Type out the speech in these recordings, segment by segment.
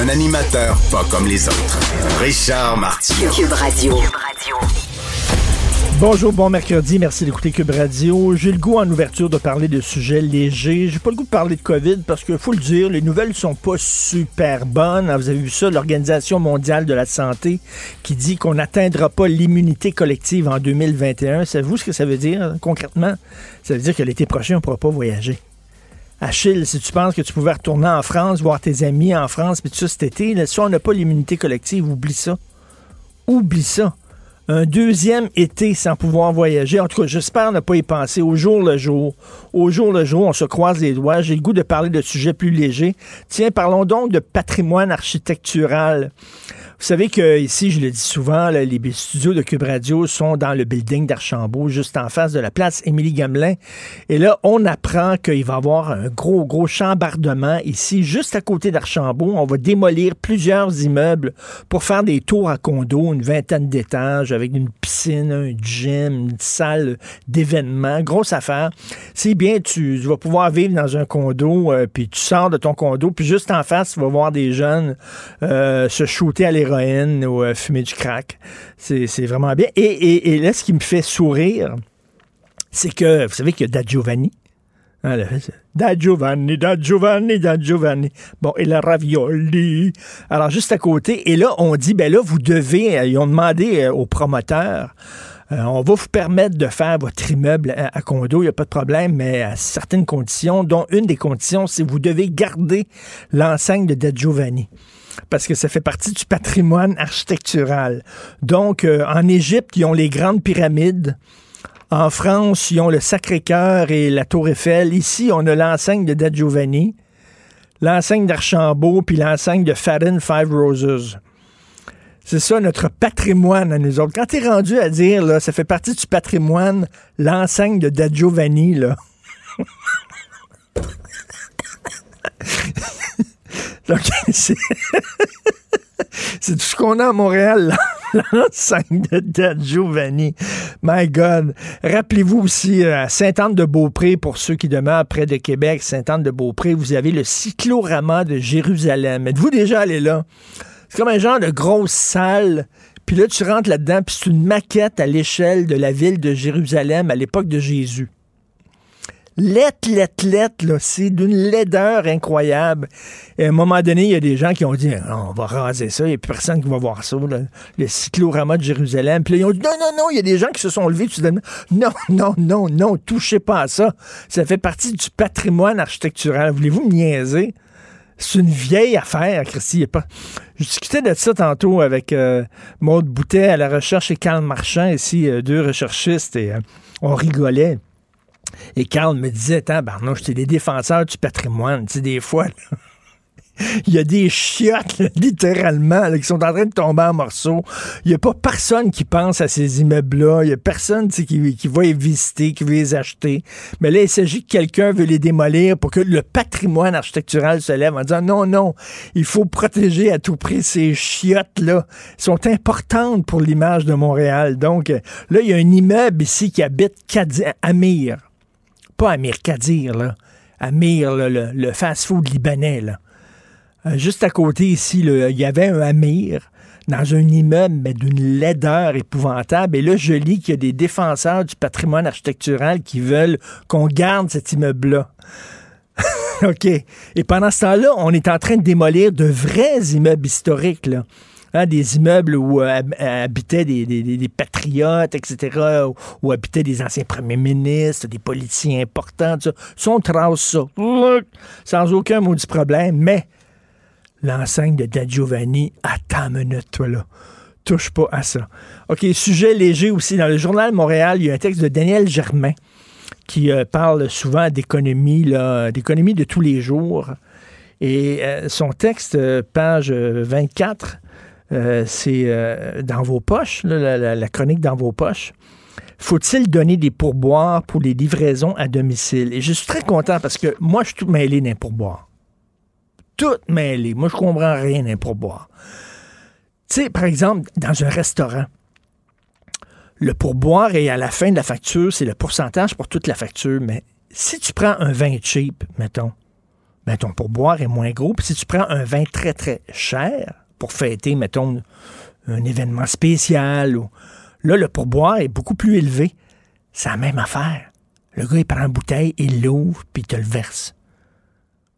Un animateur pas comme les autres. Richard Martineau. Cube Radio. Bonjour, bon mercredi, merci d'écouter Cube Radio. J'ai le goût en ouverture de parler de sujets légers. J'ai pas le goût de parler de COVID parce que faut le dire, les nouvelles sont pas super bonnes. Vous avez vu ça, l'Organisation mondiale de la santé qui dit qu'on n'atteindra pas l'immunité collective en 2021. Savez-vous ce que ça veut dire concrètement? Ça veut dire que l'été prochain, on pourra pas voyager. Achille, si tu penses que tu pouvais retourner en France, voir tes amis en France, puis tout ça cet été, là, si on n'a pas l'immunité collective, oublie ça. Oublie ça un deuxième été sans pouvoir voyager. En tout cas, j'espère ne pas y penser au jour le jour. Au jour le jour, on se croise les doigts. J'ai le goût de parler de sujets plus légers. Tiens, parlons donc de patrimoine architectural. Vous savez que ici, je le dis souvent, les studios de Cube Radio sont dans le building d'Archambault, juste en face de la place Émilie Gamelin. Et là, on apprend qu'il va y avoir un gros, gros chambardement ici, juste à côté d'Archambault. On va démolir plusieurs immeubles pour faire des tours à condos, une vingtaine d'étages, avec une piscine, un gym, une salle d'événements. Grosse affaire. C'est bien, tu, vas pouvoir vivre dans un condo, euh, puis tu sors de ton condo, puis juste en face, tu vas voir des jeunes euh, se shooter à l'héroïne ou euh, fumer du crack. C'est vraiment bien. Et, là, ce qui me fait sourire, c'est que, vous savez qu'il y a Da Giovanni. Ah, da Giovanni, Da Giovanni, Da Giovanni. Bon, et la ravioli. Alors, juste à côté. Et là, on dit, ben là, vous devez, euh, ils ont demandé euh, aux promoteurs, on va vous permettre de faire votre immeuble à, condo, il n'y a pas de problème, mais à certaines conditions, dont une des conditions, c'est que vous devez garder l'enseigne de Da Giovanni parce que ça fait partie du patrimoine architectural. Donc, euh, en Égypte, ils ont les grandes pyramides. En France, ils ont le Sacré-Cœur et la Tour Eiffel. Ici, on a l'enseigne de Da Giovanni, l'enseigne d'Archambault, puis l'enseigne de Fadden Five Roses. C'est ça notre patrimoine à nous autres. Quand tu es rendu à dire, là, ça fait partie du patrimoine, l'enseigne de Da Giovanni, là. c'est tout ce qu'on a à Montréal, l'enceinte de Giovanni. My God. Rappelez-vous aussi, euh, à Sainte-Anne-de-Beaupré, pour ceux qui demeurent près de Québec, Sainte-Anne-de-Beaupré, vous avez le cyclorama de Jérusalem. Êtes-vous déjà allé là? C'est comme un genre de grosse salle. Puis là, tu rentres là-dedans, puis c'est une maquette à l'échelle de la ville de Jérusalem à l'époque de Jésus. Lettre, lettre, lettre, là, c'est d'une laideur incroyable. Et à un moment donné, il y a des gens qui ont dit ah, on va raser ça, il n'y a plus personne qui va voir ça, le cyclorama de Jérusalem. Puis là, ils ont dit non, non, non, il y a des gens qui se sont levés tout Non, non, non, non, touchez pas à ça. Ça fait partie du patrimoine architectural. Voulez-vous me niaiser? C'est une vieille affaire, Christy. Je discutais de ça tantôt avec euh, Maude Boutet à la recherche et Karl Marchand, ici, euh, deux recherchistes, et euh, on rigolait. Et Carl me disait, non, j'étais des défenseurs du patrimoine. Tu sais, des fois, il y a des chiottes, littéralement, qui sont en train de tomber en morceaux. Il n'y a pas personne qui pense à ces immeubles-là. Il n'y a personne qui, qui va les visiter, qui veut les acheter. Mais là, il s'agit que quelqu'un veut les démolir pour que le patrimoine architectural se lève en disant non, non, il faut protéger à tout prix ces chiottes-là. Elles sont importantes pour l'image de Montréal. Donc, là, il y a un immeuble ici qui habite Amir pas Amir Kadir, là. Amir, le, fast-food libanais. Euh, juste à côté ici, il y avait un Amir dans un immeuble, mais d'une laideur épouvantable. Et là, je lis qu'il y a des défenseurs du patrimoine architectural qui veulent qu'on garde cet immeuble-là. OK. Et pendant ce temps-là, on est en train de démolir de vrais immeubles historiques. Hein, des immeubles où euh, habitaient des, patriotes, etc., où, habitaient des anciens premiers ministres, des politiciens importants, tout ça. on trace ça, sans aucun maudit problème, mais l'enseigne de Da Giovanni, attends une minute, toi, là touche pas à ça. OK, sujet léger aussi. Dans le journal Montréal, il y a un texte de Daniel Germain qui euh, parle souvent d'économie, d'économie de tous les jours. Et euh, son texte, page 24, c'est dans vos poches, la, chronique dans vos poches. Faut-il donner des pourboires pour les livraisons à domicile? Et je suis très content parce que moi, je suis tout mêlé d'un pourboire. Tout mêlé. Moi, je comprends rien d'un pourboire. Tu sais, par exemple, dans un restaurant, le pourboire est à la fin de la facture, c'est le pourcentage pour toute la facture. Mais si tu prends un vin cheap, mettons, ben ton pourboire est moins gros. Puis si tu prends un vin très, très cher pour fêter, mettons, un événement spécial, ou, là, le pourboire est beaucoup plus élevé. C'est la même affaire. Le gars, il prend une bouteille, il l'ouvre, puis il te le verse.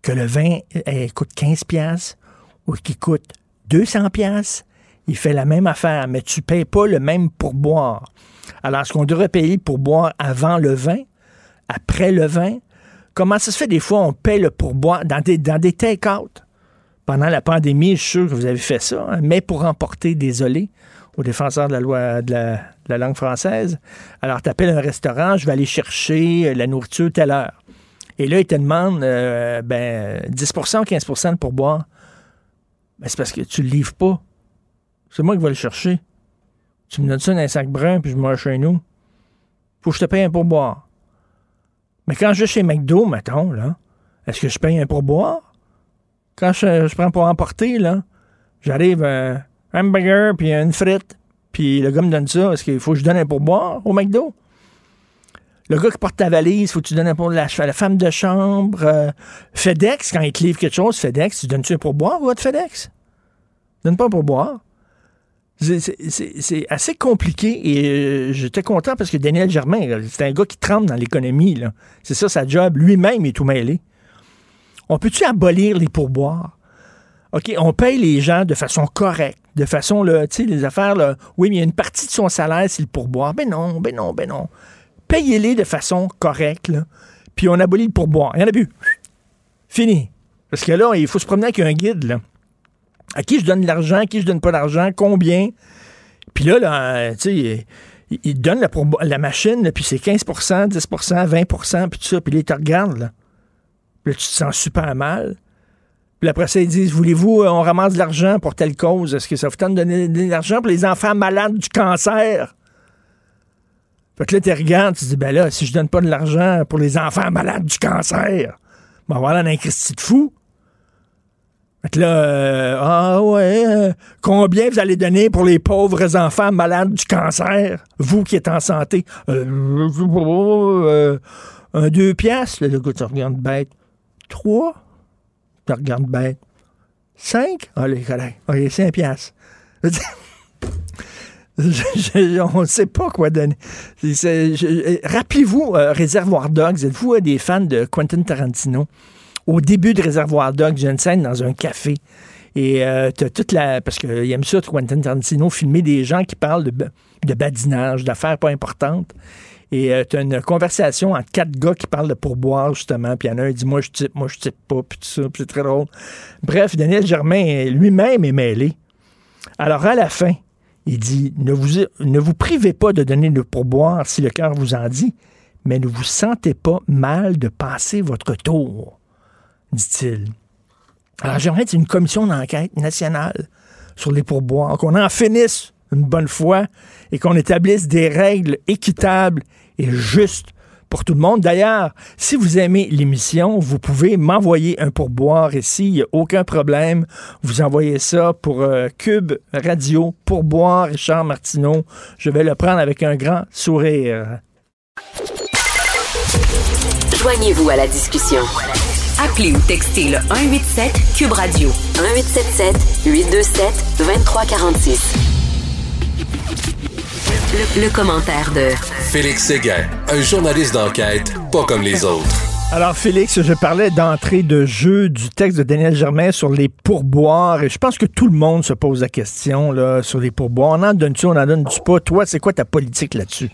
Que le vin eh, coûte 15 pièces ou qu'il coûte 200 pièces, il fait la même affaire, mais tu ne payes pas le même pourboire. Alors, est-ce qu'on devrait payer pour boire avant le vin, après le vin? Comment ça se fait? Des fois on paye le pourboire dans des, dans take-out? Pendant la pandémie, je suis sûr que vous avez fait ça, hein, mais pour emporter, désolé, aux défenseurs de la loi de la, langue française. Alors, tu appelles un restaurant, je vais aller chercher la nourriture telle heure. Et là, ils te demandent euh, ben, 10 ou 15% de pourboire. Ben, c'est parce que tu le livres pas. C'est moi qui vais le chercher. Tu me donnes ça dans un sac brun, puis je mange chez nous. Faut que je te paye un pourboire. Mais quand je vais chez McDo, mettons, là, est-ce que je paye un pourboire? Quand je, prends pour emporter, là, j'arrive un hamburger, puis une frite, puis le gars me donne ça. Est-ce qu'il faut que je donne un pourboire au McDo? Le gars qui porte ta valise, faut que tu donnes un pourboire à la femme de chambre. Euh, FedEx, quand il te livre quelque chose, FedEx, tu donnes-tu un pourboire ou de FedEx? Donne pas un pourboire. C'est assez compliqué et euh, j'étais content parce que Daniel Germain, c'est un gars qui tremble dans l'économie. C'est ça sa job. Lui-même est tout mêlé. On peut-tu abolir les pourboires? OK, on paye les gens de façon correcte, de façon, tu sais, les affaires, oui, mais il y a une partie de son salaire, c'est le pourboire. Ben non, ben non, ben non. Payez-les de façon correcte, puis on abolit le pourboire. Il y en a plus. Fini. Parce que là, il faut se promener avec un guide, là à qui je donne de l'argent, à qui je donne pas d'argent, combien? Puis là, tu sais, il, donne la, la machine, puis c'est 15% 10% 20% puis tout ça. Puis là, il te regarde, là. Puis là, tu te sens super mal. Puis après ça, ils disent Voulez-vous, euh, on ramasse de l'argent pour telle cause? Est-ce que ça vous tente de donner de l'argent pour les enfants malades du cancer? Fait que là, tu regardes, tu te dis Ben là, si je donne pas de l'argent pour les enfants malades du cancer, ben voilà, un Christy de fou. Fait là, euh, ah ouais, euh, combien vous allez donner pour les pauvres enfants malades du cancer, vous qui êtes en santé? Euh, un deux piastres, le gars, tu regardes bête. Trois, tu regardes bête. Cinq, allez, allez, allez, cinq piastres. on ne sait pas quoi donner. Rappelez-vous, Réservoir Dogs, êtes-vous des fans de Quentin Tarantino? au début de Réservoir Dogs, j'ai une scène dans un café. Et euh, tu as toute la. Parce qu'il aime ça, Quentin Tarantino, filmer des gens qui parlent de, de badinage, d'affaires pas importantes. Et euh, tu as une conversation entre quatre gars qui parlent de pourboire, justement. Puis il y en a un qui dit Moi, je type, moi, je type pas, puis tout ça. Puis c'est très drôle. Bref, Daniel Germain lui-même est mêlé. Alors, à la fin, il dit ne vous, ne vous privez pas de donner le pourboire si le cœur vous en dit, mais ne vous sentez pas mal de passer votre tour dit-il. Alors, j'aimerais une commission d'enquête nationale sur les pourboires, qu'on en finisse une bonne fois et qu'on établisse des règles équitables et justes pour tout le monde. D'ailleurs, si vous aimez l'émission, vous pouvez m'envoyer un pourboire ici, il n'y a aucun problème. Vous envoyez ça pour euh, Cube Radio, pourboire Richard Martineau. Je vais le prendre avec un grand sourire. Joignez-vous à la discussion. Appelez ou textez le 187 Cube Radio 1877 827 2346. Le, le, commentaire de Félix Séguin, un journaliste d'enquête pas comme les autres. Alors Félix, je parlais d'entrée de jeu du texte de Daniel Germain sur les pourboires et je pense que tout le monde se pose la question là, sur les pourboires. On en donne-tu, on en donne-tu pas? Toi, c'est quoi ta politique là-dessus?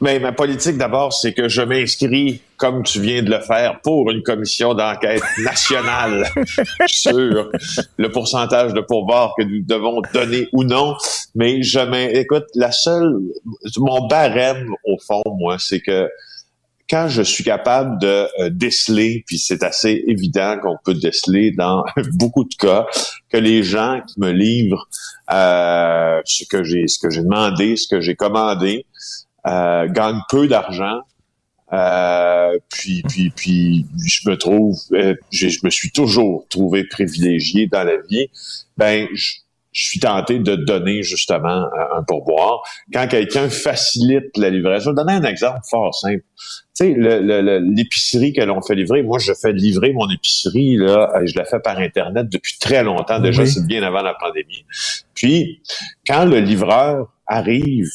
Mais ma politique d'abord, c'est que je m'inscris, comme tu viens de le faire, pour une commission d'enquête nationale sur le pourcentage de pourboire que nous devons donner ou non. Mais je écoute, la seule, mon barème au fond, moi, c'est que quand je suis capable de euh, déceler, puis c'est assez évident qu'on peut déceler dans beaucoup de cas, que les gens qui me livrent euh, ce que j'ai ce que j'ai demandé, ce que j'ai commandé, euh, gagnent peu d'argent. Euh, puis, puis, puis, je me trouve, je me suis toujours trouvé privilégié dans la vie. Ben, je, je suis tenté de donner justement un pourboire. Quand quelqu'un facilite la livraison, je vais donner un exemple fort simple. Tu sais, l'épicerie que l'on fait livrer, moi je fais livrer mon épicerie, là, je la fais par Internet depuis très longtemps, déjà c'est bien avant la pandémie. Puis, quand le livreur arrive,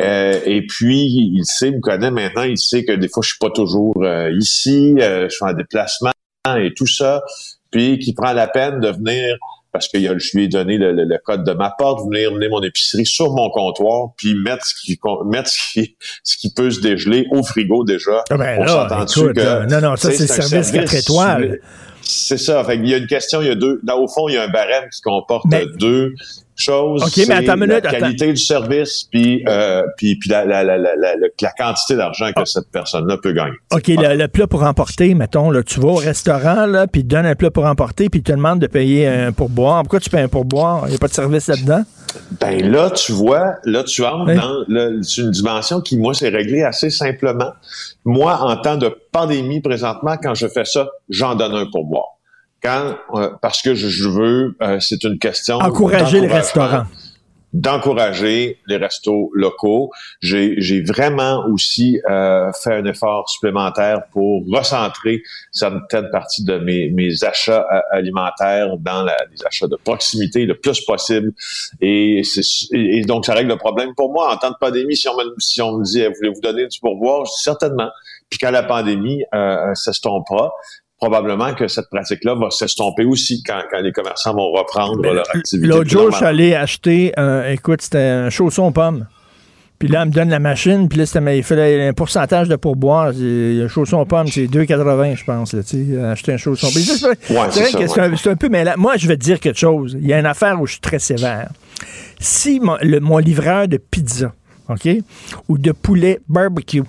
euh, et puis, il sait, me connaît maintenant, il sait que des fois, je suis pas toujours euh, ici, euh, je fais un déplacement et tout ça, puis qui prend la peine de venir parce que je lui ai donné le, code de ma porte, venir mener mon épicerie sur mon comptoir, puis mettre ce qui mettre ce qui, ce qui peut se dégeler au frigo déjà. Ah ben on s'entend que non non ça c'est le service 4 étoiles. C'est ça. Fait il y a une question, il y a deux. Dans, au fond, il y a un barème qui comporte deux chose. OK, mais attends minute. La qualité du service, puis, euh, puis, puis la, la, la, la, quantité d'argent que ah. cette personne-là peut gagner. OK, le, plat pour emporter, mettons, là, tu vas au restaurant, là, puis tu donnes un plat pour emporter, puis tu te demandes de payer un pourboire. Pourquoi tu payes un pourboire? Il n'y a pas de service là-dedans? Ben là, tu vois, là, tu entres dans une dimension qui, moi, s'est réglée assez simplement. Moi, en temps de pandémie, présentement, quand je fais ça, j'en donne un pourboire. Quand, euh, parce que je, veux, euh, c'est une question. Encourager les restaurants d'encourager les restos locaux. J'ai vraiment aussi euh, fait un effort supplémentaire pour recentrer certaines parties de mes, mes achats alimentaires dans la, les achats de proximité le plus possible. Et, et, donc, ça règle le problème. Pour moi, en temps de pandémie, si on me, si on me dit, voulez-vous donner du pourboire? Je dis certainement. Puis quand la pandémie euh, s'estompera, probablement que cette pratique-là va s'estomper aussi quand, les commerçants vont reprendre leur activité. L'autre jour, je suis allé acheter, un, écoute, c'était un chausson pomme. Puis là, elle me donne la machine, puis là, il fallait un pourcentage de pourboire. Un chausson pomme, c'est 2,80, je pense, là, tu sais, acheter un chausson. C'est c'est un, peu, mais là, moi, je vais te dire quelque chose. Il y a une affaire où je suis très sévère. Si mon, mon livreur de pizza, OK, ou de poulet barbecue,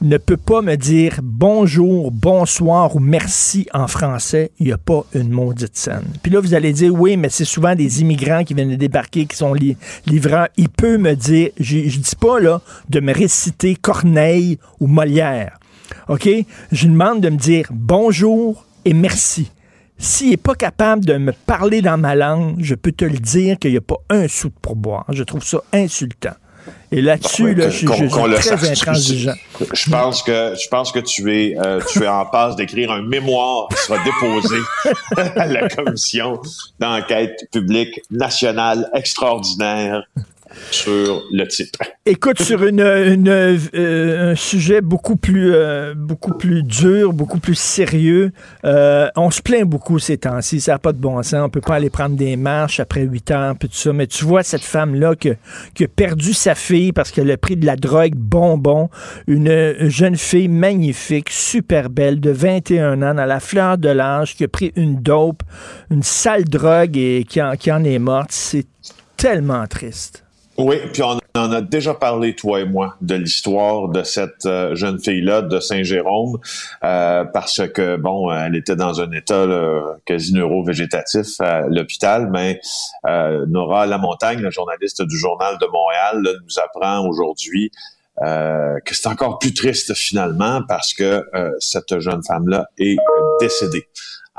ne peut pas me dire bonjour, bonsoir ou merci en français, il n'y a pas une maudite scène. Puis là, vous allez dire, oui, mais c'est souvent des immigrants qui viennent de débarquer, qui sont livrants. Il peut me dire, je ne dis pas là de me réciter Corneille ou Molière. OK? Je demande de me dire bonjour et merci. S'il n'est pas capable de me parler dans ma langue, je peux te le dire qu'il n'y a pas un sou de pourboire. Je trouve ça insultant. Et là-dessus, là, je, suis très intransigeant. Je pense que je pense que tu es euh, tu es en passe d'écrire un mémoire qui sera déposé à la commission d'enquête publique nationale extraordinaire sur le titre. Écoute, sur une, euh, un sujet beaucoup plus, euh, beaucoup plus dur, beaucoup plus sérieux, euh, on se plaint beaucoup ces temps-ci, ça n'a pas de bon sens, on peut pas aller prendre des marches après huit ans, puis mais tu vois cette femme-là qui, a perdu sa fille parce qu'elle a pris de la drogue bonbon, une, jeune fille magnifique, super belle, de 21 ans, à la fleur de l'âge, qui a pris une dope, une sale drogue et qui qui en est morte, c'est tellement triste. Oui, puis on en a déjà parlé, toi et moi, de l'histoire de cette euh, jeune fille-là de Saint-Jérôme, euh, parce que, bon, elle était dans un état quasi neuro-végétatif à l'hôpital, mais euh, Nora Lamontagne, la journaliste du Journal de Montréal, nous apprend aujourd'hui que c'est encore plus triste finalement parce que cette jeune femme-là est décédée.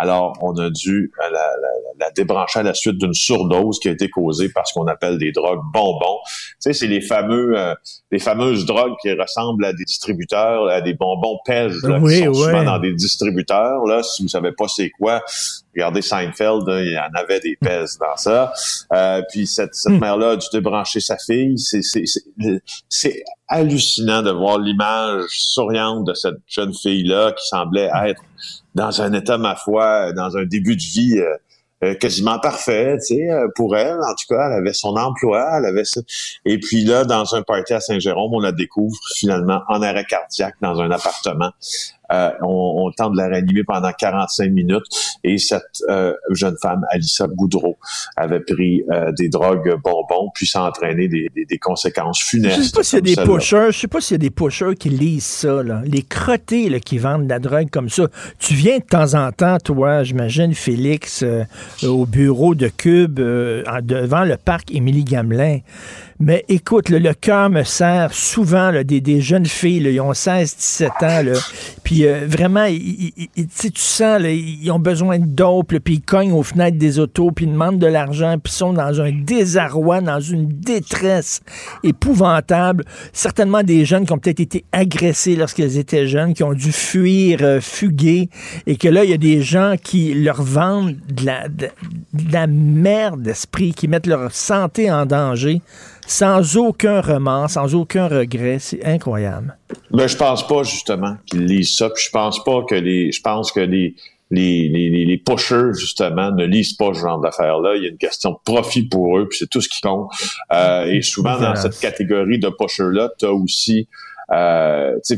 Alors, on a dû euh, la, la, la débrancher à la suite d'une surdose qui a été causée par ce qu'on appelle des drogues bonbons. Tu sais, c'est les fameux, euh, les fameuses drogues qui ressemblent à des distributeurs, à des bonbons pèse, là, qui sont souvent dans des distributeurs. Là, si vous savez pas c'est quoi, regardez Seinfeld, il y en avait des pèses dans ça. Euh, puis cette, cette hmm. mère-là a dû débrancher sa fille. C'est hallucinant de voir l'image souriante de cette jeune fille-là qui semblait être dans un état, ma foi, dans un début de vie euh, euh, quasiment parfait, tu sais, euh, pour elle. En tout cas, elle avait son emploi, elle avait ça. Et puis là, dans un party à Saint-Jérôme, on la découvre finalement en arrêt cardiaque dans un appartement. Euh, on, on, tente de la réanimer pendant 45 minutes et cette euh, jeune femme, Alissa Goudreau, avait pris euh, des drogues bonbons puis ça a entraîné des, des, des conséquences funestes. Je sais pas s'il y a des pushers, je sais pas s'il y a des pushers qui lisent ça, là. les crottés là, qui vendent de la drogue comme ça. Tu viens de temps en temps, toi, j'imagine, Félix, au bureau de Cube, devant le parc Émilie Gamelin. Mais écoute, le cœur me sert souvent des, des, jeunes filles, là, ils ont 16, 17 ans, là, puis euh, vraiment, tu sens, ils ont besoin de dope, puis ils cognent aux fenêtres des autos, puis ils demandent de l'argent, puis ils sont dans un désarroi, dans une détresse épouvantable. Certainement des jeunes qui ont peut-être été agressés lorsqu'ils étaient jeunes, qui ont dû fuir, euh, fuguer, et que là, il y a des gens qui leur vendent de la, de la merde d'esprit, qui mettent leur santé en danger sans aucun remords, sans aucun regret. C'est incroyable. Ben, je pense pas, justement, qu'ils lisent ça. Puis je pense pas que les. Je pense que les. Les, les, les pushers, justement, ne lisent pas ce genre d'affaires-là. Il y a une question de profit pour eux, puis c'est tout ce qui compte. Euh, et souvent, dans cette catégorie de pushers-là, tu as aussi... Euh, tu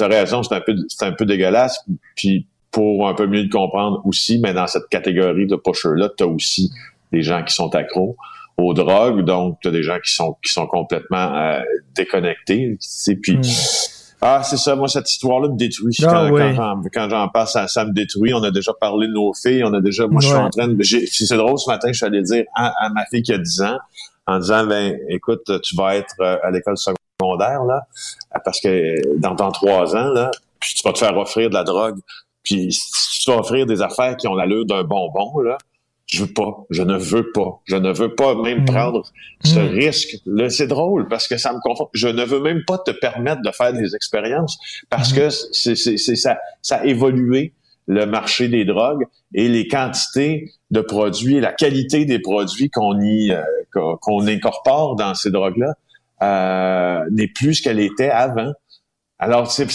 as raison, c'est un, peu, un peu dégueulasse. Puis pour un peu mieux le comprendre aussi, mais dans cette catégorie de pushers-là, tu as aussi des gens qui sont accros aux drogues, donc tu as des gens qui sont qui sont complètement euh, déconnectés. Et puis mm. ah c'est ça, moi cette histoire-là me détruit ah quand, j'en passe, ça, me détruit. On a déjà parlé de nos filles, on a déjà, moi je suis en train de, c'est drôle ce matin, je suis allé dire à, ma fille qui a 10 ans en disant ben écoute, tu vas être euh, à l'école secondaire là, parce que dans ton trois ans là, puis tu vas te faire offrir de la drogue, puis si tu vas offrir des affaires qui ont l'allure d'un bonbon là je veux pas, je ne veux pas, je ne veux pas même mm. prendre ce mm. risque. Là, c'est drôle parce que ça me confond. Je ne veux même pas te permettre de faire des expériences parce mm. que c'est, c'est, c'est ça, ça a évolué le marché des drogues et les quantités de produits, la qualité des produits qu'on y euh, qu'on incorpore dans ces drogues-là euh, n'est plus ce qu'elle était avant. Alors, c'est,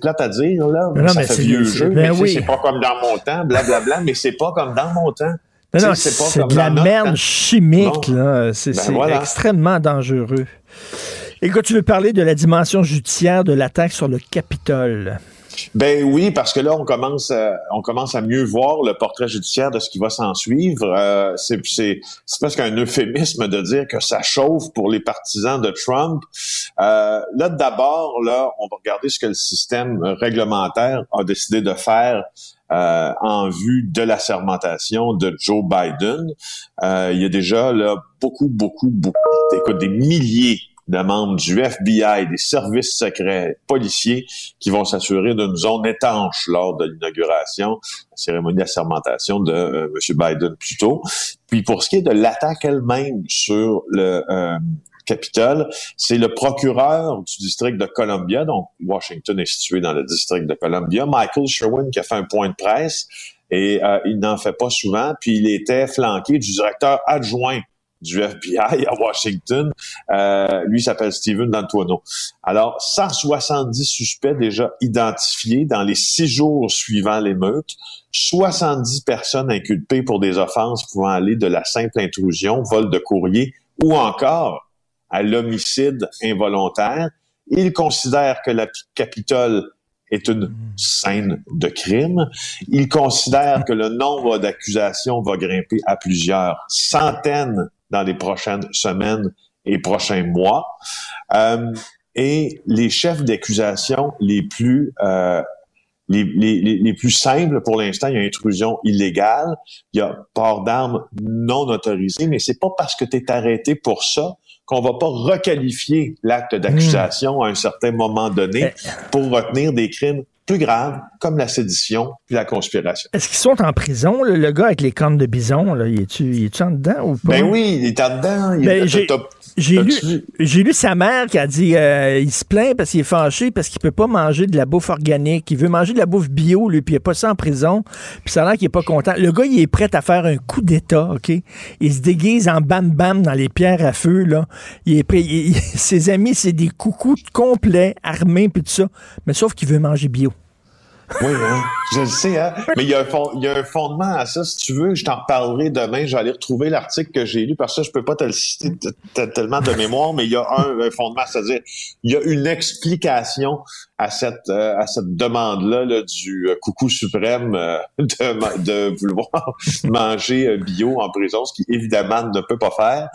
plate à dire, là. Mais ça fait vieux jeu, ben mais c'est pas comme dans mon temps, blablabla, bla, bla, mais c'est pas comme dans mon temps. Non, non, c'est, de la merde chimique, là. C'est, ben extrêmement dangereux. Écoute, tu veux parler de la dimension judiciaire de l'attaque sur le Capitole. Ben oui, parce que là, on commence, à, on commence à mieux voir le portrait judiciaire de ce qui va s'en suivre. Euh, c'est, c'est, presque un euphémisme de dire que ça chauffe pour les partisans de Trump. Euh, là, d'abord, là, on va regarder ce que le système réglementaire a décidé de faire euh, en vue de la sermentation de Joe Biden. Euh, il y a déjà là beaucoup, beaucoup, beaucoup, des milliers de membres du FBI, des services secrets policiers qui vont s'assurer d'une zone étanche lors de l'inauguration, la cérémonie d'assermentation de euh, M. Biden plus tôt. Puis pour ce qui est de l'attaque elle-même sur le euh, Capitole, c'est le procureur du district de Columbia, donc Washington est situé dans le district de Columbia, Michael Sherwin, qui a fait un point de presse et euh, il n'en fait pas souvent, puis il était flanqué du directeur adjoint du FBI à Washington. Euh, lui s'appelle Steven D'Antuono. Alors, 170 suspects déjà identifiés dans les six jours suivant l'émeute, 70 personnes inculpées pour des offenses pouvant aller de la simple intrusion, vol de courrier ou encore à l'homicide involontaire. Il considère que la Capitole est une scène de crime. Il considère que le nombre d'accusations va grimper à plusieurs centaines dans les prochaines semaines et prochains mois. Euh, et les chefs d'accusation les plus euh, les, les, les, plus simples pour l'instant, il y a intrusion illégale, il y a port d'armes non autorisé, mais c'est pas parce que tu es arrêté pour ça qu'on va pas requalifier l'acte d'accusation à un certain moment donné eh. pour retenir des crimes plus graves comme la sédition puis la conspiration. Est-ce qu'ils sont en prison, le, gars avec les cornes de bison? Là? Il est-tu en dedans ou pas? Ben oui, il est en dedans. Ben, j'ai lu, j'ai lu sa mère qui a dit euh, il se plaint parce qu'il est fâché parce qu'il peut pas manger de la bouffe organique. Il veut manger de la bouffe bio, lui, puis il a pas ça en prison. Puis ça a l'air qu'il est pas content. Le gars, il est prêt à faire un coup d'État, OK? Il se déguise en bam-bam dans les pierres à feu, là. Il est prêt. ses amis, c'est des coucous complets, armés, puis tout ça. Mais sauf qu'il veut manger bio. Oui, hein? je le sais, hein? mais il y, a un fond, il y a un fondement à ça. Si tu veux, je t'en reparlerai demain. Aller retrouver l'article que j'ai lu parce que je peux pas te le citer tellement de mémoire, mais il y a un, fondement, c'est-à-dire il y a une explication à cette euh, à cette demande-là là, du euh, coucou suprême euh, de, de vouloir manger bio en prison, ce qui évidemment ne peut pas faire.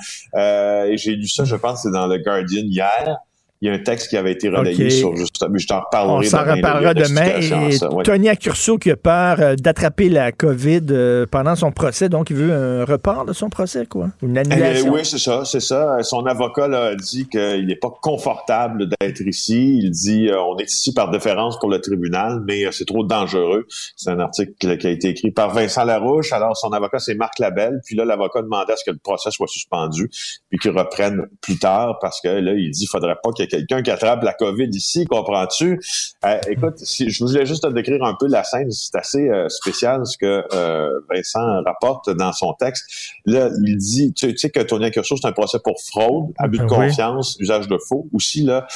et j'ai lu ça, je pense, c'est dans le Guardian hier il y a un texte qui avait été relayé sur juste mais je t'en reparlerai On s'en reparlera demain. Et Tony Accurso qui a peur euh, d'attraper la COVID euh, pendant son procès, donc il veut un report de son procès, quoi. Une eh, annulation. oui, c'est ça, c'est ça. Son avocat a dit qu'il n'est pas confortable d'être ici. Il dit euh, on est ici par déférence pour le tribunal, mais c'est trop dangereux. C'est un article qui a été écrit par Vincent Larouche. Alors son avocat c'est Marc Labelle. Puis là l'avocat demandait à ce que le procès soit suspendu puis qu'il reprenne plus tard parce que là il dit qu'il faudrait pas qu'il quelqu'un qui attrape la COVID ici, comprends-tu? Euh, écoute, si, je voulais juste te décrire un peu la scène, c'est assez euh, spécial ce que euh, Vincent rapporte dans son texte. Là, il dit, tu, sais que Tony Accurso, c'est un procès pour fraude, abus de confiance, usage de faux, aussi là,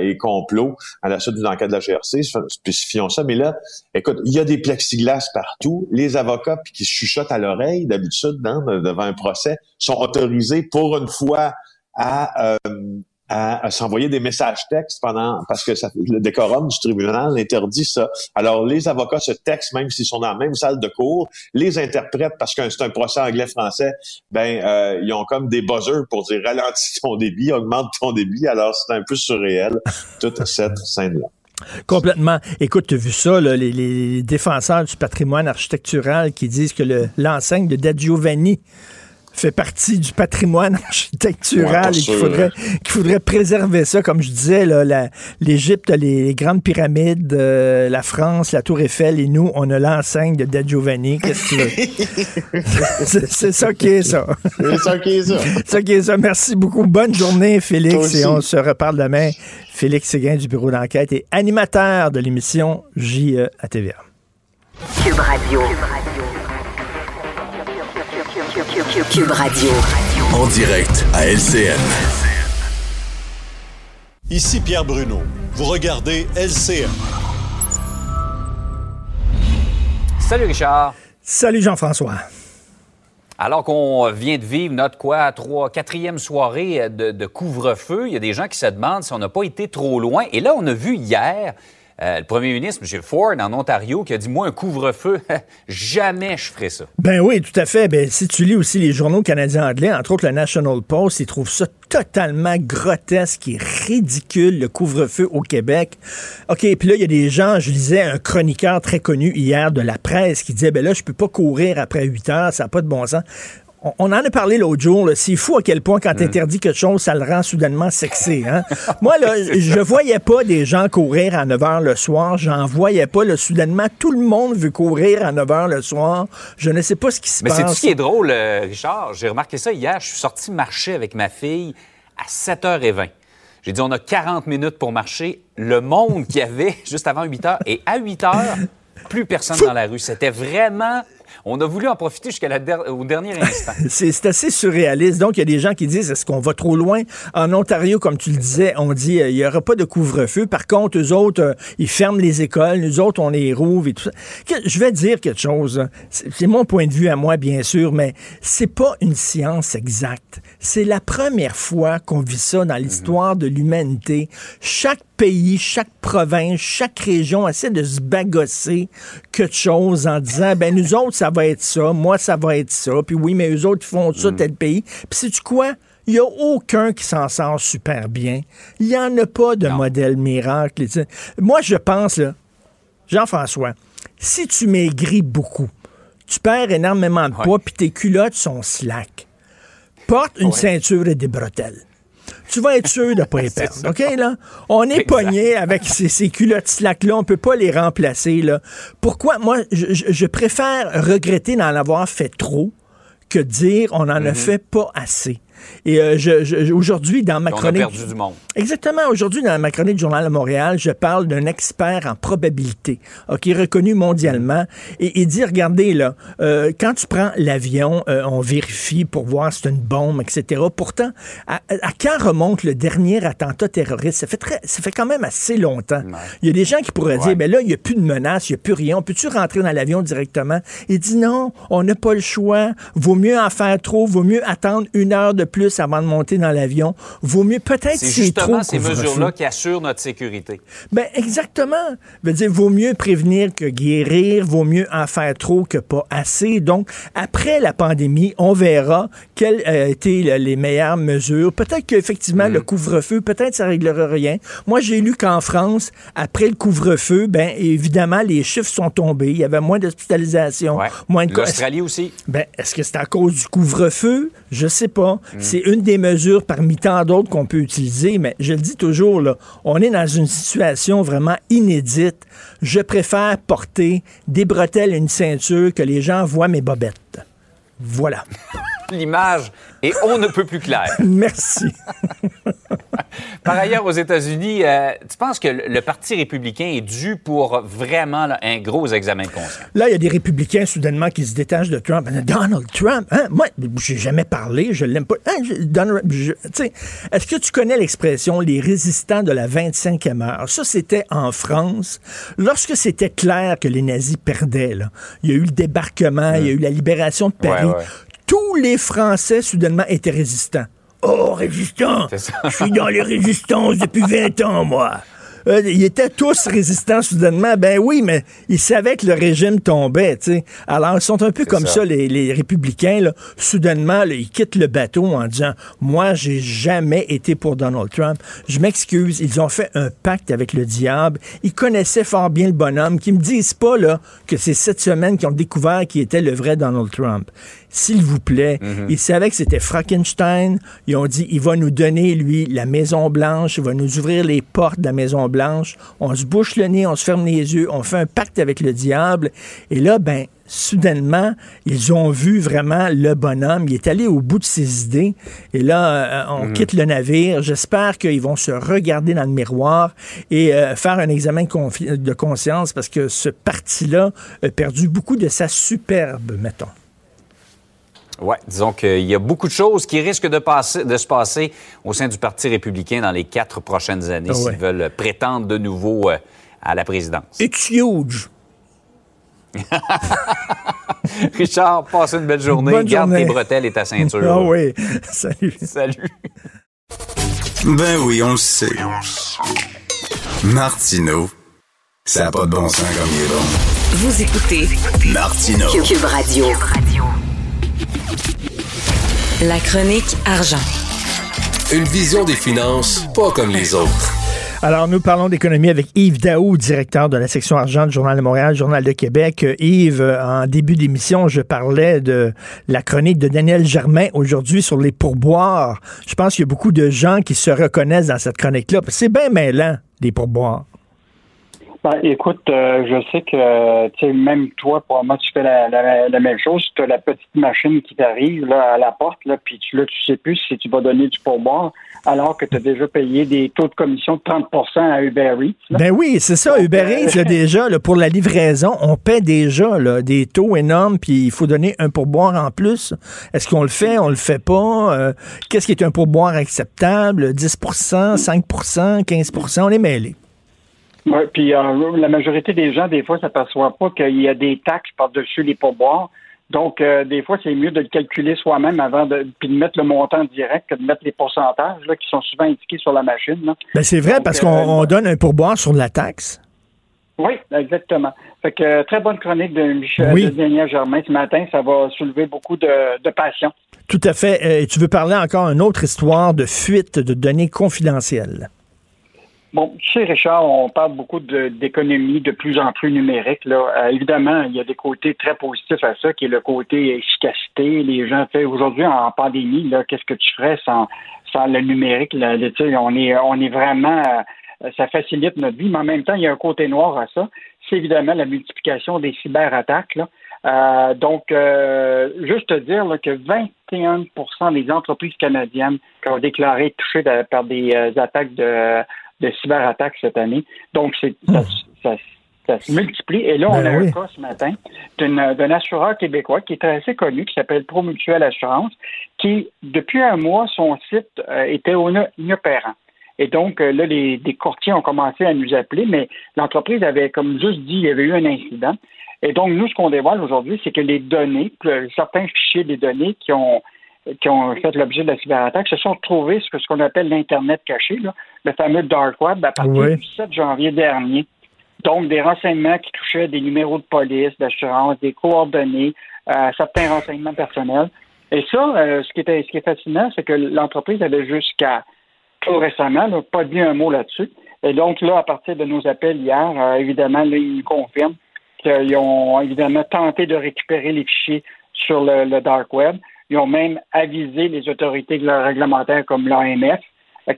et complot à la suite d'une enquête de la GRC, spécifions ça. Mais là, écoute, il y a des plexiglas partout. Les avocats puis qui chuchotent à l'oreille, d'habitude, devant un procès, sont autorisés pour une fois à, à, s'envoyer des messages textes pendant parce que ça, le décorum du tribunal interdit ça. Alors les avocats se textent même s'ils sont dans la même salle de cours, les interprètes parce que c'est un procès anglais-français, ben euh, ils ont comme des buzzers pour dire ralentis ton débit, augmente ton débit. Alors c'est un peu surréel toute cette scène là. Complètement. Écoute, tu as vu ça, là, les, les, défenseurs du patrimoine architectural qui disent que l'enseigne de Da Giovanni fait partie du patrimoine architectural et qu'il faudrait, qu'il faudrait préserver ça. Comme je disais, l'Égypte, les grandes pyramides, euh, la France, la Tour Eiffel et nous, on a l'enseigne de Da Giovanni. Qu'est-ce que c'est, ça qui est ça. C'est ça qui est ça. c'est ça qui est ça. Merci beaucoup. Bonne journée, Félix, et on se reparle demain. Félix Séguin du bureau d'enquête et animateur de l'émission JE à TVA. Cube Radio. Cube Radio. En direct à LCN. Ici Pierre Bruno. Vous regardez LCN. Salut Richard. Salut Jean-François. Alors qu'on vient de vivre notre quoi, trois, quatrième soirée de, de couvre-feu, il y a des gens qui se demandent si on n'a pas été trop loin. Et là, on a vu hier euh, le premier ministre, M. Ford, en Ontario, qui a dit Moi, un couvre-feu, jamais je ferai ça. Ben oui, tout à fait. Ben, si tu lis aussi les journaux canadiens anglais, entre autres le National Post, ils trouvent ça totalement grotesque et ridicule, le couvre-feu au Québec. OK, puis là, il y a des gens, je lisais un chroniqueur très connu hier de la presse qui disait, ben là, je peux pas courir après 8 heures, ça n'a pas de bon sens on en a parlé l'autre jour. C'est fou à quel point, quand tu mm. interdis quelque chose, ça le rend soudainement sexy. Hein? Moi, là, je voyais pas des gens courir à 9 h le soir. J'en voyais pas. Là, soudainement, tout le monde veut courir à 9 h le soir. Je ne sais pas ce qui se passe. Mais c'est ce qui est drôle, euh, Richard? J'ai remarqué ça hier. Je suis sorti marcher avec ma fille à 7h20. J'ai dit, on a 40 minutes pour marcher. Le monde qu'il y avait juste avant 8 h. Et à 8 h, plus personne dans la rue. C'était vraiment on a voulu en profiter jusqu'au dernier instant. c'est assez surréaliste. Donc, il y a des gens qui disent, est-ce qu'on va trop loin? En Ontario, comme tu le disais, on dit, euh, il n'y aura pas de couvre-feu. Par contre, eux autres, euh, ils ferment les écoles. Nous autres, on les rouvre et tout ça. Je vais dire quelque chose. C'est mon point de vue à moi, bien sûr, mais c'est pas une science exacte. C'est la première fois qu'on vit ça dans l'histoire de l'humanité. Chaque pays, chaque province, chaque région essaie de se bagosser quelque chose en disant, ben nous autres, ça va être ça, moi, ça va être ça, puis oui, mais eux autres, font ça, mm. tel pays. Puis sais-tu quoi? Il n'y a aucun qui s'en sort super bien. Il n'y en a pas de modèle miracle. Moi, je pense, Jean-François, si tu maigris beaucoup, tu perds énormément de poids, puis tes culottes sont slack. Porte une ceinture et des bretelles tu vas être sûr de ne pas les perdre. OK, là? On est pogné avec ces, culottes slack-là. On peut pas les remplacer, là. Pourquoi? Moi, je, préfère regretter d'en avoir fait trop que dire on n'en a mhm. fait pas assez? Et euh, je, je- aujourd'hui, dans ma On a perdu du monde. Exactement. Aujourd'hui, dans ma chronique du Journal de Montréal, je parle d'un expert en probabilité, ok, reconnu mondialement, et il dit, regardez là, euh, quand tu prends l'avion, euh, on vérifie pour voir si c'est une bombe, etc. Pourtant, à, à quand remonte le dernier attentat terroriste? Ça fait très, ça fait quand même assez longtemps. Il y a des gens qui pourraient dire, Ouais. ben là, il n'y a plus de menace, il n'y a plus rien. Peux-tu rentrer dans l'avion directement? Il dit non, on n'a pas le choix. Vaut mieux en faire trop, vaut mieux attendre une heure de plus avant de monter dans l'avion. Vaut mieux peut-être C'est c'est trop justement ces mesures-là qui assurent notre sécurité. Ben exactement. Veut dire, vaut mieux prévenir que guérir, vaut mieux en faire trop que pas assez. Donc, après la pandémie, on verra quelles euh, étaient le- les meilleures mesures. Peut-être qu'effectivement, le couvre-feu, peut-être ça réglera rien. Moi, j'ai lu qu'en France, après le couvre-feu, ben évidemment, les chiffres sont tombés. Il y avait moins d'hospitalisation, Ouais. moins de cas. L'Australie aussi. Ben, est-ce que c'est à cause du couvre-feu? Je sais pas. Mm. C'est une des mesures parmi tant d'autres qu'on peut utiliser, mais je le dis toujours, on est dans une situation vraiment inédite. Je préfère porter des bretelles et une ceinture que les gens voient mes bobettes. Voilà. L'image est on ne peut plus claire. Merci. Par ailleurs, aux États-Unis, euh, tu penses que le Parti républicain est dû pour vraiment là, un gros examen de conscience? Là, il y a des républicains soudainement qui se détachent de Trump. Donald Trump, hein? Moi, j'ai jamais parlé, je l'aime pas. Hein, Donald- Est-ce que tu connais l'expression les résistants de la 25e heure? Ça, c'était en France. Lorsque c'était clair que les nazis perdaient, là, il y a eu le débarquement, il y a eu la libération de Paris. Ouais, ouais. Tous les Français, soudainement, étaient résistants. Oh, résistant! Je suis dans les résistances depuis 20 ans, moi. Euh, ils étaient tous résistants soudainement. Ben oui, mais ils savaient que le régime tombait, tu sais. Alors, ils sont un peu comme ça, ça. les, les républicains, là. Soudainement, là, ils quittent le bateau en disant Moi, j'ai jamais été pour Donald Trump. Je m'excuse, ils ont fait un pacte avec le diable. Ils connaissaient fort bien le bonhomme. Qui me disent pas, là, que c'est cette semaine qu'ils ont découvert qui était le vrai Donald Trump. S'il vous plaît, ils savaient que c'était Frankenstein. Ils ont dit il va nous donner, lui, la Maison-Blanche. Il va nous ouvrir les portes de la Maison-Blanche. On se bouche le nez, on se ferme les yeux, on fait un pacte avec le diable. Et là, ben, soudainement, ils ont vu vraiment le bonhomme. Il est allé au bout de ses idées. Et là, euh, on quitte le navire. J'espère qu'ils vont se regarder dans le miroir et euh, faire un examen de, de conscience parce que ce parti-là a perdu beaucoup de sa superbe, mettons. Oui, disons qu'il y a beaucoup de choses qui risquent de, passer, de se passer au sein du Parti républicain dans les quatre prochaines années Ah ouais. s'ils veulent prétendre de nouveau euh, à la présidence. It's huge. Richard, passe une belle journée. Bonne Garde journée. tes bretelles et ta ceinture. Ah oui. Salut. Salut. Ben oui, on le sait. Martineau, ça n'a pas de bon sens comme il est bon. Vous écoutez Martineau. Cube Radio. La chronique argent. Une vision des finances pas comme les autres. Alors, nous parlons d'économie avec Yves Daou, directeur de la section argent du Journal de Montréal, Journal de Québec. Yves, en début d'émission, je parlais de la chronique de Daniel Germain aujourd'hui sur les pourboires. Je pense qu'il y a beaucoup de gens qui se reconnaissent dans cette chronique-là. C'est bien mêlant, les pourboires. Ben, écoute, euh, je sais que tu sais, même toi, pour moi, tu fais la, la, la même chose. Tu as la petite machine qui t'arrive là, à la porte, là, puis tu, là, tu sais plus si tu vas donner du pourboire, alors que tu as déjà payé des taux de commission de 30% à Uber Eats. là. Ben oui, c'est ça. Uber euh, Eats, là, déjà, là, pour la livraison, on paie déjà là, des taux énormes, puis il faut donner un pourboire en plus. Est-ce qu'on le fait? On le fait pas? Euh, Qu'est-ce qui est un pourboire acceptable? 10% 5% 15% On est mêlés. Ouais, puis euh, la majorité des gens, des fois, ne s'aperçoivent pas qu'il y a des taxes par-dessus les pourboires. Donc, euh, des fois, c'est mieux de le calculer soi-même avant de, puis de mettre le montant direct que de mettre les pourcentages là, qui sont souvent indiqués sur la machine. Là. Ben c'est vrai, Donc, parce euh, qu'on on donne un pourboire sur la taxe. Oui, exactement. Fait que euh, très bonne chronique de Michel Oui. de Daniel Germain ce matin. Ça va soulever beaucoup de, de passion. Tout à fait. Euh, Et tu veux parler encore une autre histoire de fuite de données confidentielles. Bon, tu Richard, on parle beaucoup d'économie de, plus en plus numérique. Là. Euh, évidemment, il y a des côtés très positifs à ça, qui est le côté efficacité. Les gens, tu sais, aujourd'hui, en pandémie, là, qu'est-ce que tu ferais sans, sans le numérique? Là, tu sais, on est, on est vraiment, euh, ça facilite notre vie, mais en même temps, il y a un côté noir à ça. C'est évidemment la multiplication des cyberattaques. Là. donc, juste te dire que 21% des entreprises canadiennes qui ont déclaré touchées par des attaques de, de cyberattaques cette année. Donc, c'est ça, ça se multiplie. Et là, on ben a un cas ce matin d'un assureur québécois qui est assez connu, qui s'appelle Promutuel Assurance, qui, depuis un mois, son site euh, était inopérant. Et donc, euh, là, les, des courtiers ont commencé à nous appeler, mais l'entreprise avait, comme juste dit, il y avait eu un incident. Et donc, nous, ce qu'on dévoile aujourd'hui, c'est que les données, certains fichiers des données qui ont qui ont fait l'objet de la cyberattaque se sont retrouvés sur ce qu'on appelle l'Internet caché, le fameux Dark Web, à partir du 7 janvier dernier. Donc, des renseignements qui touchaient des numéros de police, d'assurance, des coordonnées, euh, certains renseignements personnels. Et ça, euh, ce, qui était, ce qui est fascinant, c'est que l'entreprise avait jusqu'à tout récemment pas dit un mot là-dessus. Et donc, là, à partir de nos appels hier, euh, évidemment, là, ils nous confirment qu'ils ont évidemment tenté de récupérer les fichiers sur le, dark web. Ils ont même avisé les autorités réglementaires comme l'AMF,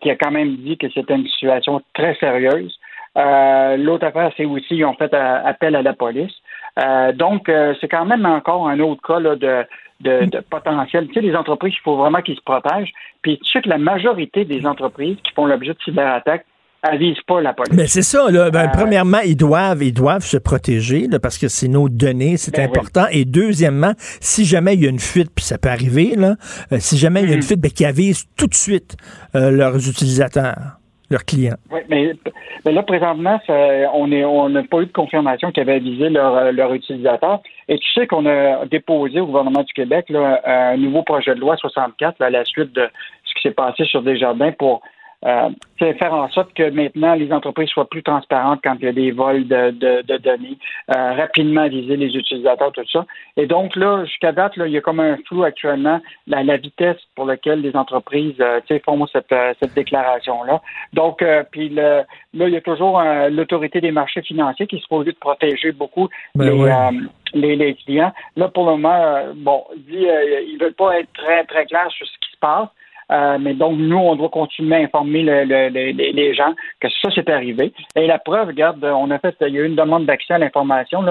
qui a quand même dit que c'était une situation très sérieuse. Euh, l'autre affaire, c'est aussi ils ont fait euh, appel à la police. Euh, donc, c'est quand même encore un autre cas de, de, potentiel. Tu sais, les entreprises, il faut vraiment qu'ils se protègent. Puis tu sais que la majorité des entreprises qui font l'objet de cyberattaques avisent pas la police. Mais c'est ça. Là. Ben, premièrement, ils doivent, ils doivent se protéger parce que c'est nos données, c'est ben important. Et deuxièmement, si jamais il y a une fuite, puis ça peut arriver, là, si jamais il y a une mm. fuite, ben, qu'ils avisent tout de suite leurs utilisateurs leurs clients. Oui, mais, là, présentement, on est, on n'a pas eu de confirmation qu'ils avaient avisé leurs leur utilisateurs. Et tu sais qu'on a déposé au gouvernement du Québec là, un nouveau projet de loi 64 à la suite de ce qui s'est passé sur Desjardins pour euh, faire en sorte que maintenant les entreprises soient plus transparentes quand il y a des vols de, de, données, euh, rapidement viser les utilisateurs, tout ça. Et donc là, jusqu'à date, là, il y a comme un flou actuellement la, la vitesse pour laquelle les entreprises euh, font cette, euh, cette déclaration-là. Donc, euh, puis là, il y a toujours l'autorité des marchés financiers qui se pose de protéger beaucoup ben les, les, clients. Là, pour le moment, bon, dit il ne veut pas être très, très clair sur ce qui se passe. Euh, mais donc, nous, on doit continuer à informer les gens que ça, c'est arrivé. Et la preuve, regarde, on a fait, il y a eu une demande d'accès à l'information.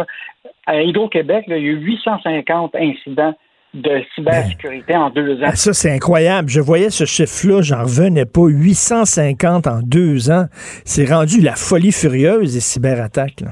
À Hydro-Québec, il y a eu 850 incidents de cybersécurité en deux ans. Ah, ça, c'est incroyable. Je voyais ce chiffre-là, j'en revenais pas. 850 en deux ans. C'est rendu la folie furieuse des cyberattaques.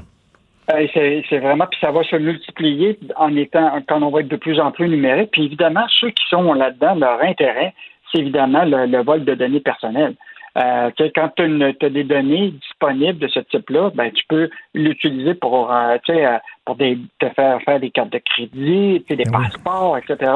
Euh, c'est vraiment, puis ça va se multiplier en étant, quand on va être de plus en plus numérique. Puis évidemment, ceux qui sont là-dedans, leur intérêt, c'est évidemment le, vol de données personnelles. Euh, quand tu as, des données disponibles de ce type-là, ben, tu peux l'utiliser pour, euh, euh, pour te faire faire des cartes de crédit, des passeports, etc.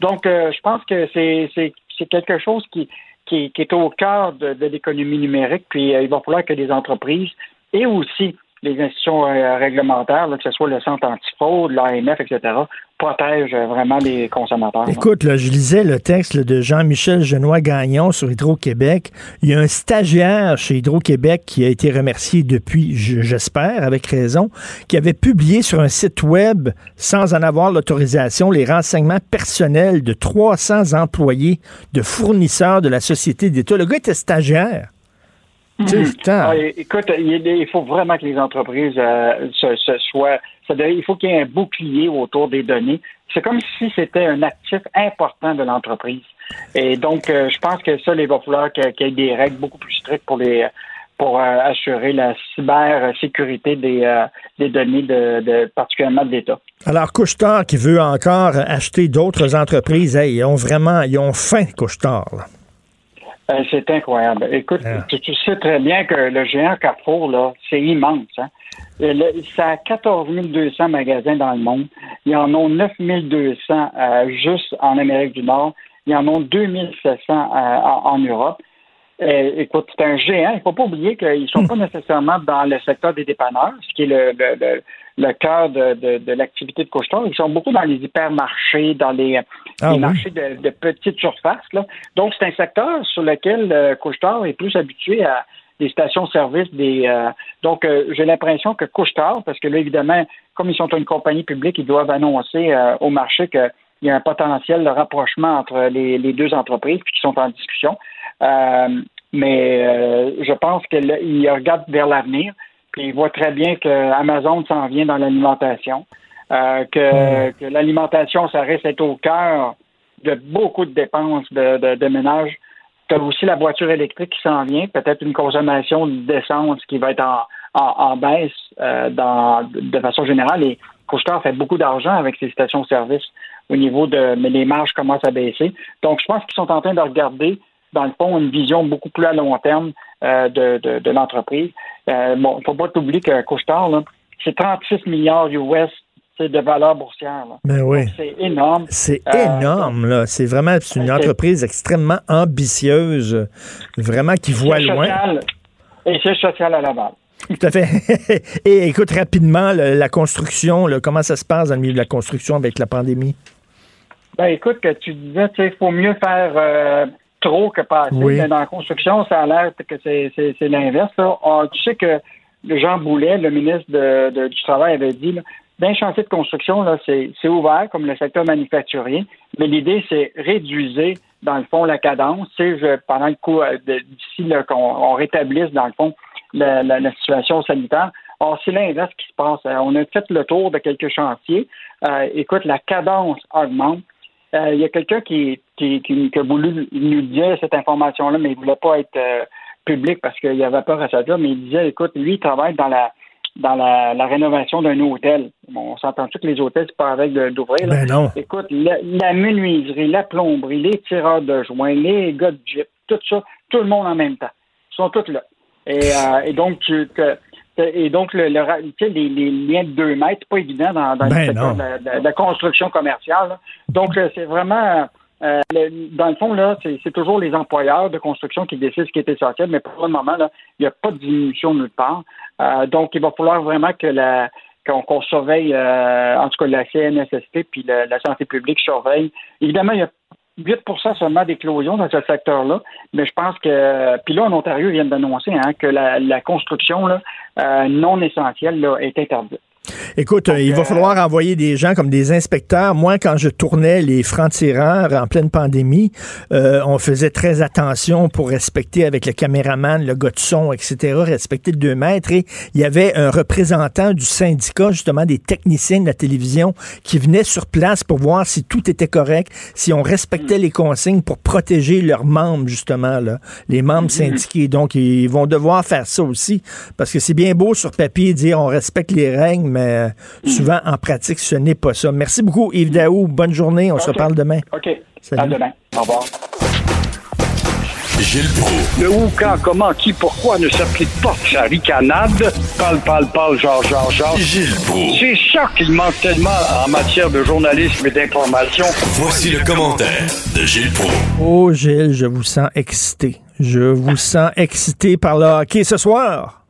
Donc, je pense que c'est quelque chose qui, qui, est au cœur de, de l'économie numérique. Puis, il va falloir que les entreprises et aussi les institutions euh, réglementaires, que ce soit le Centre antifraude, l'AMF, etc., protègent euh, vraiment les consommateurs. Écoute, je lisais le texte de Jean-Michel Genois-Gagnon sur Hydro-Québec. Il y a un stagiaire chez Hydro-Québec qui a été remercié depuis, j'espère, avec raison, qui avait publié sur un site web, sans en avoir l'autorisation, les renseignements personnels de 300 employés de fournisseurs de la société d'État. Le gars était stagiaire. Ah, écoute, il, faut vraiment que les entreprises euh, se, soient. il faut qu'il y ait un bouclier autour des données. C'est comme si c'était un actif important de l'entreprise. Et donc, euh, je pense que ça, il va falloir qu'il y ait des règles beaucoup plus strictes pour les pour euh, assurer la cybersécurité des, des données, de, particulièrement de l'État. Alors, Couchetard qui veut encore acheter d'autres entreprises, ils ont vraiment, ils ont faim, Couchetard. Ben, c'est incroyable. Écoute, ah. tu, sais très bien que le géant Carrefour, là, c'est immense. Hein? ça a 14 200 magasins dans le monde. Ils en ont 9 200 euh, juste en Amérique du Nord. Ils en ont 2 700 euh, en, Europe. Écoute, c'est un géant. Il ne faut pas oublier qu'ils ne sont hmm. pas nécessairement dans le secteur des dépanneurs, ce qui est le, le cœur de, de, de l'activité de Couchetard. Ils sont beaucoup dans les hypermarchés, dans les, ah marchés de, de, petites surfaces. Là. Donc, c'est un secteur sur lequel euh, est plus habitué à des stations-service. des euh, Donc, euh, j'ai l'impression que Couchetard, parce que là, évidemment, comme ils sont une compagnie publique, ils doivent annoncer euh, au marché qu'il y a un potentiel de rapprochement entre les, les deux entreprises puis qui sont en discussion. Mais je pense qu'ils regardent vers l'avenir. Puis il voit très bien que Amazon s'en vient dans l'alimentation. euh, que, que l'alimentation, ça reste être au cœur de beaucoup de dépenses de, de, de ménage. Tu as aussi la voiture électrique qui s'en vient, peut-être une consommation d'essence qui va être en, en, en baisse euh, dans, de façon générale. Et Couchetard fait beaucoup d'argent avec ses stations-service au niveau de. Mais les marges commencent à baisser. Donc, je pense qu'ils sont en train de regarder, dans le fond, une vision beaucoup plus à long terme euh, de, de, de l'entreprise. Euh, bon, il ne faut pas oublier que Couchetard, c'est 36 milliards US de valeur boursière. Là. Ben oui. C'est énorme. C'est Euh, énorme, là. C'est vraiment c'est une c'est- entreprise extrêmement ambitieuse, vraiment qui voit loin. social- et siège social à Laval. Tout à fait. Et écoute rapidement le- la construction, comment ça se passe dans le milieu de la construction avec la pandémie? Ben écoute, que tu disais, il faut mieux faire euh, trop que pas assez. Oui. Mais dans la construction, ça a l'air que c'est, c'est, c'est l'inverse. là. Ah, tu sais que Jean Boulet, le ministre de- de- du Travail, avait dit, là, dans les chantiers de construction, là, c'est, c'est ouvert comme le secteur manufacturier, mais l'idée, c'est réduire, dans le fond, la cadence. Je- pendant le coup, euh, d'ici là, qu'on on rétablisse, dans le fond, la, la- la situation sanitaire. Or, c'est l'inverse qui se passe. Euh, On a fait le tour de quelques chantiers. Euh, écoute, la cadence augmente. Euh, Il y a quelqu'un qui, qui, qui, qui a voulu nous dire cette information-là, mais il ne voulait pas être euh, public parce qu'il avait peur à sa job, mais il disait, écoute, lui, il travaille dans la dans la, la rénovation d'un hôtel. Bon, on s'entend-tu que les hôtels, c'est pas avec d'ouvrir? là? Ben non. Écoute, la, la menuiserie, la plomberie, les tireurs de joints, les gars de Jeep, tout ça, tout le monde en même temps. Ils sont tous là. Et, euh, et donc, tu, te- et donc le, le les, les liens de deux mètres, c'est pas évident dans, dans Ben le secteur de la, de la- de la construction commerciale. là. Donc, euh, c'est vraiment euh, le- dans le fond, là, c'est toujours les employeurs de construction qui décident ce qui est essentiel, mais pour le moment, là, il n'y a pas de diminution nulle part. Euh, donc, il va falloir vraiment que la qu'on surveille, euh, en tout cas la CNSST puis la, la santé publique surveille. Évidemment, il y a 8% seulement d'éclosion dans ce secteur-là, mais je pense que, puis là, en Ontario, ils viennent d'annoncer hein, que la, la construction là, euh, non essentielle là, est interdite. Écoute, euh, il va euh, falloir envoyer des gens comme des inspecteurs. Moi, quand je tournais les francs-tireurs en pleine pandémie, euh, on faisait très attention pour respecter avec le caméraman, le gars de son, etc., respecter le 2 mètres. Et il y avait un représentant du syndicat, justement, des techniciens de la télévision, qui venait sur place pour voir si tout était correct, si on respectait les consignes pour protéger leurs membres, justement, là, les membres syndiqués. Donc, ils vont devoir faire ça aussi, parce que c'est bien beau sur papier dire on respecte les règles, mais euh, souvent, en pratique, ce n'est pas ça. Merci beaucoup, Yves Daou. Bonne journée. On se reparle demain. OK. Salut. À demain. Au revoir. Gilles Proulx. Le où, quand, comment, qui, pourquoi ne s'applique pas sa ricanade? Parle, parle, parle, genre, genre, genre. Gilles Proulx. C'est ça qu'il manque tellement en matière de journalisme et d'information. Voici le commentaire de Gilles Proulx. Oh, Gilles, je vous sens excité. Je vous sens excité par le hockey ce soir.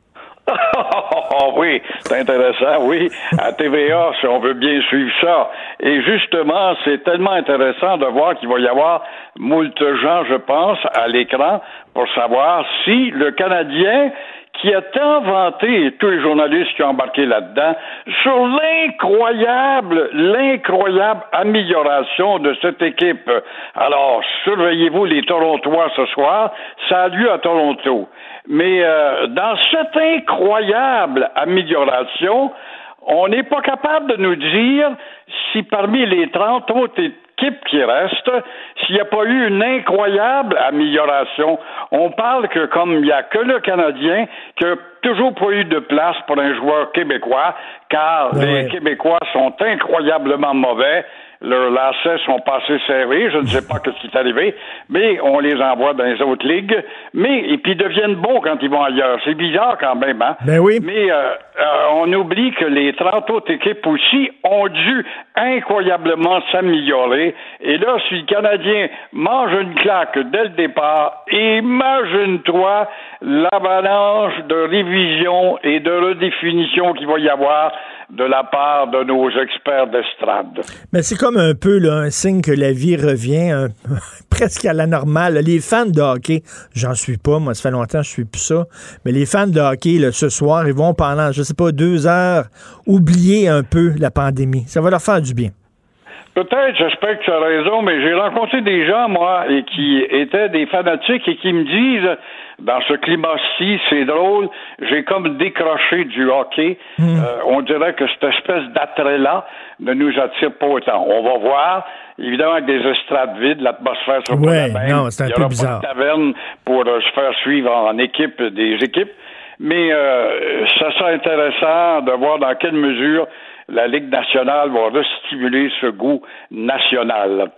Oui, c'est intéressant, oui. À TVA, si on veut bien suivre ça. Et justement, c'est tellement intéressant de voir qu'il va y avoir moult gens, je pense, à l'écran pour savoir si le Canadien qui a tant vanté, tous les journalistes qui ont embarqué là-dedans, sur l'incroyable, l'incroyable amélioration de cette équipe. Alors, surveillez-vous les Torontois ce soir. Ça a lieu à Toronto. Mais euh, dans cette incroyable amélioration, on n'est pas capable de nous dire si parmi les 30 autres équipes qui restent, s'il n'y a pas eu une incroyable amélioration. On parle que comme il n'y a que le Canadien qui a toujours pas eu de place pour un joueur québécois, car Ouais. les Québécois sont incroyablement mauvais. Leurs lacets sont passés serrés. Je ne sais pas ce qui est arrivé, mais on les envoie dans les autres ligues. Mais, et puis ils deviennent bons quand ils vont ailleurs. C'est bizarre quand même, hein? Ben oui. Mais euh, euh, on oublie que les 30 autres équipes aussi ont dû incroyablement s'améliorer. Et là, si le Canadien mange une claque dès le départ, imagine-toi l'avalanche de révision et de redéfinition qu'il va y avoir de la part de nos experts d'estrade. Mais c'est comme un peu là, un signe que la vie revient un- presque à la normale. Les fans de hockey, j'en suis pas, moi, ça fait longtemps que je suis plus ça, mais les fans de hockey, là, ce soir, ils vont pendant, je sais pas, deux heures, oublier un peu la pandémie. Ça va leur faire du bien. Peut-être, j'espère que tu as raison, mais j'ai rencontré des gens, moi, et qui étaient des fanatiques et qui me disent, dans ce climat-ci, c'est drôle, j'ai comme décroché du hockey. Hmm. Euh, on dirait que cette espèce d'attrait-là ne nous attire pas autant. On va voir. Évidemment, avec des estrades vides, l'atmosphère sera Ouais, pas la même. non, c'est un Il y peu aura bizarre. pas de taverne pour euh, se faire suivre en équipe des équipes. Mais euh, ça sera intéressant de voir dans quelle mesure la Ligue nationale va restimuler ce goût national.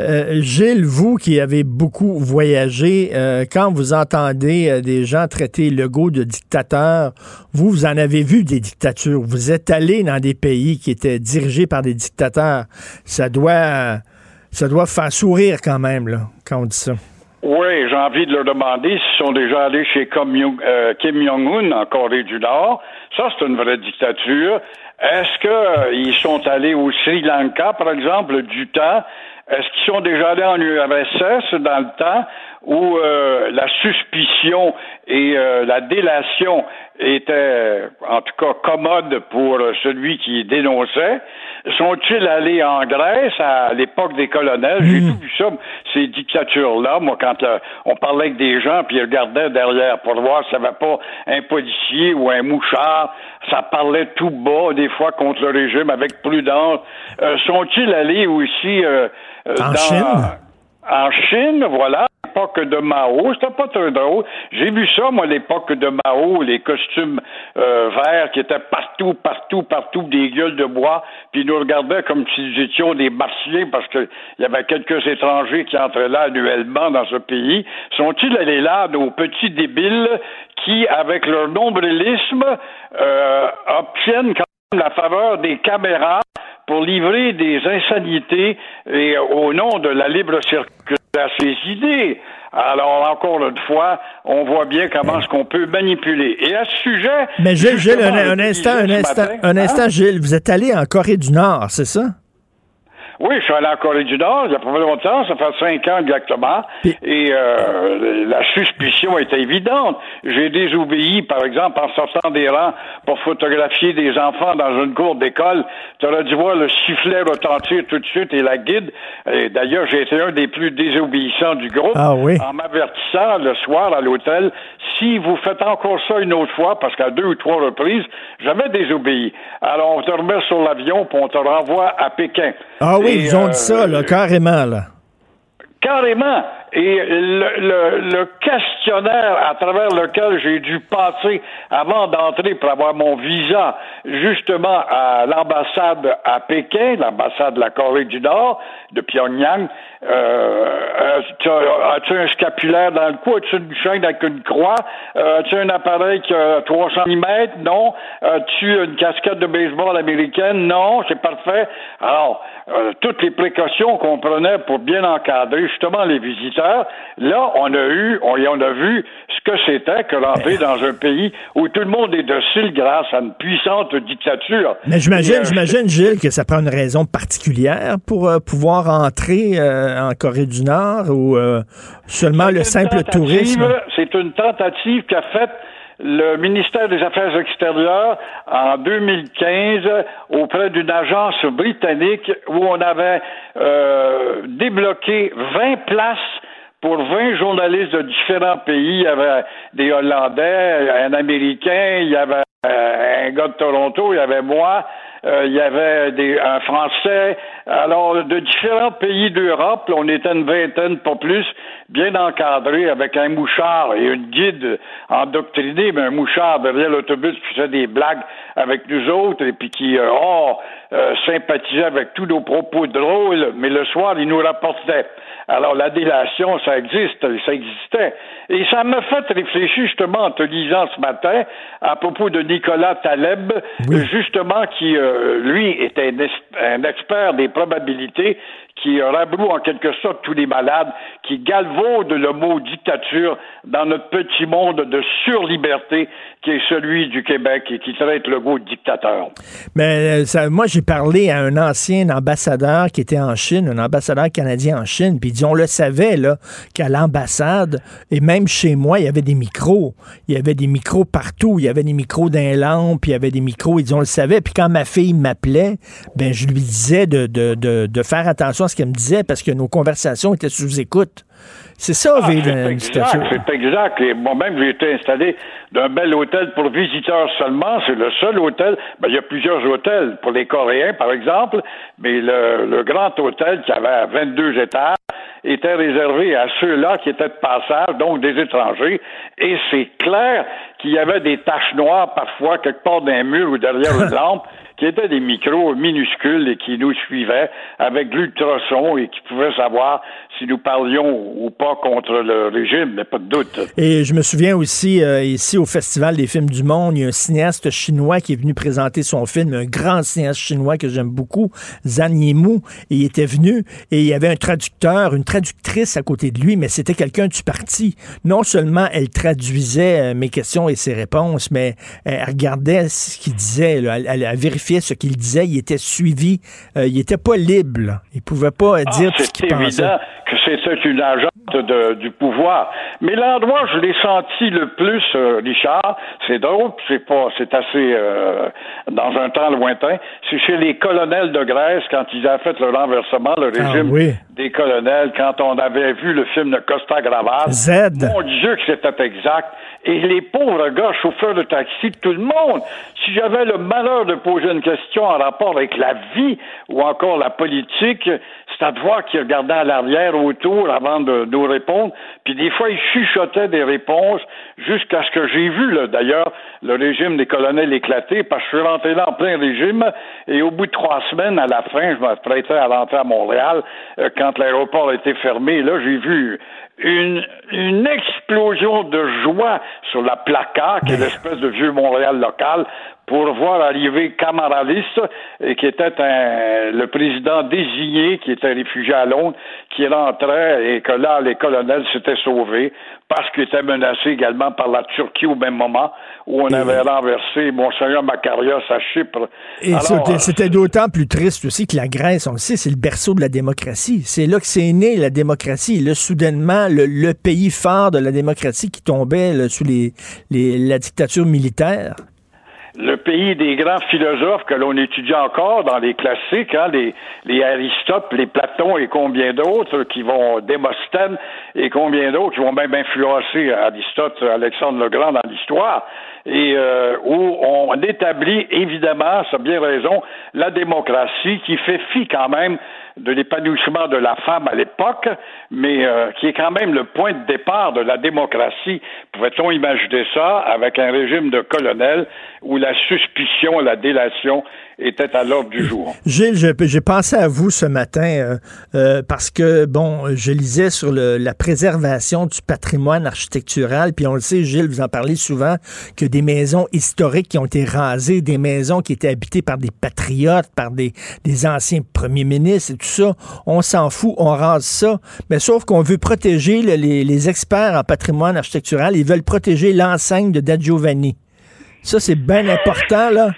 Euh, Gilles, vous qui avez beaucoup voyagé, euh, quand vous entendez euh, des gens traiter Legault de dictateur, vous, vous en avez vu des dictatures. Vous êtes allé dans des pays qui étaient dirigés par des dictateurs. Ça doit, ça doit faire sourire quand même, là, quand on dit ça. Oui, j'ai envie de leur demander s'ils sont déjà allés chez Kim euh, Kim Jong-un en Corée du Nord. Ça, c'est une vraie dictature. Est-ce qu'ils sont allés au Sri Lanka, par exemple, du temps? Est-ce qu'ils sont déjà allés en URSS dans le temps? Où euh, la suspicion et euh, la délation étaient, en tout cas, commodes pour euh, celui qui dénonçait? Sont-ils allés en Grèce à l'époque des colonels? J'ai tout vu ça, ces dictatures-là. Moi, quand euh, on parlait avec des gens, puis ils regardaient derrière pour voir s'il n'y avait pas un policier ou un mouchard, ça parlait tout bas, des fois contre le régime, avec prudence. Euh, Sont-ils allés aussi euh, euh, En dans... Chine? En Chine, voilà, l'époque de Mao, c'était pas très drôle. J'ai vu ça, moi, l'époque de Mao, les costumes euh, verts qui étaient partout, partout, partout, des gueules de bois, puis ils nous regardaient comme si nous étions des martiens parce qu'il y avait quelques étrangers qui entraient là annuellement dans ce pays. Sont-ils allés là, nos petits débiles qui, avec leur nombrilisme, euh, obtiennent quand même la faveur des caméras pour livrer des insanités et au nom de la libre circulation? Des idées. Alors, encore une fois, on voit bien comment est-ce qu'on peut manipuler. Et à ce sujet... Mais Gilles, Gilles, un, instant, un instant, matin, un hein? instant, Gilles, vous êtes allé en Corée du Nord, c'est ça? Oui, je suis allé en Corée du Nord, il y a pas longtemps, ça fait cinq ans exactement, et euh, la suspicion était évidente. J'ai désobéi, par exemple, en sortant des rangs pour photographier des enfants dans une cour d'école. Tu aurais dû voir le sifflet retentir tout de suite et la guide. Et d'ailleurs, j'ai été un des plus désobéissants du groupe Ah oui? en m'avertissant le soir à l'hôtel, si vous faites encore ça une autre fois, parce qu'à deux ou trois reprises, j'avais désobéi. Alors, on te remet sur l'avion, puis on te renvoie à Pékin. Ah oui, Et, ils ont dit ça, euh, là, carrément, là. Carrément. Et le, le, le questionnaire à travers lequel j'ai dû passer avant d'entrer pour avoir mon visa justement à l'ambassade à Pékin, l'ambassade de la Corée du Nord, de Pyongyang, euh, as- as-tu un scapulaire dans le cou? As-tu une chaîne avec une croix? Euh, as-tu un appareil qui a 300 mm? Non. As-tu une casquette de baseball américaine? Non. C'est parfait. Alors, euh, toutes les précautions qu'on prenait pour bien encadrer justement les visiteurs, là, on a eu, on, on a vu ce que c'était que rentrer dans un pays où tout le monde est docile grâce à une puissante dictature. Mais j'imagine, euh, j'imagine, Gilles, que ça prend une raison particulière pour euh, pouvoir entrer euh, en Corée du Nord ou euh, seulement le simple tourisme? C'est une tentative qu'a faite le ministère des Affaires extérieures en 2015 auprès d'une agence britannique où on avait euh, débloqué 20 places pour 20 journalistes de différents pays. Il y avait des Hollandais, un Américain, il y avait euh, un gars de Toronto, il y avait moi, euh, il y avait des, un Français. Alors, de différents pays d'Europe, on était une vingtaine, pas plus, bien encadrés, avec un mouchard et une guide endoctrinée, mais un mouchard derrière l'autobus qui faisait des blagues avec nous autres et puis qui, euh, oh, euh, sympathisait avec tous nos propos drôles, mais le soir, il nous rapportait. Alors, la délation, ça existe, ça existait. Et ça m'a fait réfléchir justement en te lisant ce matin à propos de Nicolas Taleb, justement, qui, euh, lui, était un, un expert des probabilités, qui rabroue en quelque sorte tous les malades, qui galvaude le mot dictature dans notre petit monde de surliberté qui est celui du Québec et qui traite le de dictateur. Mais euh, moi, j'ai parlé à un ancien ambassadeur qui était en Chine, un ambassadeur canadien en Chine, puis il dit, on le savait, là, qu'à l'ambassade, et même chez moi, il y avait des micros. Il y avait des micros partout. Il y avait des micros d'un lampe, il y avait des micros, ils on le savait. Puis quand ma fille m'appelait, ben, je lui disais de, de, de, de faire attention à ce qu'elle me disait parce que nos conversations étaient sous écoute. C'est ça, ah, C'est exact, c'est exact. moi-même, j'ai été installé d'un bel hôtel pour visiteurs seulement. C'est le seul hôtel. Ben, il y a plusieurs hôtels pour les Coréens, par exemple, mais le, le grand hôtel qui avait 22 étages était réservé à ceux-là qui étaient de passage, donc des étrangers. Et c'est clair qu'il y avait des taches noires parfois quelque part dans un mur ou derrière une lampe qui étaient des micros minuscules et qui nous suivaient avec l'ultrason et qui pouvaient savoir si nous parlions ou pas contre le régime, mais pas de doute. Et je me souviens aussi, euh, ici au Festival des films du monde, il y a un cinéaste chinois qui est venu présenter son film, un grand cinéaste chinois que j'aime beaucoup, Zhang Yimou, et il était venu et il y avait un traducteur, une traductrice à côté de lui, mais c'était quelqu'un du parti. Non seulement elle traduisait euh, mes questions et ses réponses, mais elle regardait ce qu'il disait, elle, elle, elle vérifiait ce qu'il disait, il était suivi, euh, il était pas libre. Il pouvait pas ah, dire ce qu'il pensait. Que c'était une agente du pouvoir. Mais l'endroit où je l'ai senti le plus, euh, Richard, c'est drôle, c'est pas, c'est assez euh, dans un temps lointain. C'est chez les colonels de Grèce quand ils avaient fait le renversement, le ah régime des colonels, quand on avait vu le film de Costa Gravas. Z. Mon Dieu que c'était exact et les pauvres gars, chauffeurs de taxi, tout le monde. Si j'avais le malheur de poser une question en rapport avec la vie ou encore la politique, c'est à voir qu'ils regardaient à l'arrière, autour, avant de nous répondre. Puis des fois, ils chuchotaient des réponses jusqu'à ce que j'ai vu, d'ailleurs, le régime des colonels éclater, parce que je suis rentré là en plein régime, et au bout de trois semaines, à la fin, je m'apprêtais à rentrer à Montréal, euh, quand l'aéroport était fermé. Là, j'ai vu une, une explosion de joie sur la placa, qui est l'espèce de vieux Montréal local, pour voir arriver Camaralis, qui était un, le président désigné, qui était réfugié à Londres, qui rentrait et que là, les colonels s'étaient sauvés parce qu'ils étaient menacés également par la Turquie au même moment où on avait renversé Monseigneur Macarios à Chypre. Et c'était d'autant plus triste aussi que la Grèce, on le sait, c'est le berceau de la démocratie. C'est là que c'est né la démocratie. Là, soudainement, le, pays phare de la démocratie qui tombait sous les, la dictature militaire le pays des grands philosophes que l'on étudie encore dans les classiques, hein, les, Aristote, les Platon et combien d'autres qui vont, Démosthène et combien d'autres qui vont même influencer Aristote, Alexandre le Grand dans l'histoire, et euh, où on établit évidemment, ça bien raison, la démocratie qui fait fi quand même de l'épanouissement de la femme à l'époque, mais euh, qui est quand même le point de départ de la démocratie. Pouvait-on imaginer ça avec un régime de colonel où la suspicion, la délation était à l'ordre du jour. Gilles, j'ai pensé à vous ce matin euh, euh, parce que, bon, je lisais sur le, la préservation du patrimoine architectural, puis on le sait, Gilles, vous en parlez souvent, que des maisons historiques qui ont été rasées, des maisons qui étaient habitées par des patriotes, par des, des anciens premiers ministres et tout ça, on s'en fout, on rase ça. Mais sauf qu'on veut protéger les, les experts en patrimoine architectural, ils veulent protéger l'enseigne de Da Giovanni. Ça, c'est bien important, là.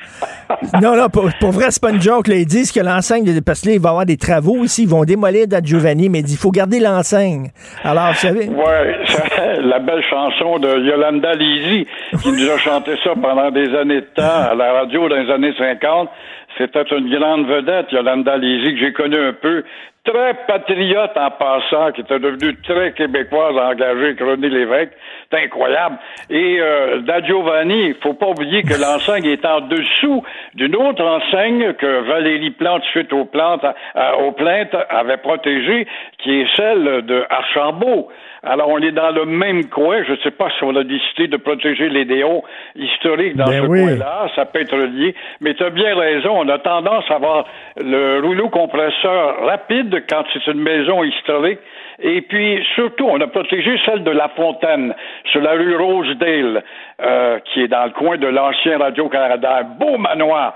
Non, non, pour, vrai, c'est pas une joke. Là. Ils disent que l'enseigne, parce que là, il va y avoir des travaux ici, ils vont démolir Da Giovanni, mais il faut garder l'enseigne. Alors, vous savez. Oui, la belle chanson de Yolanda Lisi, qui nous a chanté ça pendant des années de temps à la radio dans les années 50. C'était une grande vedette, Yolanda Lisi, que j'ai connue un peu, très patriote en passant, qui était devenue très québécoise, engagée René Lévesque. C'est incroyable. Et euh, Da Giovanni, il faut pas oublier que l'enseigne est en dessous d'une autre enseigne que Valérie Plante, suite aux, aux plaintes, avait protégée, qui est celle de Archambault. Alors, on est dans le même coin. Je ne sais pas si on a décidé de protéger les déos historiques dans ben ce coin-là. Ça peut être lié. Mais tu as bien raison. On a tendance à avoir le rouleau compresseur rapide quand c'est une maison historique. Et puis, surtout, on a protégé celle de La Fontaine, sur la rue Rosedale, euh, qui est dans le coin de l'ancien Radio-Canada. Un beau manoir.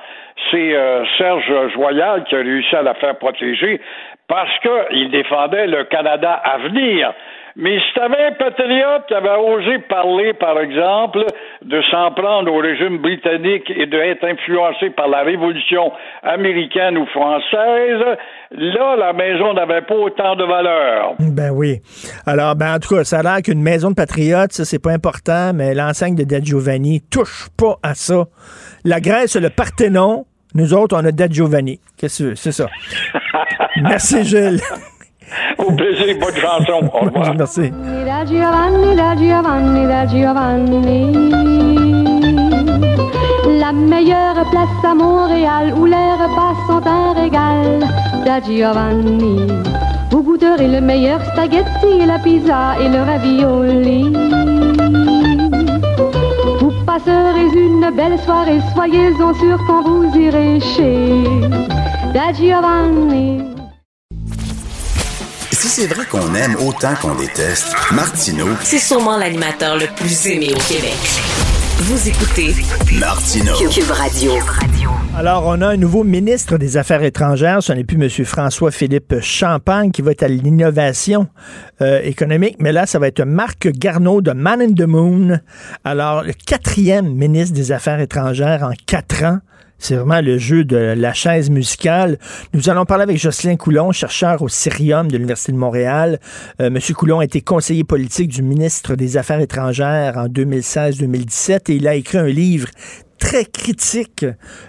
C'est euh, Serge Joyal qui a réussi à la faire protéger parce qu'il défendait le Canada à venir. Mais si t'avais un patriote qui avait osé parler, par exemple, de s'en prendre au régime britannique et d'être influencé par la révolution américaine ou française, là, la maison n'avait pas autant de valeur. Ben oui. Alors, ben, en tout cas, ça a l'air qu'une maison de patriotes, ça, c'est pas important, mais l'enseigne de Dad Giovanni touche pas à ça. La Grèce, le Parthénon, nous autres, on a Dad Giovanni. Qu'est-ce que c'est ça? Merci, Gilles. Au plaisir, bonne chanson. Au revoir. Merci. Da Giovanni, da Giovanni, da Giovanni. La meilleure place à Montréal où les repas sont un régal. Da Giovanni. Vous goûterez le meilleur spaghetti, la pizza et le ravioli. Vous passerez une belle soirée, soyez-en sûrs quand vous irez chez Da Giovanni. C'est vrai qu'on aime autant qu'on déteste, Martineau, C'est sûrement l'animateur le plus aimé au Québec. Vous écoutez Martineau. Cube Radio. Alors, on a un nouveau ministre des Affaires étrangères. Ce n'est plus M. François-Philippe Champagne qui va être à l'innovation euh, économique, mais là, ça va être Marc Garneau de Man in the Moon. Alors, le quatrième ministre des Affaires étrangères en quatre ans. C'est vraiment le jeu de la chaise musicale. Nous allons parler avec Jocelyn Coulon, chercheur au Cirium de l'Université de Montréal. Euh, Monsieur Coulon a été conseiller politique du ministre des Affaires étrangères en 2016-2017 et il a écrit un livre très critique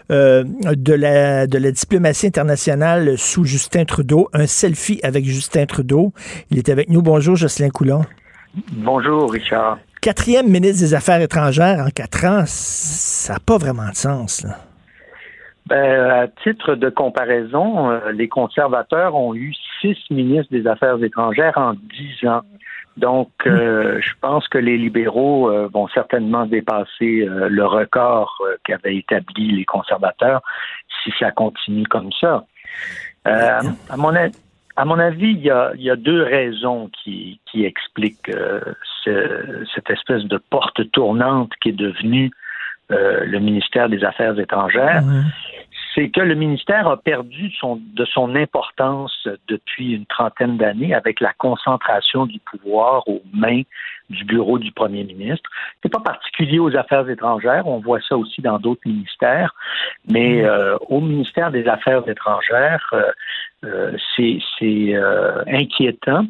euh, de, la, de la diplomatie internationale sous Justin Trudeau, un selfie avec Justin Trudeau. Il est avec nous. Bonjour, Jocelyn Coulon. Bonjour, Richard. Quatrième ministre des Affaires étrangères en quatre ans, ça n'a pas vraiment de sens. Là. Ben, à titre de comparaison, euh, les conservateurs ont eu six ministres des Affaires étrangères en dix ans. Donc, euh, je pense que les libéraux euh, vont certainement dépasser le record qu'avaient établi les conservateurs si ça continue comme ça. À, mon, avis, il y a, y a deux raisons qui, qui expliquent ce- cette espèce de porte tournante qui est devenue le ministère des Affaires étrangères c'est que le ministère a perdu son, de son importance depuis une trentaine d'années avec la concentration du pouvoir aux mains du bureau du premier ministre. C'est pas particulier aux affaires étrangères, on voit ça aussi dans d'autres ministères, mais euh, au ministère des Affaires étrangères, euh, euh, c'est c'est, euh, inquiétant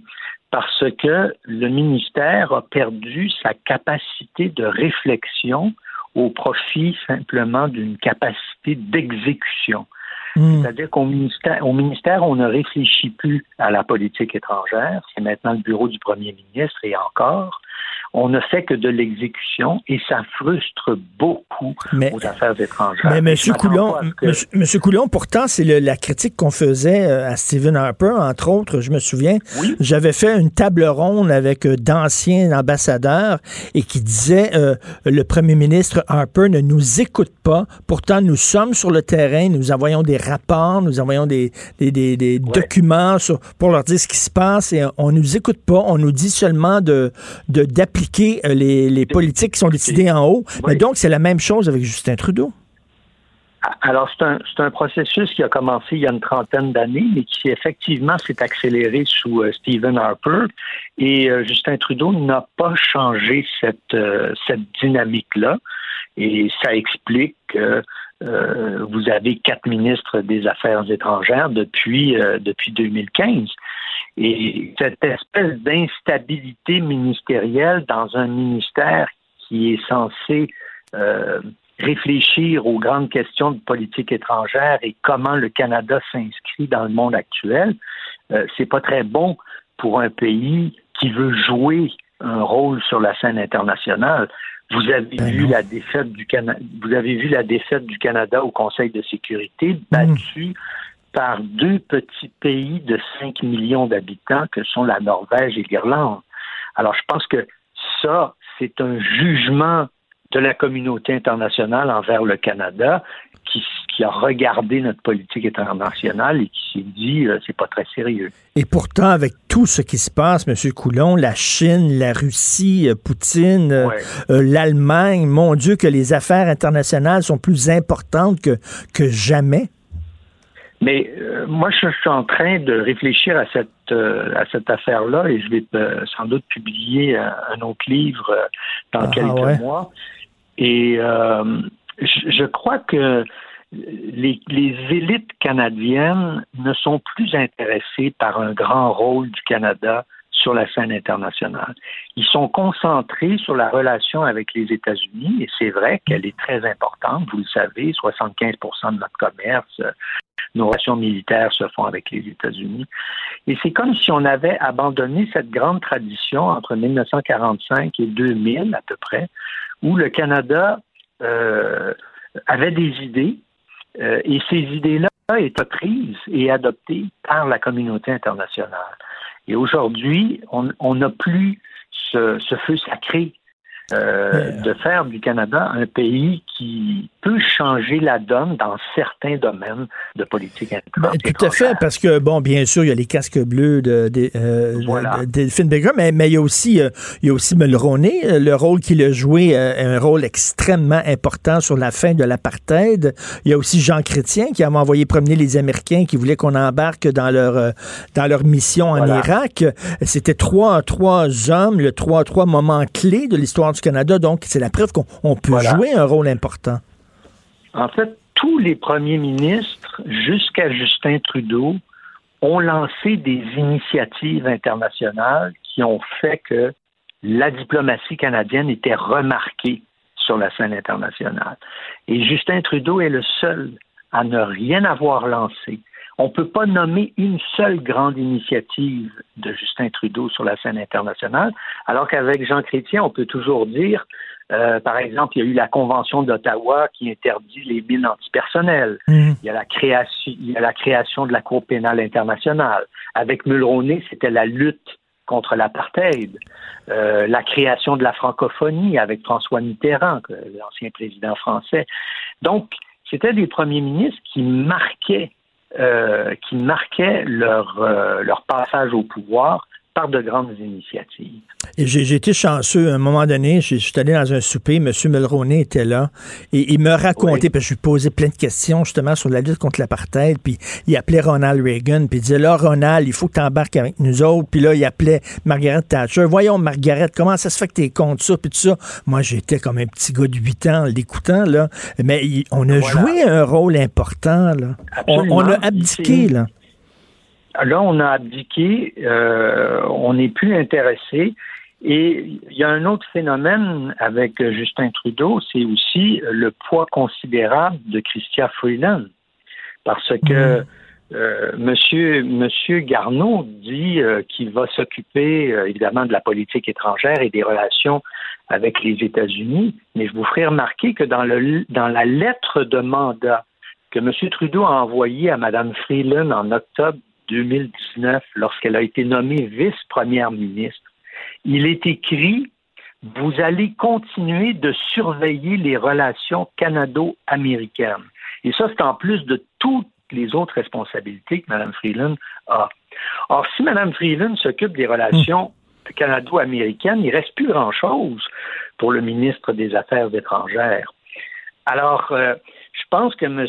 parce que le ministère a perdu sa capacité de réflexion au profit simplement d'une capacité d'exécution. C'est-à-dire qu'au ministère, au ministère, on ne réfléchit plus à la politique étrangère. C'est maintenant le bureau du premier ministre et encore. On ne fait que de l'exécution et ça frustre beaucoup Mais- aux affaires étrangères. Mais m'attends Coulon, que- monsieur, Monsieur Coulon, pourtant, c'est la critique qu'on faisait euh, à Stephen Harper, entre autres, je me souviens. Oui. J'avais fait une table ronde avec euh, d'anciens ambassadeurs et qui disaient euh, le premier ministre Harper ne nous écoute pas. Pourtant, nous sommes sur le terrain, nous envoyons des rapports, nous envoyons des, des, des- des documents sur- pour leur dire ce qui se passe et on nous écoute pas. On nous dit seulement de de- d'appliquer euh, les, les politiques qui sont décidées en haut. Mais donc, c'est la même chose avec Justin Trudeau? Alors, c'est un, processus qui a commencé il y a une trentaine d'années, mais qui effectivement s'est accéléré sous euh, Stephen Harper. Et euh, Justin Trudeau n'a pas changé cette, euh, cette dynamique-là. Et ça explique que vous avez quatre ministres des Affaires étrangères depuis, depuis 2015. Et cette espèce d'instabilité ministérielle dans un ministère qui est censé euh, réfléchir aux grandes questions de politique étrangère et comment le Canada s'inscrit dans le monde actuel, euh, c'est pas très bon pour un pays qui veut jouer un rôle sur la scène internationale. Vous avez Ben vu non. la défaite du Canada, vous avez vu la défaite du Canada au Conseil de sécurité battue par deux petits pays de 5 millions d'habitants que sont la Norvège et l'Irlande. Alors je pense que ça, c'est un jugement de la communauté internationale envers le Canada qui, qui a regardé notre politique internationale et qui s'est dit euh, c'est pas très sérieux. Et pourtant, avec tout ce qui se passe, M. Coulon, la Chine, la Russie, euh, Poutine, euh, Ouais. euh, l'Allemagne, mon Dieu, que les affaires internationales sont plus importantes que, que jamais. Mais euh, moi, je suis en train de réfléchir à cette euh, à cette affaire-là et je vais euh, sans doute publier un, autre livre dans Ah, quelques ouais. mois. Et je, je crois que les, les élites canadiennes ne sont plus intéressées par un grand rôle du Canada sur la scène internationale. Ils sont concentrés sur la relation avec les États-Unis et c'est vrai qu'elle est très importante. Vous le savez, 75% de notre commerce, euh, nos relations militaires se font avec les États-Unis. Et c'est comme si on avait abandonné cette grande tradition entre 1945 et 2000 à peu près, où le Canada euh, avait des idées euh, et ces idées-là étaient prises et adoptées par la communauté internationale. Et aujourd'hui, on n'a plus ce feu sacré euh, de faire du Canada un pays qui peut changer la donne dans certains domaines de politique Ben, internationale. tout à fait, parce que, bon, bien sûr, il y a les casques bleus de, de, euh, Voilà. de- de Delphine Baker, mais, mais il y a aussi, euh, il y a aussi Mulroney, le rôle qu'il a joué, un rôle extrêmement important sur la fin de l'apartheid. Il y a aussi Jean Chrétien qui avait envoyé promener les Américains qui voulaient qu'on embarque dans leur, dans leur mission en Voilà. Irak. C'était trois, trois hommes, le trois, trois moments clés de l'histoire du Canada, donc c'est la preuve qu'on on peut Voilà. jouer un rôle important. En fait, tous les premiers ministres, jusqu'à Justin Trudeau, ont lancé des initiatives internationales qui ont fait que la diplomatie canadienne était remarquée sur la scène internationale. Et Justin Trudeau est le seul à ne rien avoir lancé. On ne peut pas nommer une seule grande initiative de Justin Trudeau sur la scène internationale, alors qu'avec Jean Chrétien, on peut toujours dire euh, par exemple, il y a eu la Convention d'Ottawa qui interdit les mines antipersonnelles. Il, y a la création, il y a la création de la Cour pénale internationale. Avec Mulroney, c'était la lutte contre l'apartheid. Euh, la création de la francophonie avec François Mitterrand, l'ancien président français. Donc, c'était des premiers ministres qui marquaient, euh, qui marquaient euh, leur passage au pouvoir par de grandes initiatives. Et J'ai été chanceux. À un moment donné, je suis allé dans un souper, M. Mulroney était là, et il me racontait, parce que je lui posais plein de questions justement sur la lutte contre l'apartheid, puis il appelait Ronald Reagan, puis il disait, là, Ronald, il faut que tu embarques avec nous autres, puis là, il appelait Margaret Thatcher. Voyons, Margaret, comment ça se fait que t'es contre ça, puis tout ça? Moi, j'étais comme un petit gars de 8 ans en l'écoutant, là, mais il- on a Voilà. joué un rôle important, là. On, on a abdiqué, là. Là, on a abdiqué, euh, on n'est plus intéressé. Et il y a un autre phénomène avec euh, Justin Trudeau, c'est aussi euh, le poids considérable de Christian Freeland. Parce que euh, monsieur, monsieur Garneau dit euh, qu'il va s'occuper euh, évidemment de la politique étrangère et des relations avec les États-Unis, mais je vous ferai remarquer que dans, le, dans la lettre de mandat que M. Trudeau a envoyée à Mme Freeland en octobre 2019, lorsqu'elle a été nommée vice-première ministre, il est écrit Vous allez continuer de surveiller les relations canado-américaines. Et ça, c'est en plus de toutes les autres responsabilités que Mme Freeland a. Or, si Mme Freeland s'occupe des relations canado-américaines, il ne reste plus grand-chose pour le ministre des Affaires étrangères. Alors, euh, pense que M.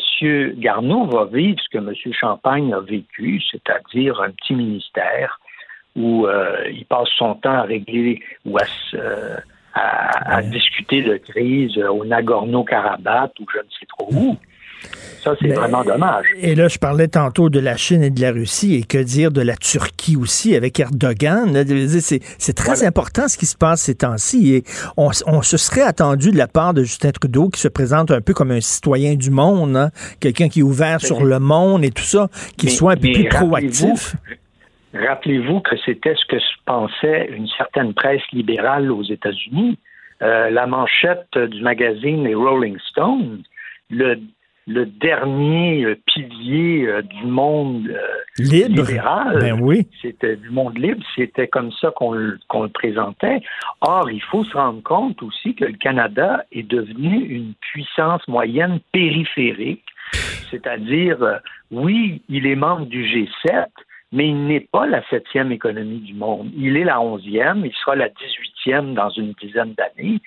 Garneau va vivre ce que M. Champagne a vécu, c'est-à-dire un petit ministère où euh, il passe son temps à régler ou à, euh, à, à discuter de crise au Nagorno-Karabakh ou je ne sais trop où. Ça, c'est vraiment dommage. Et là, je parlais tantôt de la Chine et de la Russie, et que dire de la Turquie aussi avec Erdogan. C'est très Voilà. important ce qui se passe ces temps-ci. Et on, on se serait attendu de la part de Justin Trudeau, qui se présente un peu comme un citoyen du monde, hein, quelqu'un qui est ouvert sur le monde et tout ça, qu'il Mais- soit un peu plus proactif. Rappelez-vous que c'était ce que pensait une certaine presse libérale aux États-Unis. Euh, la manchette du magazine Les Rolling Stones, le, le dernier euh, pilier euh, du monde euh, Libre. libéral, Ben oui. c'était du monde libre, c'était comme ça qu'on le, le présentait. Or, il faut se rendre compte aussi que le Canada est devenu une puissance moyenne périphérique, c'est-à-dire, oui, il est membre du G7, mais il n'est pas la septième économie du monde. Il est la onzième, il sera la dix-huitième dans une dizaine d'années.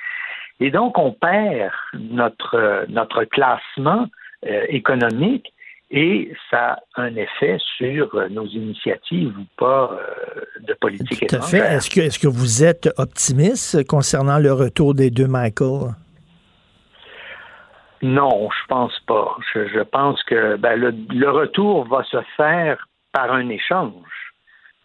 Et donc, on perd notre, notre classement euh, économique et ça a un effet sur nos initiatives ou pas euh, de politique Tout à fait. étrangère. Est-ce que, est-ce que vous êtes optimiste concernant le retour des deux Michael? Non, je pense pas. Je, je pense que ben, le, le retour va se faire par un échange.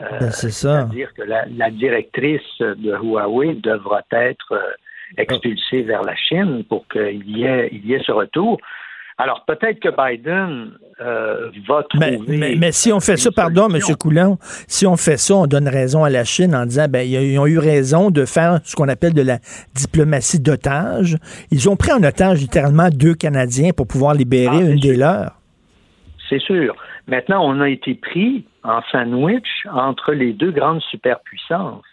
Euh, Ben, c'est ça. C'est-à-dire que la, la directrice de Huawei devra être euh, expulsée vers la Chine pour qu'il y ait, il y ait ce retour. Alors peut-être que Biden euh, va trouver. Mais, mais- mais si on fait ça, pardon, M. Coulon, si on fait ça, on donne raison à la Chine en disant, ben, ils ont eu raison de faire ce qu'on appelle de la diplomatie d'otage. Ils ont pris en otage littéralement deux Canadiens pour pouvoir libérer Ah, une des leurs. C'est sûr. Maintenant, on a été pris en sandwich entre les deux grandes superpuissances.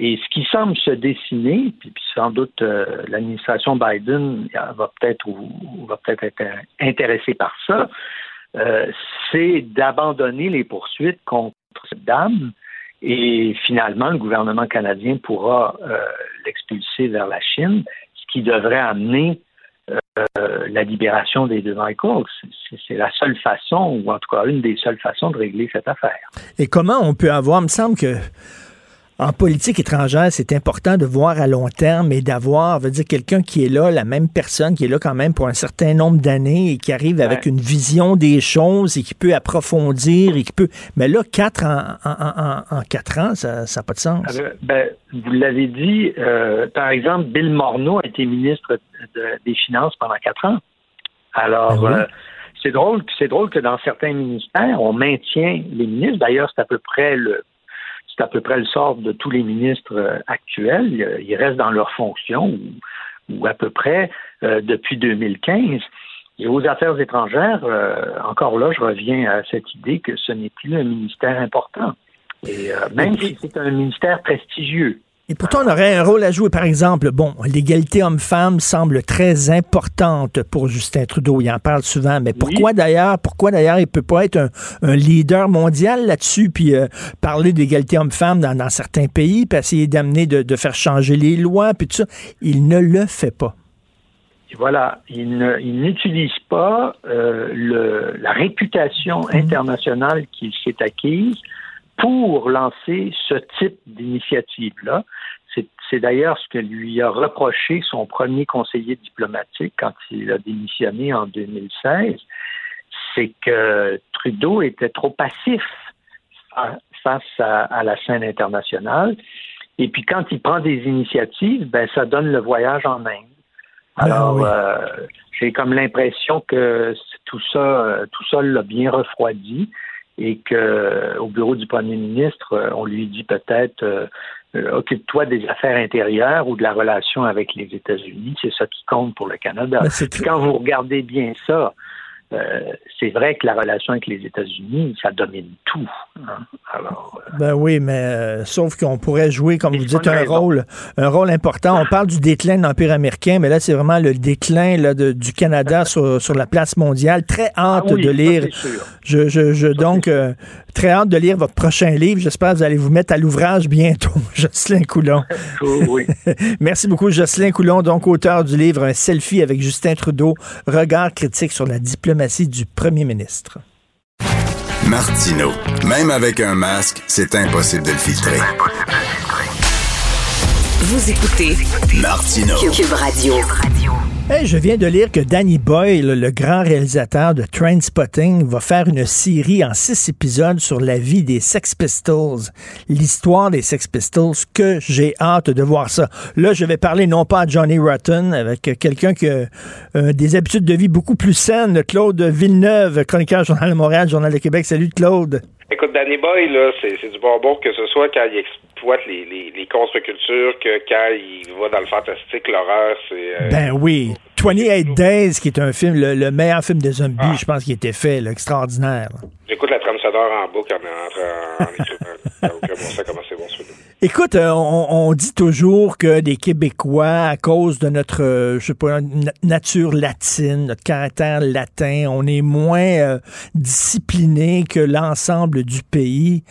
Et ce qui semble se dessiner, puis, puis sans doute euh, l'administration Biden euh, va peut-être va peut-être être euh, intéressée par ça, c'est d'abandonner les poursuites contre cette dame et finalement le gouvernement canadien pourra l'expulser vers la Chine, ce qui devrait amener la libération des deux Michaels. C'est la seule façon, ou en tout cas une des seules façons de régler cette affaire. Et comment on peut avoir, il me semble que en politique étrangère, c'est important de voir à long terme et d'avoir, veut dire, quelqu'un qui est là, la même personne qui est là quand même pour un certain nombre d'années et qui arrive avec Ouais. une vision des choses et qui peut approfondir et qui peut. Mais là, quatre en, en, en- en quatre ans, ça n'a pas de sens. Euh, ben, vous l'avez dit, euh, par exemple, Bill Morneau a été ministre de- des Finances pendant quatre ans. Alors, Ah oui? euh, c'est drôle, c'est drôle que dans certains ministères, on maintient les ministres. D'ailleurs, c'est à peu près le c'est à peu près le sort de tous les ministres euh, actuels. Ils restent dans leurs fonctions ou, ou à peu près euh, depuis 2015. Et aux affaires étrangères, euh, encore là, je reviens à cette idée que ce n'est plus un ministère important. Et euh, même si c'est un ministère prestigieux. Et pourtant, on aurait un rôle à jouer. Par exemple, bon, l'égalité homme-femme semble très importante pour Justin Trudeau. Il en parle souvent. Mais pourquoi d'ailleurs, pourquoi d'ailleurs il peut pas être un, un leader mondial là-dessus, puis euh, parler d'égalité homme-femme dans, dans certains pays, puis essayer d'amener de, de faire changer les lois, puis tout ça? Il ne le fait pas. Et voilà, il n'utilise pas euh, le, la réputation internationale qu'il s'est acquise pour lancer ce type d'initiative-là. C'est d'ailleurs ce que lui a reproché son premier conseiller diplomatique quand il a démissionné en 2016, c'est que Trudeau était trop passif fa- face à, à la scène internationale. Et puis quand il prend des initiatives, ben ça donne le voyage en Inde. Alors, oui. euh, j'ai comme l'impression que tout ça, euh, tout ça l'a bien refroidi et que euh, au bureau du premier ministre, euh, on lui dit peut-être euh, euh, occupe-toi des affaires intérieures ou de la relation avec les États-Unis, c'est ça qui compte pour le Canada. Puis quand vous regardez bien ça, euh, c'est vrai que la relation avec les États-Unis, ça domine tout. hein. Alors, euh, Ben oui, mais euh, sauf qu'on pourrait jouer, comme vous dites, un raison. rôle, un rôle important. On parle du déclin de l'Empire américain, mais là, c'est vraiment le déclin là, de- du Canada sur, sur la place mondiale. Très hâte ah oui, de lire. Je, je, je donc très hâte de lire votre prochain livre. J'espère que vous allez vous mettre à l'ouvrage bientôt, Jocelyn Coulon. Oh, oui. Merci beaucoup, Jocelyn Coulon, donc auteur du livre Un selfie avec Justin Trudeau, regard critique sur la diplomatie du premier ministre. Martino. Même avec un masque, c'est impossible de le filtrer. Vous écoutez Martino. Cube Radio. Hey, je viens de lire que Danny Boyle, le grand réalisateur de Trainspotting, va faire une série en six épisodes sur la vie des Sex Pistols, l'histoire des Sex Pistols, que j'ai hâte de voir ça. Là, je vais parler non pas à Johnny Rotten, avec quelqu'un qui a euh, des habitudes de vie beaucoup plus saines, Claude Villeneuve, chroniqueur Journal de Montréal, Journal de Québec. Salut Claude. Écoute, Danny Boy, là, c'est, c'est du bonbon que ce soit quand il exploite les, les, les contre-cultures, que quand il va dans le fantastique, l'horreur, c'est... euh, Ben oui. 28 Days, qui est un film, le, le meilleur film de zombies, je pense, qui a été fait, là, extraordinaire. J'écoute la trame sonore en boucle en, en, en, en écrivant. Ça bon comment c'est bon. Écoute, euh, on, on dit toujours que les Québécois, à cause de notre, euh, je sais pas, na- nature latine, notre caractère latin, on est moins euh, discipliné que l'ensemble du pays.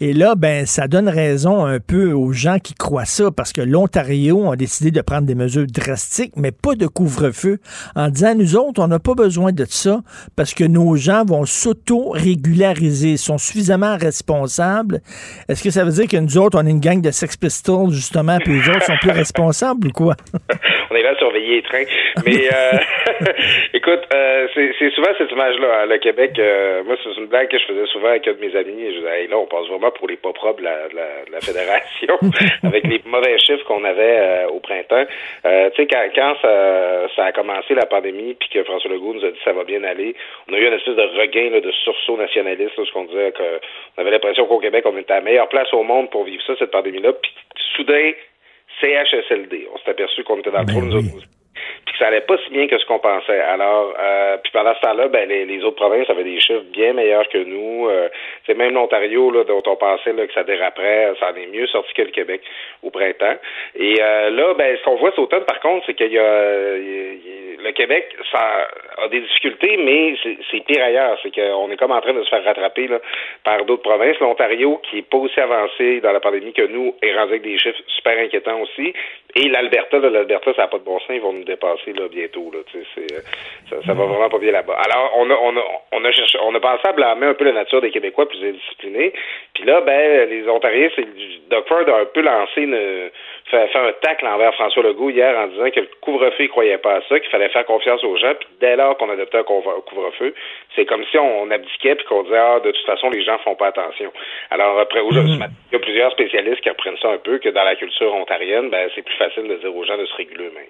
Et là, ben, ça donne raison un peu aux gens qui croient ça, parce que l'Ontario a décidé de prendre des mesures drastiques, mais pas de couvre-feu, en disant, nous autres, on n'a pas besoin de ça, parce que nos gens vont s'auto-régulariser, sont suffisamment responsables. Est-ce que ça veut dire que nous autres, on est une gang de Sex Pistols, justement, puis les autres sont plus responsables ou quoi? on est là à surveiller les trains. Mais euh, écoute, euh, c'est souvent cette image-là. hein, Le Québec, euh, moi, c'est une blague que je faisais souvent avec un de mes amis. Je disais, hey, là, on passe vraiment pour les pas propres de la, la, fédération, avec les mauvais chiffres qu'on avait au printemps. Tu sais, quand, quand ça, ça a commencé la pandémie, puis que François Legault nous a dit ça va bien aller, on a eu une espèce de regain là, de sursaut nationaliste, là, ce qu'on disait que on avait l'impression qu'au Québec, on était la meilleure place au monde pour vivre ça, cette pandémie-là. Puis soudain, CHSLD. On s'est aperçu qu'on était dans le trou, nous autres. Puis que ça allait pas si bien que ce qu'on pensait. Alors, euh, puis pendant ce temps-là, ben, les, les autres provinces avaient des chiffres bien meilleurs que nous. Euh, c'est même l'Ontario, là, dont on pensait là, que ça déraperait, ça en est mieux sorti que le Québec au printemps. Et euh, là, ben, ce qu'on voit cet automne, par contre, c'est qu'il y a, il y a- le Québec, ça a des difficultés, mais c'est pire ailleurs. C'est qu'on est comme en train de se faire rattraper là, par d'autres provinces. L'Ontario, qui est pas aussi avancé dans la pandémie que nous, est rendu avec des chiffres super inquiétants aussi. Et l'Alberta, l'Alberta, ça n'a pas de bon sens, ils vont nous dépasser là, bientôt. Là, euh, ça, ça va vraiment pas bien là-bas. Alors, on a, on a, on a cherché, on a pensé à blâmer un peu la nature des Québécois plus indisciplinés. Puis là, ben, les Ontariens, c'est Doug Ford a un peu lancé une fait, fait un tacle envers François Legault hier en disant que le couvre-feu, il croyait pas à ça, qu'il fallait faire confiance aux gens. Puis dès lors qu'on adoptait un couvre- couvre-feu, c'est comme si on abdiquait puis qu'on disait ah de toute façon les gens font pas attention. Alors après aujourd'hui, matin, il y a plusieurs spécialistes qui reprennent ça un peu que dans la culture ontarienne, ben c'est plus facile de dire aux gens de se réguler eux-mêmes.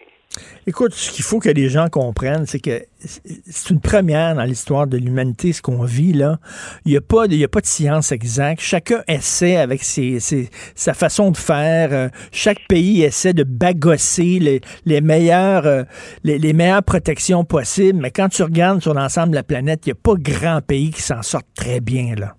Écoute, ce qu'il faut que les gens comprennent, c'est que c'est une première dans l'histoire de l'humanité, ce qu'on vit là. Il n'y a, pas de- a pas de science exacte. Chacun essaie avec sa façon de faire. Euh, Chaque pays essaie de bagosser les, meilleures, euh, les, meilleures protections possibles. Mais quand tu regardes sur l'ensemble de la planète, il n'y a pas grand pays qui s'en sortent très bien là.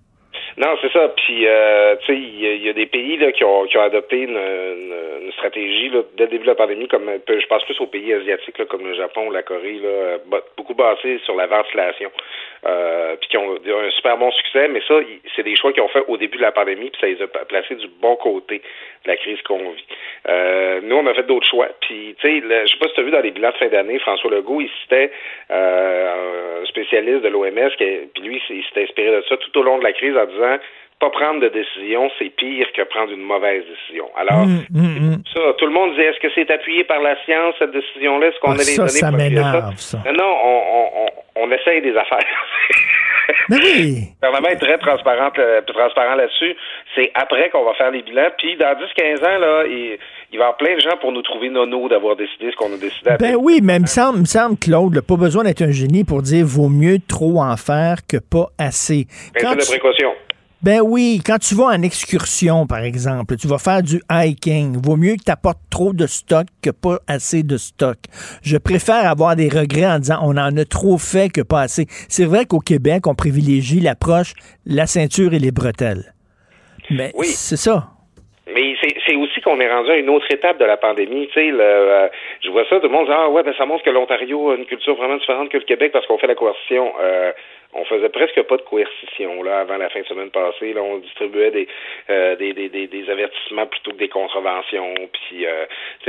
Non, c'est ça. Puis, euh, tu sais, il y, a- des pays là, qui, ont, qui ont adopté une, une- stratégie là, dès le début de la pandémie, comme je pense plus aux pays asiatiques là, comme le Japon la Corée, là, beaucoup basés sur la ventilation, euh, puis qui ont un super bon succès. Mais ça, c'est des choix qu'ils ont fait au début de la pandémie, puis ça les a placés du bon côté de la crise qu'on vit. Euh, nous, on a fait d'autres choix. Puis, tu sais, je sais pas si tu as vu dans les bilans de fin d'année, François Legault, il citait euh, un spécialiste de l'OMS, puis lui, il s'était inspiré de ça tout au long de la crise en disant pas prendre de décision, c'est pire que prendre une mauvaise décision. Alors, Mm, ça, tout le monde disait, est-ce que c'est appuyé par la science, cette décision-là? Est-ce qu'on Ah, a les ça, données ça m'énerve, ça? Non, non, on, on, on, on essaye des affaires. Mais oui! Le gouvernement est très transparent, euh, transparent là-dessus. C'est après qu'on va faire les bilans. Puis dans 10-15 ans, là, il, il va y avoir plein de gens pour nous trouver nono d'avoir décidé ce qu'on a décidé. à Ben oui, mais il me semble, me semble, Claude, là, pas besoin d'être un génie pour dire vaut mieux trop en faire que pas assez. Quand de tu- précaution. Ben oui, quand tu vas en excursion, par exemple, tu vas faire du hiking, vaut mieux que tu apportes trop de stock que pas assez de stock. Je préfère avoir des regrets en disant on en a trop fait que pas assez. C'est vrai qu'au Québec, on privilégie l'approche la ceinture et les bretelles. Mais Oui. c'est ça. Mais c'est aussi qu'on est rendu à une autre étape de la pandémie. Tu sais, le, euh, je vois ça, tout le monde dit ah ouais, ben ça montre que l'Ontario a une culture vraiment différente que le Québec parce qu'on fait la coercition. Euh, on faisait presque pas de coercition là avant la fin de semaine passée. Là, on distribuait des euh, des, des, des, des avertissements plutôt que des contraventions. Puis, euh,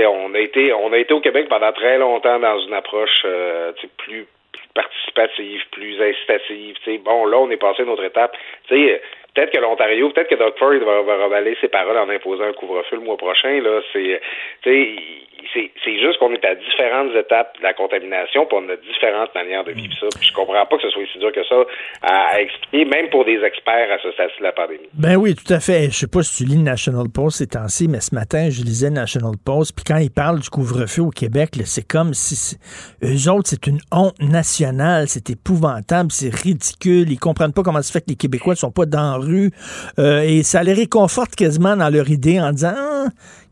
on a été on a été au Québec pendant très longtemps dans une approche euh, plus plus participative, plus incitative. Tu sais, bon, là, on est passé à une autre étape. Tu sais, peut-être que l'Ontario, peut-être que Doug Ford va, va ravaler ses paroles en imposant un couvre-feu le mois prochain. Là, c'est, c'est, juste qu'on est à différentes étapes de la contamination, puis on a différentes manières de vivre ça. Puis je comprends pas que ce soit aussi dur que ça à, expliquer, même pour des experts à ce stade de la pandémie. Ben oui, tout à fait. Je sais pas si tu lis National Post ces temps-ci, mais ce matin, je lisais National Post, puis quand ils parlent du couvre-feu au Québec, c'est comme si eux autres, c'est une honte nationale, c'est épouvantable, c'est ridicule, ils comprennent pas comment ça fait que les Québécois ne sont pas dans la rue, euh, et ça les réconforte quasiment dans leur idée en disant, Ah,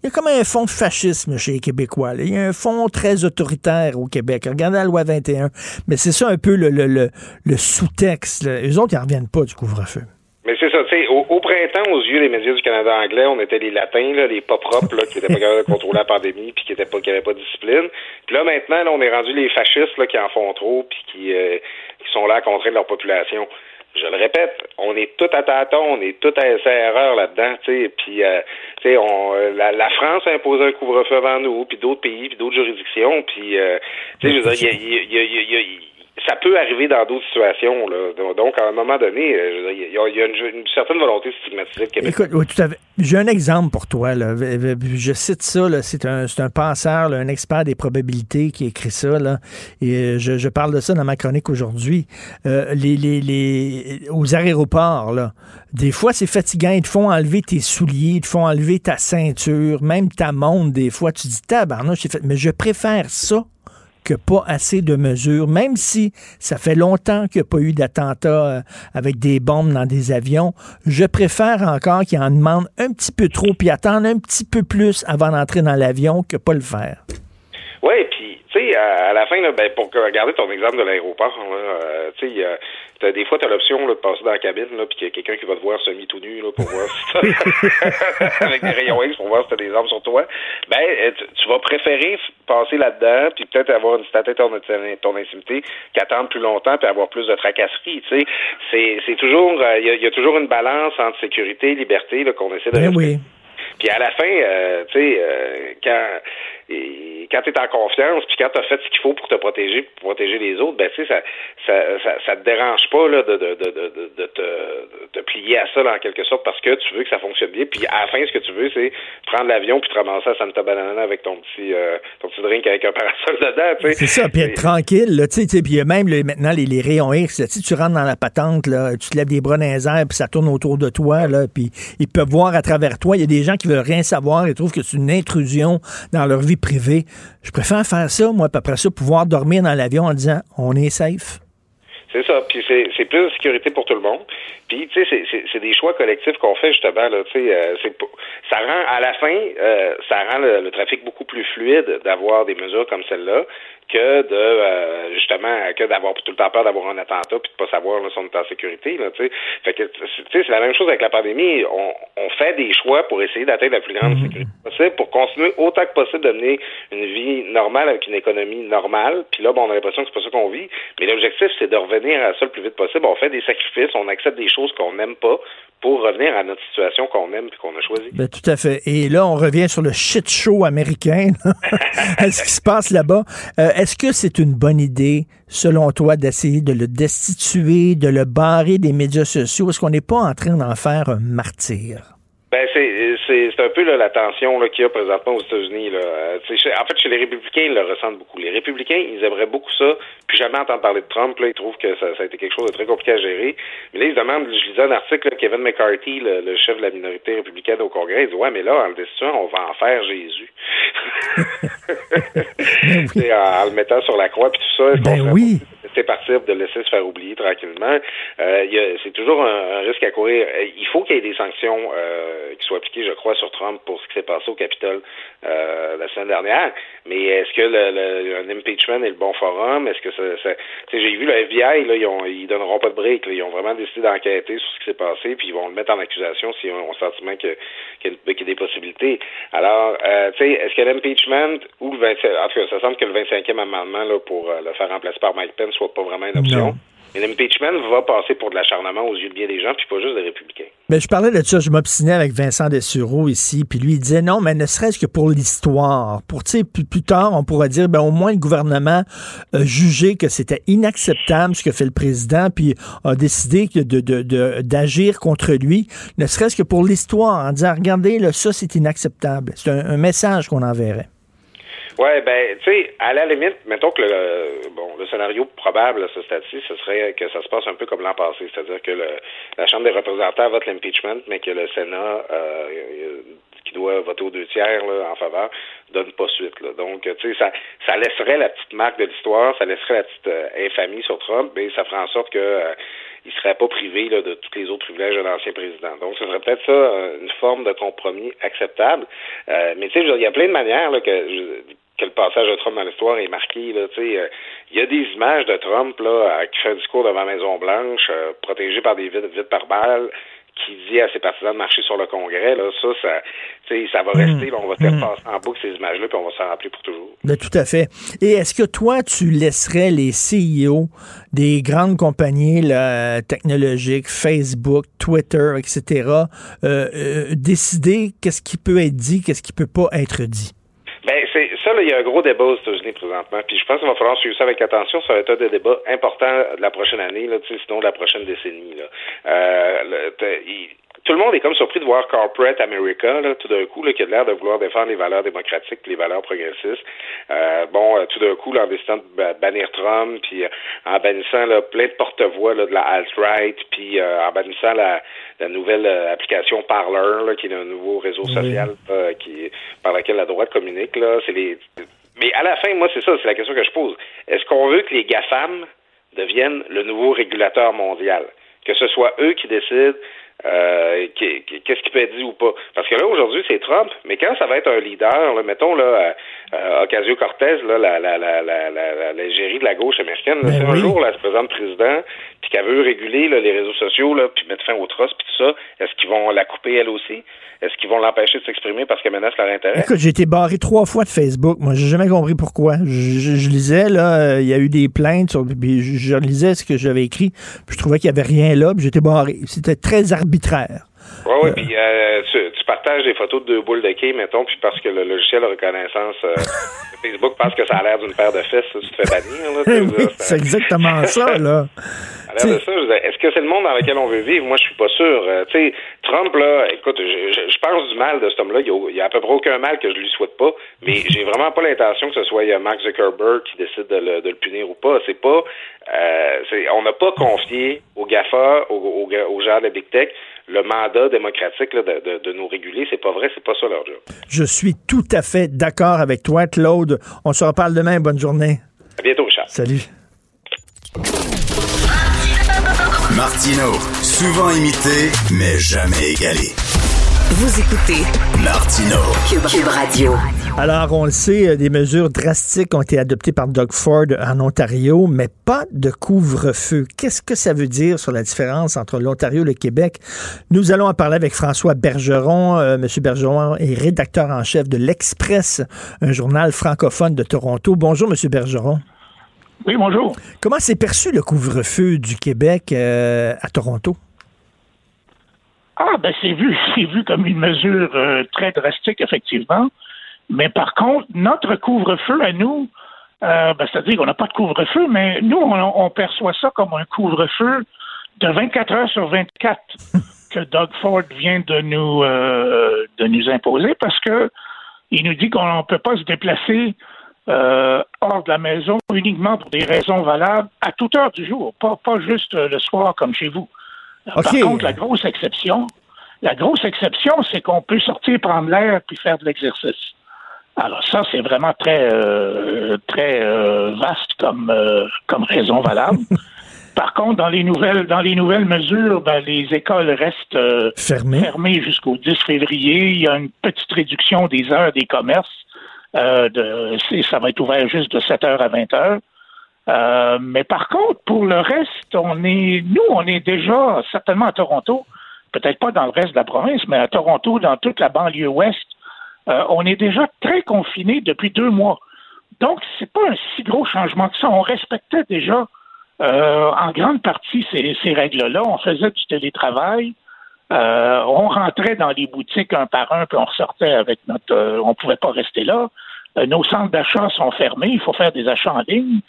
il y a comme un fond de fascisme chez les Québécois, il y a un fond très autoritaire au Québec. Regardez la loi 21. Mais c'est ça un peu le, le, le, le sous-texte. Eux autres, ils en reviennent pas du couvre-feu. Mais c'est ça, tu sais, au, printemps, aux yeux des médias du Canada anglais, on était les latins, les pas propres, qui étaient pas capables de contrôler la pandémie, puis qui étaient pas, qui avaient pas de discipline. Puis là, maintenant, là, on est rendu les fascistes, qui en font trop, puis qui, euh, qui sont là à contrer leur population. Je le répète, on est tout à tâtons, on est tout à essai erreur là-dedans, tu sais. Puis, euh, tu sais, on, la, la, France a imposé un couvre-feu avant nous, puis d'autres pays, puis d'autres juridictions, puis, euh, tu sais, je veux dire, il y a, y a, y a, y a ça peut arriver dans d'autres situations. Là. Donc, à un moment donné, il y a, une, certaine volonté de stigmatiser. Écoute, oui, tout à fait. J'ai un exemple pour toi. Là. Je cite ça. C'est un, un penseur, là, un expert des probabilités qui écrit ça. Là. Et je, je parle de ça dans ma chronique aujourd'hui. Euh, les, les, les, aux aéroports, là, des fois, c'est fatigant. Ils te font enlever tes souliers, ils te font enlever ta ceinture, même ta montre. Des fois, tu dis, tabarnouche, fait. Mais je préfère ça que pas assez de mesures, même si ça fait longtemps qu'il n'y a pas eu d'attentats avec des bombes dans des avions. Je préfère encore qu'ils en demandent un petit peu trop puis attendre un petit peu plus avant d'entrer dans l'avion que pas le faire. Oui, puis tu sais, à, la fin, là, ben, pour regarder ton exemple de l'aéroport, euh, tu sais, euh, des fois, tu as l'option de passer dans la cabine, là, puis qu'il y a quelqu'un qui va te voir semi tout nu là, pour voir si avec des rayons X pour voir si tu as des armes sur toi. Ben, euh, tu, vas préférer passer là-dedans, puis peut-être avoir une statue ton, ton intimité, qu'attendre plus longtemps, puis avoir plus de tracasseries. Tu sais, c'est, c'est toujours, il y, y, a toujours une balance entre sécurité et liberté là, qu'on essaie de. Ben oui. Puis à la fin, euh, tu sais, euh, quand et quand tu es en confiance, puis quand tu as fait ce qu'il faut pour te protéger, pour protéger les autres, ben tu sais, ça, ça, ça, ça, te dérange pas là, de, de, de, de, de te, de te plier à ça là, en quelque sorte parce que tu veux que ça fonctionne bien. Puis à la fin, ce que tu veux, c'est prendre l'avion puis te ramasser à Santa Banana avec ton petit euh, ton petit drink avec un parasol dedans. Tu sais. C'est ça, puis être tranquille, là, tu sais, puis même là, maintenant les, les rayons X, là, tu rentres dans la patente, là, tu te lèves des bras dans les airs, puis ça tourne autour de toi, là, puis ils peuvent voir à travers toi. Il y a des gens qui veulent rien savoir, ils trouvent que c'est une intrusion dans leur vie privée. Je préfère faire ça, moi, après ça, pouvoir dormir dans l'avion en disant on est safe. C'est ça. Puis c'est plus de sécurité pour tout le monde. Puis, tu sais, c'est des choix collectifs qu'on fait, justement. Là, tu sais, euh, ça rend, à la fin, euh, ça rend le, trafic beaucoup plus fluide d'avoir des mesures comme celle-là que de euh, justement que d'avoir tout le temps peur d'avoir un attentat puis de pas savoir là, si on est en sécurité là tu sais c'est la même chose avec la pandémie on, on fait des choix pour essayer d'atteindre la plus grande sécurité possible pour continuer autant que possible de mener une vie normale avec une économie normale puis là bon on a l'impression que c'est pas ça qu'on vit mais l'objectif c'est de revenir à ça le plus vite possible on fait des sacrifices on accepte des choses qu'on n'aime pas pour revenir à notre situation qu'on aime et qu'on a choisie. Ben, tout à fait. Et là, on revient sur le shit show américain. Est-ce qui se passe là-bas? Euh, est-ce que c'est une bonne idée, selon toi, d'essayer de le destituer, de le barrer des médias sociaux? Est-ce qu'on n'est pas en train d'en faire un martyr? Ben c'est c'est un peu là, la tension qu'il y a présentement aux États-Unis. Là. Euh, en fait, chez les républicains, ils le ressentent beaucoup. Les républicains, ils aimeraient beaucoup ça, puis jamais entendre parler de Trump. Là, ils trouvent que ça, ça, a été quelque chose de très compliqué à gérer. Mais là, ils demandent, je lisais un article, là, Kevin McCarthy, le, le, chef de la minorité républicaine au Congrès, il dit Ouais, mais là, en le destituant, on va en faire Jésus. oui. en, en, le mettant sur la croix, puis tout ça. Ben oui laisser partir, de laisser se faire oublier tranquillement. Euh, c'est toujours un, un, risque à courir. Il faut qu'il y ait des sanctions euh, qui soient appliquées, je crois, sur Trump pour ce qui s'est passé au Capitole euh, la semaine dernière. Mais est-ce que le, le, un impeachment est le bon forum? Est-ce que ça, ça j'ai vu le FBI, là, ils, ont, ils donneront pas de. Là. Ils ont vraiment décidé d'enquêter sur ce qui s'est passé, puis ils vont le mettre en accusation s'ils ont le sentiment qu'il y, a des possibilités. Alors, euh, tu sais, est-ce que l'impeachment ou le 25, en tout cas, ça semble que le 25e amendement là, pour euh, le faire remplacer par Mike Pence soit pas vraiment une option? L'impeachment va passer pour de l'acharnement aux yeux de bien des gens, puis pas juste des républicains. Mais je parlais de ça, je m'obstinais avec Vincent Dessureau ici, puis lui, il disait non, mais ne serait-ce que pour l'histoire. Pour, tu sais, plus, plus, tard, on pourrait dire, ben, au moins le gouvernement a jugé que c'était inacceptable ce que fait le président, puis a décidé de, d'agir contre lui, ne serait-ce que pour l'histoire, en disant, regardez, là, ça, c'est inacceptable. C'est un message qu'on enverrait. Ouais, ben, tu sais, à la limite, mettons que le bon, le scénario probable à ce stade-ci, ce serait que ça se passe un peu comme l'an passé, c'est-à-dire que le, la Chambre des représentants vote l'impeachment, mais que le Sénat, euh, qui doit voter aux deux tiers là, en faveur, donne pas suite. Là. Donc, tu sais, ça, ça laisserait la petite marque de l'histoire, ça laisserait la petite euh, infamie sur Trump, mais ça ferait en sorte que euh, il serait pas privé là, de tous les autres privilèges de l'ancien président. Donc, ce serait peut-être ça une forme de compromis acceptable. Euh, mais tu sais, il y a plein de manières là, que que le passage de Trump dans l'histoire est marqué. Là, il euh, y a des images de Trump là, qui fait un discours devant la Maison Blanche, euh, protégé par des vides, vides par balles, qui dit à ses partisans de marcher sur le Congrès, là, ça, ça, ça va rester, là, on va faire Mm. passer en boucle ces images-là, puis on va s'en rappeler pour toujours. Ben, tout à fait. Et est-ce que toi, tu laisserais les CEO des grandes compagnies là, technologiques, Facebook, Twitter, etc., euh, euh, décider qu'est-ce qui peut être dit, qu'est-ce qui peut pas être dit? Il y a un gros débat aux États-Unis présentement. Puis je pense qu'il va falloir suivre ça avec attention. Ça va être un des débats importants de la prochaine année, sinon de la prochaine décennie. Euh, tout le monde est comme surpris de voir Corporate America, tout d'un coup, qui a l'air de vouloir défendre les valeurs démocratiques les valeurs progressistes. Euh, bon, euh, tout d'un coup, en décidant de ba- bannir Trump, puis en bannissant plein de porte-voix de la alt-right, puis en bannissant la, la nouvelle euh, application Parler, là, qui est un nouveau réseau Oui. social euh, qui par laquelle la droite communique. Là, c'est les... Mais à la fin, moi, c'est ça, c'est la question que je pose. Est-ce qu'on veut que les GAFAM deviennent le nouveau régulateur mondial? Que ce soit eux qui décident euh, qu'est-ce qui peut être dit ou pas? Parce que là, aujourd'hui, c'est Trump, mais quand ça va être un leader, là, mettons, là, euh, euh, Ocasio-Cortez, là, la, la, la, la, la, la, l'égérie de la gauche américaine, là, Ben si un jour, là, elle se présente président, puis qu'elle veut réguler là, les réseaux sociaux, là, puis mettre fin au trust, puis tout ça, est-ce qu'ils vont la couper elle aussi? Est-ce qu'ils vont l'empêcher de s'exprimer parce qu'elle menace leur intérêt? Écoute, j'ai été barré trois fois de Facebook. Moi, j'ai jamais compris pourquoi. Je, je- je lisais, là, euh, il y a eu des plaintes, sur, puis je, je lisais ce que j'avais écrit, puis je trouvais qu'il y avait rien là, puis j'étais barré. C'était très arbitraire. Oui, oui, puis euh, tu partages des photos de deux boules de quai, mettons, puis parce que le logiciel de reconnaissance euh, de Facebook pense que ça a l'air d'une paire de fesses, ça, tu te fais bannir. Oui, c'est exactement ça, là. À l'air de ça, est-ce que c'est le monde dans lequel on veut vivre? Moi, je suis pas sûr. Euh, tu sais, Trump, là, écoute, je, pense du mal de cet homme-là. Il y a- à peu près aucun mal que je lui souhaite pas, mais j'ai vraiment pas l'intention que ce soit euh, Mark Zuckerberg qui décide de le, de le punir ou pas. C'est pas, euh, c'est, on n'a pas confié aux GAFA, aux, aux, aux gens de la Big Tech, le mandat démocratique là, de, de, de nous réguler. C'est pas vrai, c'est pas ça leur job. Je suis tout à fait d'accord avec toi, Claude. On se reparle demain. Bonne journée. À bientôt, Richard. Salut. Martino, souvent imité, mais jamais égalé. Vous écoutez Martino. Cube, Cube Radio. Alors, on le sait, euh, des mesures drastiques ont été adoptées par Doug Ford en Ontario, mais pas de couvre-feu. Qu'est-ce que ça veut dire sur la différence entre l'Ontario et le Québec? Nous allons en parler avec François Bergeron. Euh, Monsieur Bergeron est rédacteur en chef de l'Express, un journal francophone de Toronto. Bonjour, Monsieur Bergeron. Oui, bonjour. Comment s'est perçu le couvre-feu du Québec euh, à Toronto? Ah, ben c'est vu, c'est vu comme une mesure euh, très drastique, effectivement. Mais par contre, notre couvre-feu à nous, euh, ben, c'est-à-dire qu'on n'a pas de couvre-feu, mais nous, on, on perçoit ça comme un couvre-feu de 24 heures sur 24 que Doug Ford vient de nous euh, de nous imposer parce que il nous dit qu'on ne peut pas se déplacer euh, hors de la maison uniquement pour des raisons valables à toute heure du jour, pas, pas juste euh, le soir comme chez vous. Par contre, la grosse exception, la grosse exception, c'est qu'on peut sortir prendre l'air puis faire de l'exercice. Alors ça, c'est vraiment très euh, très euh, vaste comme euh, comme raison valable. Par contre, dans les nouvelles dans les nouvelles mesures, ben, les écoles restent euh, Fermées. fermées jusqu'au 10 février. Il y a une petite réduction des heures des commerces. Euh, de, ça va être ouvert juste de 7 heures à 20 heures. Euh, mais par contre, pour le reste, on est, nous, on est déjà certainement à Toronto, peut-être pas dans le reste de la province, mais à Toronto, dans toute la banlieue ouest, euh, on est déjà très confinés depuis deux mois. Donc, c'est pas un si gros changement que ça. On respectait déjà euh, en grande partie ces, ces règles-là. On faisait du télétravail. Euh, on rentrait dans les boutiques un par un, puis on ressortait avec notre. euh, on pouvait pas rester là. Nos centres d'achat sont fermés. Il faut faire des achats en ligne.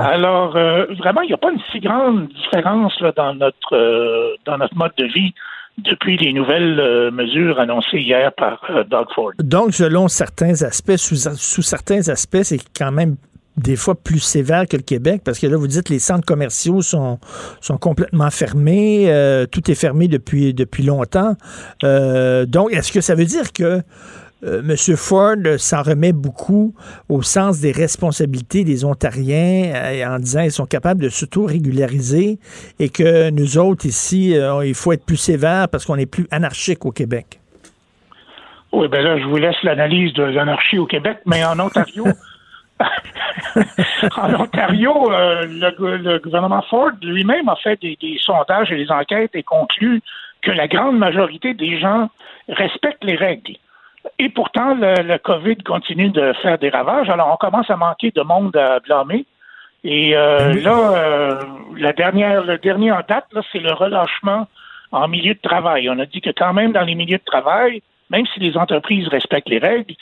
Alors, euh, vraiment, il n'y a pas une si grande différence là, dans notre euh, dans notre mode de vie depuis les nouvelles euh, mesures annoncées hier par euh, Doug Ford. Donc, selon certains aspects, sous, certains aspects, c'est quand même des fois plus sévère que le Québec, parce que là, vous dites les centres commerciaux sont, sont complètement fermés, euh, tout est fermé depuis, depuis longtemps. Donc, est-ce que ça veut dire que euh, M. Ford s'en remet beaucoup au sens des responsabilités des Ontariens euh, en disant qu'ils sont capables de s'auto-régulariser et que nous autres ici, euh, il faut être plus sévère parce qu'on est plus anarchique au Québec? Oui, ben là, je vous laisse l'analyse de l'anarchie au Québec, mais en Ontario, en Ontario, euh, le, le gouvernement Ford lui-même a fait des, des sondages et des enquêtes et conclut que la grande majorité des gens respectent les règles. Et pourtant, le, le COVID continue de faire des ravages. Alors, on commence à manquer de monde à blâmer. Et euh, là, euh, la dernière, le dernier en date, là, c'est le relâchement en milieu de travail. On a dit que quand même dans les milieux de travail, même si les entreprises respectent les règles,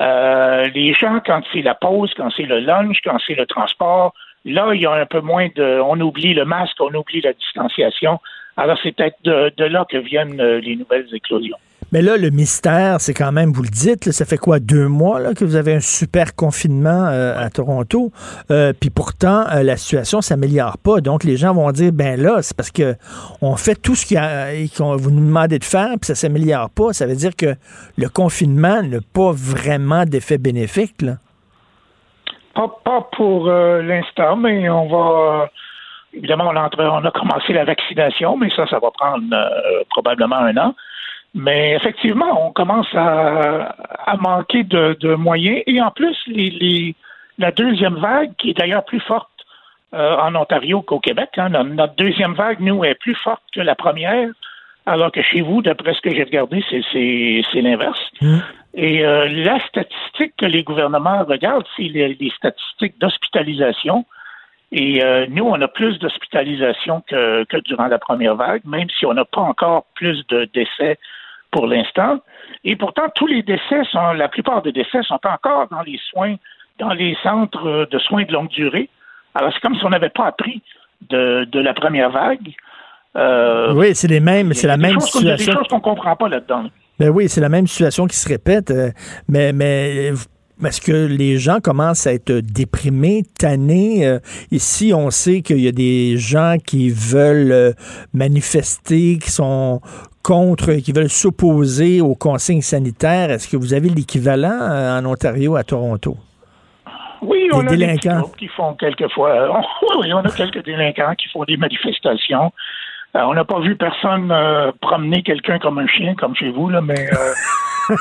euh, les gens, quand c'est la pause, quand c'est le lunch, quand c'est le transport, là, il y a un peu moins de. On oublie le masque, on oublie la distanciation. Alors, c'est peut-être de, de là que viennent euh, les nouvelles éclosions. Mais là, le mystère, c'est quand même, vous le dites, là, ça fait quoi, deux mois là, que vous avez un super confinement euh, à Toronto? Euh, Puis pourtant, euh, la situation s'améliore pas. Donc, les gens vont dire, ben là, c'est parce que on fait tout ce qu'on vous nous demandez de faire, puis ça s'améliore pas. Ça veut dire que le confinement n'a pas vraiment d'effet bénéfique. Là. Pas, pas pour l'instant, mais on va. Évidemment, on a, entre- on a commencé la vaccination, mais ça, ça va prendre euh, probablement un an. Mais effectivement, on commence à, à manquer de, de moyens. Et en plus, les, les- la deuxième vague, qui est d'ailleurs plus forte euh, en Ontario qu'au Québec, hein, notre, deuxième vague, nous, est plus forte que la première, alors que chez vous, d'après ce que j'ai regardé, c'est- l'inverse. Et euh, la statistique que les gouvernements regardent, c'est les, les statistiques d'hospitalisation. Et euh, nous, on a plus d'hospitalisation que, que durant la première vague, même si on n'a pas encore plus de décès pour l'instant. Et pourtant, tous les décès sont, la plupart des décès sont encore dans les soins, dans les centres de soins de longue durée. Alors, c'est comme si on n'avait pas appris de, de la première vague. Euh, oui, c'est les mêmes, c'est la même choses qu'on- il y a situation. des choses qu'on ne comprend pas là-dedans. Ben oui, c'est la même situation qui se répète. euh, mais, mais euh, est-ce que les gens commencent à être déprimés, tannés? Euh, ici, on sait qu'il y a des gens qui veulent euh, manifester, qui sont contre, qui veulent s'opposer aux consignes sanitaires. Est-ce que vous avez l'équivalent euh, en Ontario, à Toronto? Oui, Des on a des délinquants. groupes qui font quelquefois. oui, oui, on a quelques délinquants qui font des manifestations. Euh, on n'a pas vu personne euh, promener quelqu'un comme un chien, comme chez vous, là, mais euh,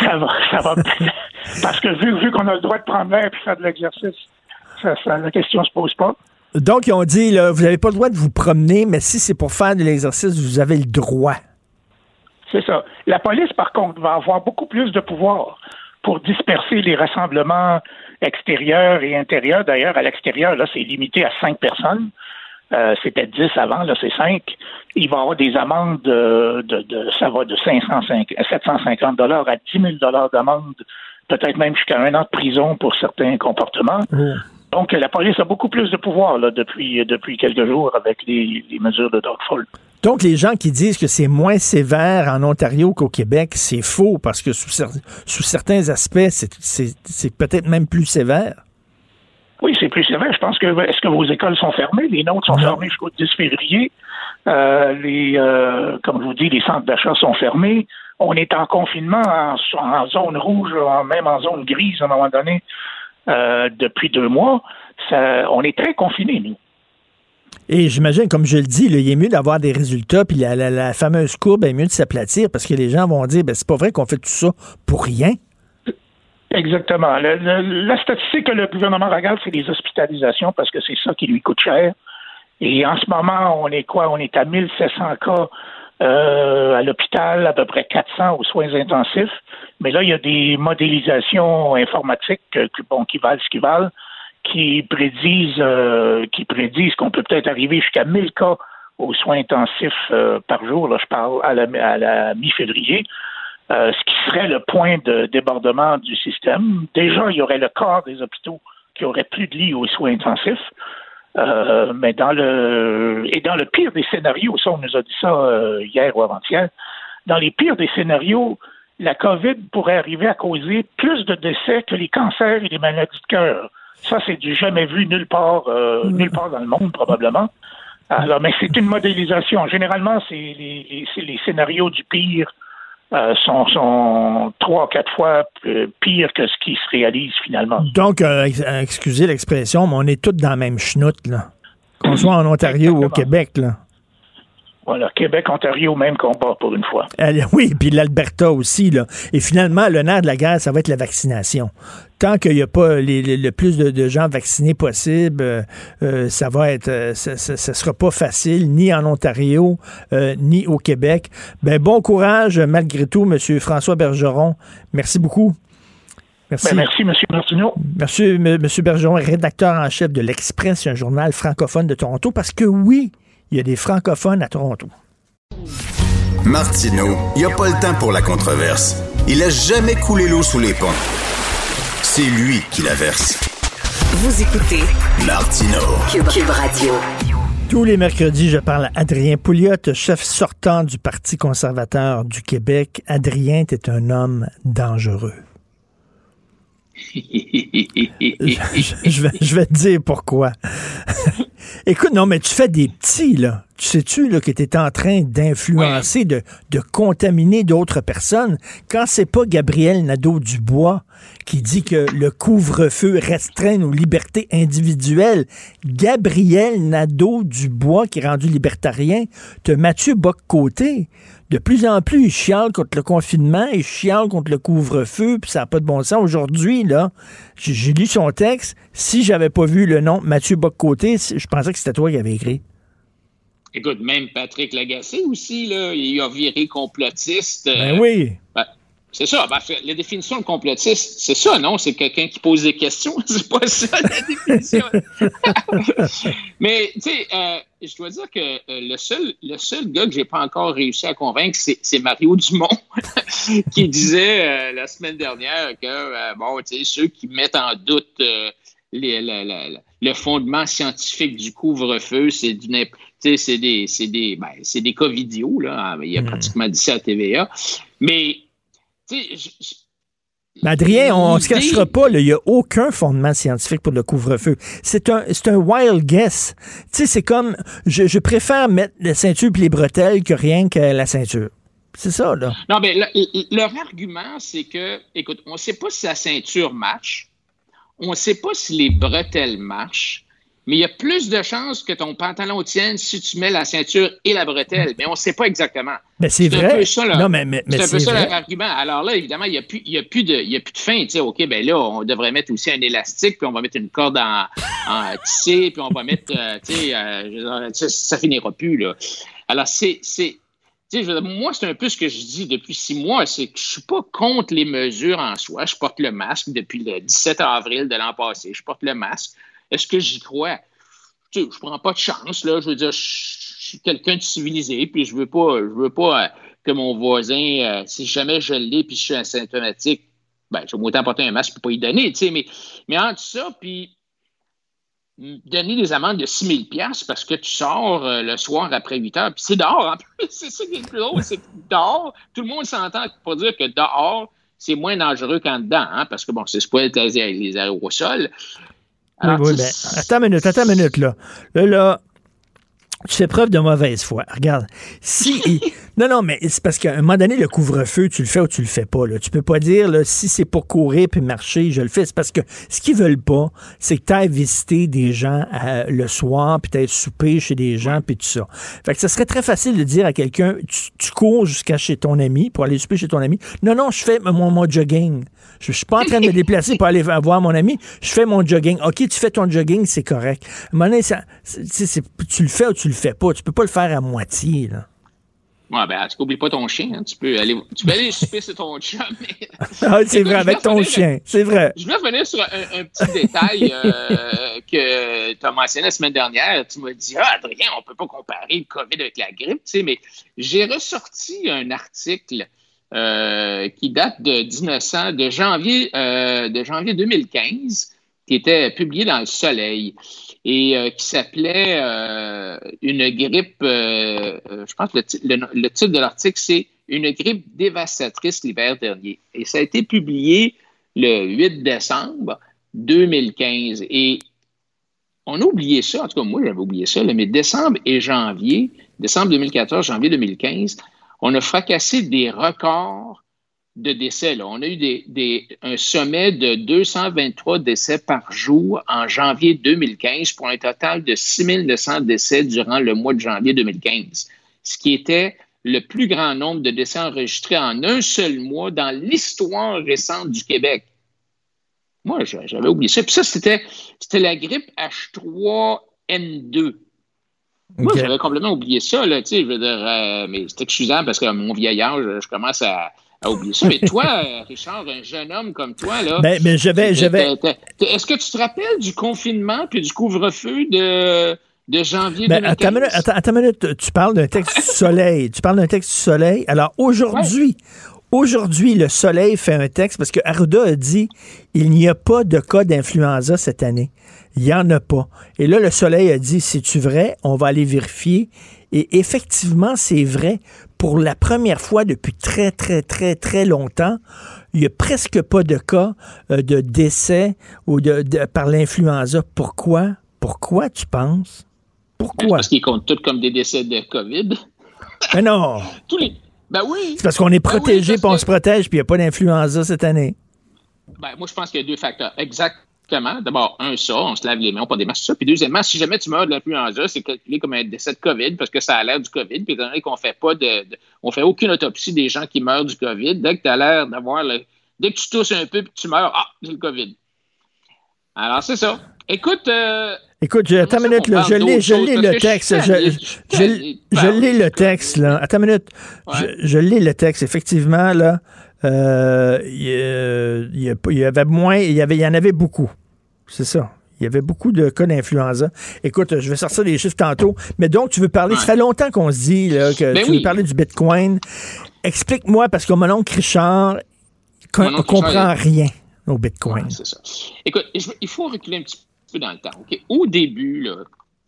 ça va, ça va. Parce que vu, vu qu'on a le droit de prendre l'air et faire de l'exercice, ça, ça, la question se pose pas. Donc, ils ont dit, là, vous n'avez pas le droit de vous promener, mais si c'est pour faire de l'exercice, vous avez le droit. C'est ça. La police, par contre, va avoir beaucoup plus de pouvoir pour disperser les rassemblements extérieurs et intérieurs. D'ailleurs, à l'extérieur, là, c'est limité à cinq personnes. Euh, C'était 10 avant, là, c'est 5. Il va y avoir des amendes de, de, de- ça va de 505, 750 dollars à 10 000 dollars d'amende, peut-être même jusqu'à un an de prison pour certains comportements. Donc, la police a beaucoup plus de pouvoir là, depuis, depuis quelques jours avec les, les mesures de Dogfall. Donc, les gens qui disent que c'est moins sévère en Ontario qu'au Québec, c'est faux parce que sous, cer- sous certains aspects, c'est peut-être même plus sévère? Oui, c'est plus sévère. Je pense que est-ce que vos écoles sont fermées? Les nôtres sont fermées jusqu'au 10 février. Euh, les, euh, comme je vous dis, les centres d'achat sont fermés. On est en confinement en, en zone rouge, en- même en zone grise à un moment donné, euh, depuis deux mois. Ça- on est très confinés, nous. Et j'imagine, comme je le dis, là, il est mieux d'avoir des résultats, puis la, la- la fameuse courbe est mieux de s'aplatir parce que les gens vont dire, ben, c'est pas vrai qu'on fait tout ça pour rien. Exactement. Le- la statistique que le gouvernement regarde, c'est les hospitalisations parce que c'est ça qui lui coûte cher. Et en ce moment, on est quoi? On est à 1700 cas euh, à l'hôpital, à peu près 400 aux soins intensifs. Mais là, il y a des modélisations informatiques euh, qui, bon, qui valent ce qu'ils valent, qui prédisent, euh, qui prédisent qu'on peut peut-être arriver jusqu'à 1000 cas aux soins intensifs euh, par jour. Là, je parle à la, à la mi-février. Euh, ce qui serait le point de débordement du système. Déjà, il y aurait le quart des hôpitaux qui auraient plus de lits aux soins intensifs. Euh, mais dans le et dans le pire des scénarios, ça on nous a dit ça euh, hier ou avant-hier, dans les pires des scénarios, la COVID pourrait arriver à causer plus de décès que les cancers et les maladies de cœur. Ça, c'est du jamais vu nulle part, euh, nulle part dans le monde probablement. Alors, mais c'est une modélisation. Généralement, c'est les, les- c'est les scénarios du pire euh, sont, sont trois, quatre fois euh, pires que ce qui se réalise finalement. Donc, euh, ex- excusez l'expression, mais on est tous dans la même chenoute, là. Qu'on soit en Ontario ou au Québec, là. Voilà, Québec-Ontario, même combat pour une fois. oui, puis l'Alberta aussi. Là. Et finalement, le nerf de la guerre, ça va être la vaccination. Tant qu'il n'y a pas le plus de, gens vaccinés possible, euh, euh, ça va être, euh, ça, sera pas facile, ni en Ontario, ni au Québec. Ben, bon courage, malgré tout, M. François Bergeron. Merci beaucoup. Merci. Ben, merci, M. Martineau. Merci, M. Bergeron, rédacteur en chef de l'Express, un journal francophone de Toronto, parce que oui, il y a des francophones à Toronto. Martineau, il n'y a pas le temps pour la controverse. Il a jamais coulé l'eau sous les ponts. C'est lui qui la verse. Vous écoutez Martineau. Cube, Radio. Tous les mercredis, je parle à Adrien Pouliot, chef sortant du Parti conservateur du Québec. Adrien, est un homme dangereux. je, vais, je vais te dire pourquoi. Écoute, non, mais tu fais des petits, là. Tu sais-tu là, que tu es en train d'influencer, de, de, contaminer d'autres personnes? Quand c'est pas Gabriel Nadeau-Dubois qui dit que le couvre-feu restreint nos libertés individuelles. Gabriel Nadeau-Dubois, qui est rendu libertarien, te Mathieu Bock-Côté. De plus en plus, il chiale contre le confinement, il chiale contre le couvre-feu, puis ça n'a pas de bon sens. Aujourd'hui, là, j'ai lu son texte. Si j'avais pas vu le nom Mathieu Bock-Côté, je pensais que c'était toi qui avais écrit. Écoute, même Patrick Lagacé aussi, là, il a viré complotiste. Ben oui. Ben, c'est ça. Ben, la définition de complotiste, c'est ça, non? C'est quelqu'un qui pose des questions. C'est pas ça, la définition. Mais, tu sais, euh, je dois dire que euh, le, seul, le seul gars que j'ai pas encore réussi à convaincre, c'est Mario Dumont, qui disait euh, la semaine dernière que, bon, tu sais, ceux qui mettent en doute le fondement scientifique du couvre-feu, c'est du c'est des, des, ben, des cas vidéo, là. Il a hmm. pratiquement dit ça à TVA. Mais, tu sais, Adrien, on ne se cachera pas, il n'y a aucun fondement scientifique pour le couvre-feu. C'est un, un wild guess. Tu sais, c'est comme, je, préfère mettre la ceinture et les bretelles que rien que la ceinture. C'est ça, là. Non, mais leur argument, c'est que, écoute, on ne sait pas si la ceinture marche, on ne sait pas si les bretelles marchent, mais il y a plus de chances que ton pantalon tienne si tu mets la ceinture et la bretelle. Mais on ne sait pas exactement. Mais c'est vrai. c'est un peu ça l'argument. Alors là, évidemment, il n'y a, plus, a, plus de, il a plus de fin. Tu sais, OK, ben là, on devrait mettre aussi un élastique, puis on va mettre une corde en, en tissé, puis on va mettre, euh, tu sais, euh, ça, finira plus, là. Alors, c'est, c'est, moi, c'est un peu ce que je dis depuis six mois, c'est que je suis pas contre les mesures en soi. Je porte le masque depuis le 17 avril de l'an passé. Je porte le masque. Est-ce que j'y crois? Je prends pas de chance, là. Je veux dire, je suis quelqu'un de civilisé, puis je veux veux pas euh, que mon voisin, euh, si jamais je l'ai, puis je suis asymptomatique, ben, je vais m'autant porter un masque pour pas y donner, tu sais, mais, mais entre ça, puis donner des amendes de 6 000 parce que tu sors euh, le soir après 8 heures, puis c'est dehors en plus, c'est ça qui est le plus drôle, c'est que dehors, tout le monde s'entend pour dire que dehors, c'est moins dangereux qu'en dedans, hein, parce que bon, c'est pas les, les aérosols, oui, oui, ben, attends une minute, attends une minute, là. Là, là, tu fais preuve de mauvaise foi. Regarde, si non non mais c'est parce qu'à un moment donné le couvre-feu tu le fais ou tu le fais pas là. Tu peux pas dire là, si c'est pour courir puis marcher je le fais. C'est parce que ce qu'ils veulent pas c'est que tu ailles visiter des gens euh, le soir puis être souper chez des gens puis tout ça. Fait que ça serait très facile de dire à quelqu'un tu, cours jusqu'à chez ton ami pour aller souper chez ton ami. Non non je fais mon, mon jogging. Je, je suis pas en train de me déplacer pour aller voir mon ami. Je fais mon jogging. OK, tu fais ton jogging, c'est correct. À un moment donné, ça, tu le fais ou tu le fais pas. Tu peux pas le faire à moitié, là. Ouais, ben, tu n'oublies pas ton chien. Hein. Tu peux aller, tu peux aller souper sur ton chien. Mais... Ah, c'est vrai, avec ton chien. C'est vrai. Je voulais revenir sur un, petit détail euh, que tu as mentionné la semaine dernière. Tu m'as dit, ah, Adrien, on ne peut pas comparer le COVID avec la grippe, tu sais, mais j'ai ressorti un article euh, qui date de 1900, de janvier, euh, de janvier 2015, qui était publié dans Le Soleil et euh, qui s'appelait Une grippe, je pense que le, titre de l'article, c'est Une grippe dévastatrice l'hiver dernier. Et ça a été publié le 8 décembre 2015. Et on a oublié ça, en tout cas moi j'avais oublié ça, mais décembre et janvier, décembre 2014, janvier 2015, on a fracassé des records de décès. On a eu des, un sommet de 223 décès par jour en janvier 2015 pour un total de 6 900 décès durant le mois de janvier 2015. ce qui était le plus grand nombre de décès enregistrés en un seul mois dans l'histoire récente du Québec. Moi, j'avais oublié ça. Puis ça, c'était, c'était la grippe H3N2. Moi, j'avais complètement oublié ça, là, tu sais, je veux dire, euh, mais c'est excusant parce que mon vieillage, je commence à, à oublier ça. Mais toi, euh, Richard, un jeune homme comme toi, là. Ben, mais j'avais, j'avais. Est-ce que tu te rappelles du confinement puis du couvre-feu de, de janvier ben, 2015? attends, minute, attends, attends minute, tu parles d'un texte du soleil. Tu parles d'un texte du soleil. Alors, aujourd'hui, Aujourd'hui, le Soleil fait un texte parce que Arruda a dit il n'y a pas de cas d'influenza cette année. Il n'y en a pas. Et là, le Soleil a dit c'est-tu vrai? On va aller vérifier. Et effectivement, c'est vrai. Pour la première fois depuis très, très, très, très longtemps, il n'y a presque pas de cas euh, de décès ou de, de- par l'influenza. Pourquoi? Pourquoi tu penses? Pourquoi? Parce qu'ils comptent tous comme des décès de COVID. Mais non! Tous les... Ben oui. C'est parce qu'on est Ben oui, protégé, parce puis on que- se protège, puis il n'y a pas d'influenza cette année. Ben, moi, je pense qu'il y a deux facteurs. D'abord, un, ça, on se lave les mains, on porte des masques, ça. Puis deuxièmement, si jamais tu meurs de l'influenza, c'est calculé comme un décès de COVID parce que ça a l'air du COVID. Puis étant donné qu'on fait pas de, de- on fait aucune autopsie des gens qui meurent du COVID, dès que tu as l'air d'avoir le, dès que tu tousses un peu puis tu meurs, ah, j'ai le COVID. Alors, c'est ça. Écoute, euh, Écoute, je- attends une minute, là, je d'autre je parce le texte. Je, je l'ai le texte, là. Attends une minute. Je, je l'ai le texte. Effectivement, là, euh, y pas- il y avait moins, il y, avait, il y en avait beaucoup. C'est ça. Il y avait beaucoup de cas d'influenza. Écoute, je vais sortir des chiffres tantôt. Mais donc, tu veux parler, ça fait longtemps qu'on se dit là, que Ben tu oui. veux parler du Bitcoin. Explique-moi, parce que mon oncle Richard ne comprend Richard, rien au Bitcoin. C'est ça. Écoute, je- il faut reculer un petit peu dans le temps. Au début, là,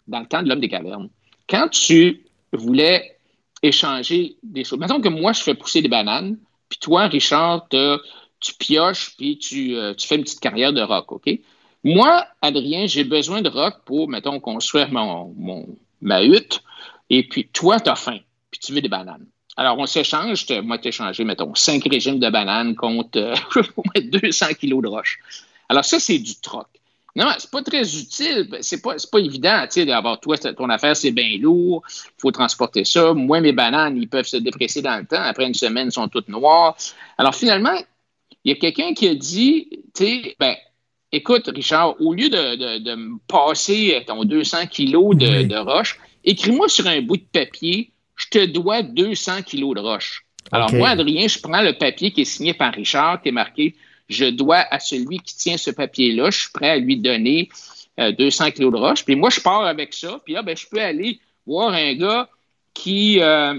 dans le temps de l'homme des cavernes, quand tu voulais échanger des choses, mettons que moi, je fais pousser des bananes, puis toi, Richard, tu pioches, puis tu, euh, tu fais une petite carrière de rock, OK? Moi, Adrien, j'ai besoin de rock pour, mettons, construire mon, ma hutte, et puis toi, tu as faim, puis tu veux des bananes. Alors, on s'échange, moi, t'échanger, mettons, cinq régimes de bananes contre euh, au moins 200 kilos de roche. Alors, ça, c'est du troc. Non, c'est pas très utile. C'est pas, pas évident, tu sais, d'avoir toi, ton affaire, c'est bien lourd. Il faut transporter ça. Moi, mes bananes, ils peuvent se dépresser dans le temps. Après une semaine, elles sont toutes noires. Alors, finalement, il y a quelqu'un qui a dit, tu sais, ben, écoute, Richard, au lieu de, de- de me passer ton 200 kilos de, de roche, écris-moi sur un bout de papier, je te dois 200 kilos de roche. Alors, moi, Adrien, je prends le papier qui est signé par Richard, qui est marqué Je dois à celui qui tient ce papier-là, je suis prêt à lui donner euh, 200 kilos de roche. Puis moi, je pars avec ça. Puis là, ben, je peux aller voir un gars qui, euh,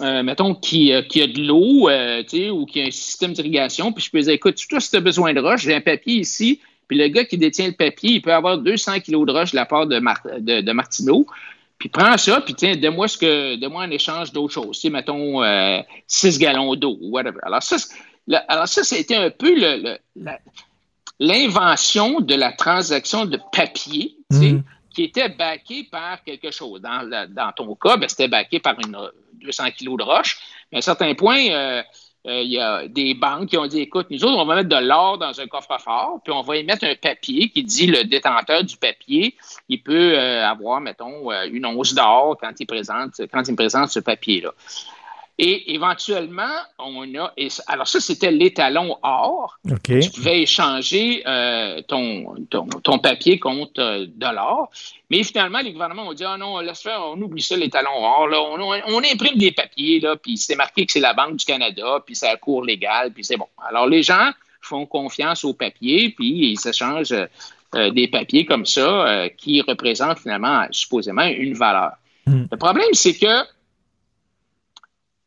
euh, mettons, qui, euh, qui a de l'eau, euh, tu sais, ou qui a un système d'irrigation. Puis je peux dire Écoute, toi, si tu as besoin de roche, j'ai un papier ici. Puis le gars qui détient le papier, il peut avoir 200 kilos de roche de la part de, Mar- de, de Martineau. Puis prends ça, puis tiens, donne-moi ce que, donne-moi en échange d'autres choses. Tu sais, mettons, euh, 6 gallons d'eau ou whatever. Alors ça, le- alors ça, ça a été un peu le- le- la- l'invention de la transaction de papier, tu sais, qui était backé par quelque chose. Dans, la- dans ton cas, ben, c'était backé par une euh, 200 kilos de roche. Mais à un certain point, euh, euh, il y a des banques qui ont dit, écoute, nous autres, on va mettre de l'or dans un coffre-fort, puis on va y mettre un papier qui dit le détenteur du papier, il peut euh, avoir, mettons, euh, une once d'or quand il présente, quand il présente ce papier-là. Et éventuellement, on a. alors, ça, c'était l'étalon or. OK. Tu pouvais échanger euh, ton, ton, ton papier contre euh, de l'or. Mais finalement, les gouvernements ont dit Ah non, laisse faire, on oublie ça, l'étalon or. Là. On, on imprime des papiers, là, puis c'est marqué que c'est la Banque du Canada, puis c'est à cours légal, puis c'est bon. Alors, les gens font confiance au papier, puis ils s'échangent euh, des papiers comme ça euh, qui représentent finalement, supposément, une valeur. Le problème, c'est que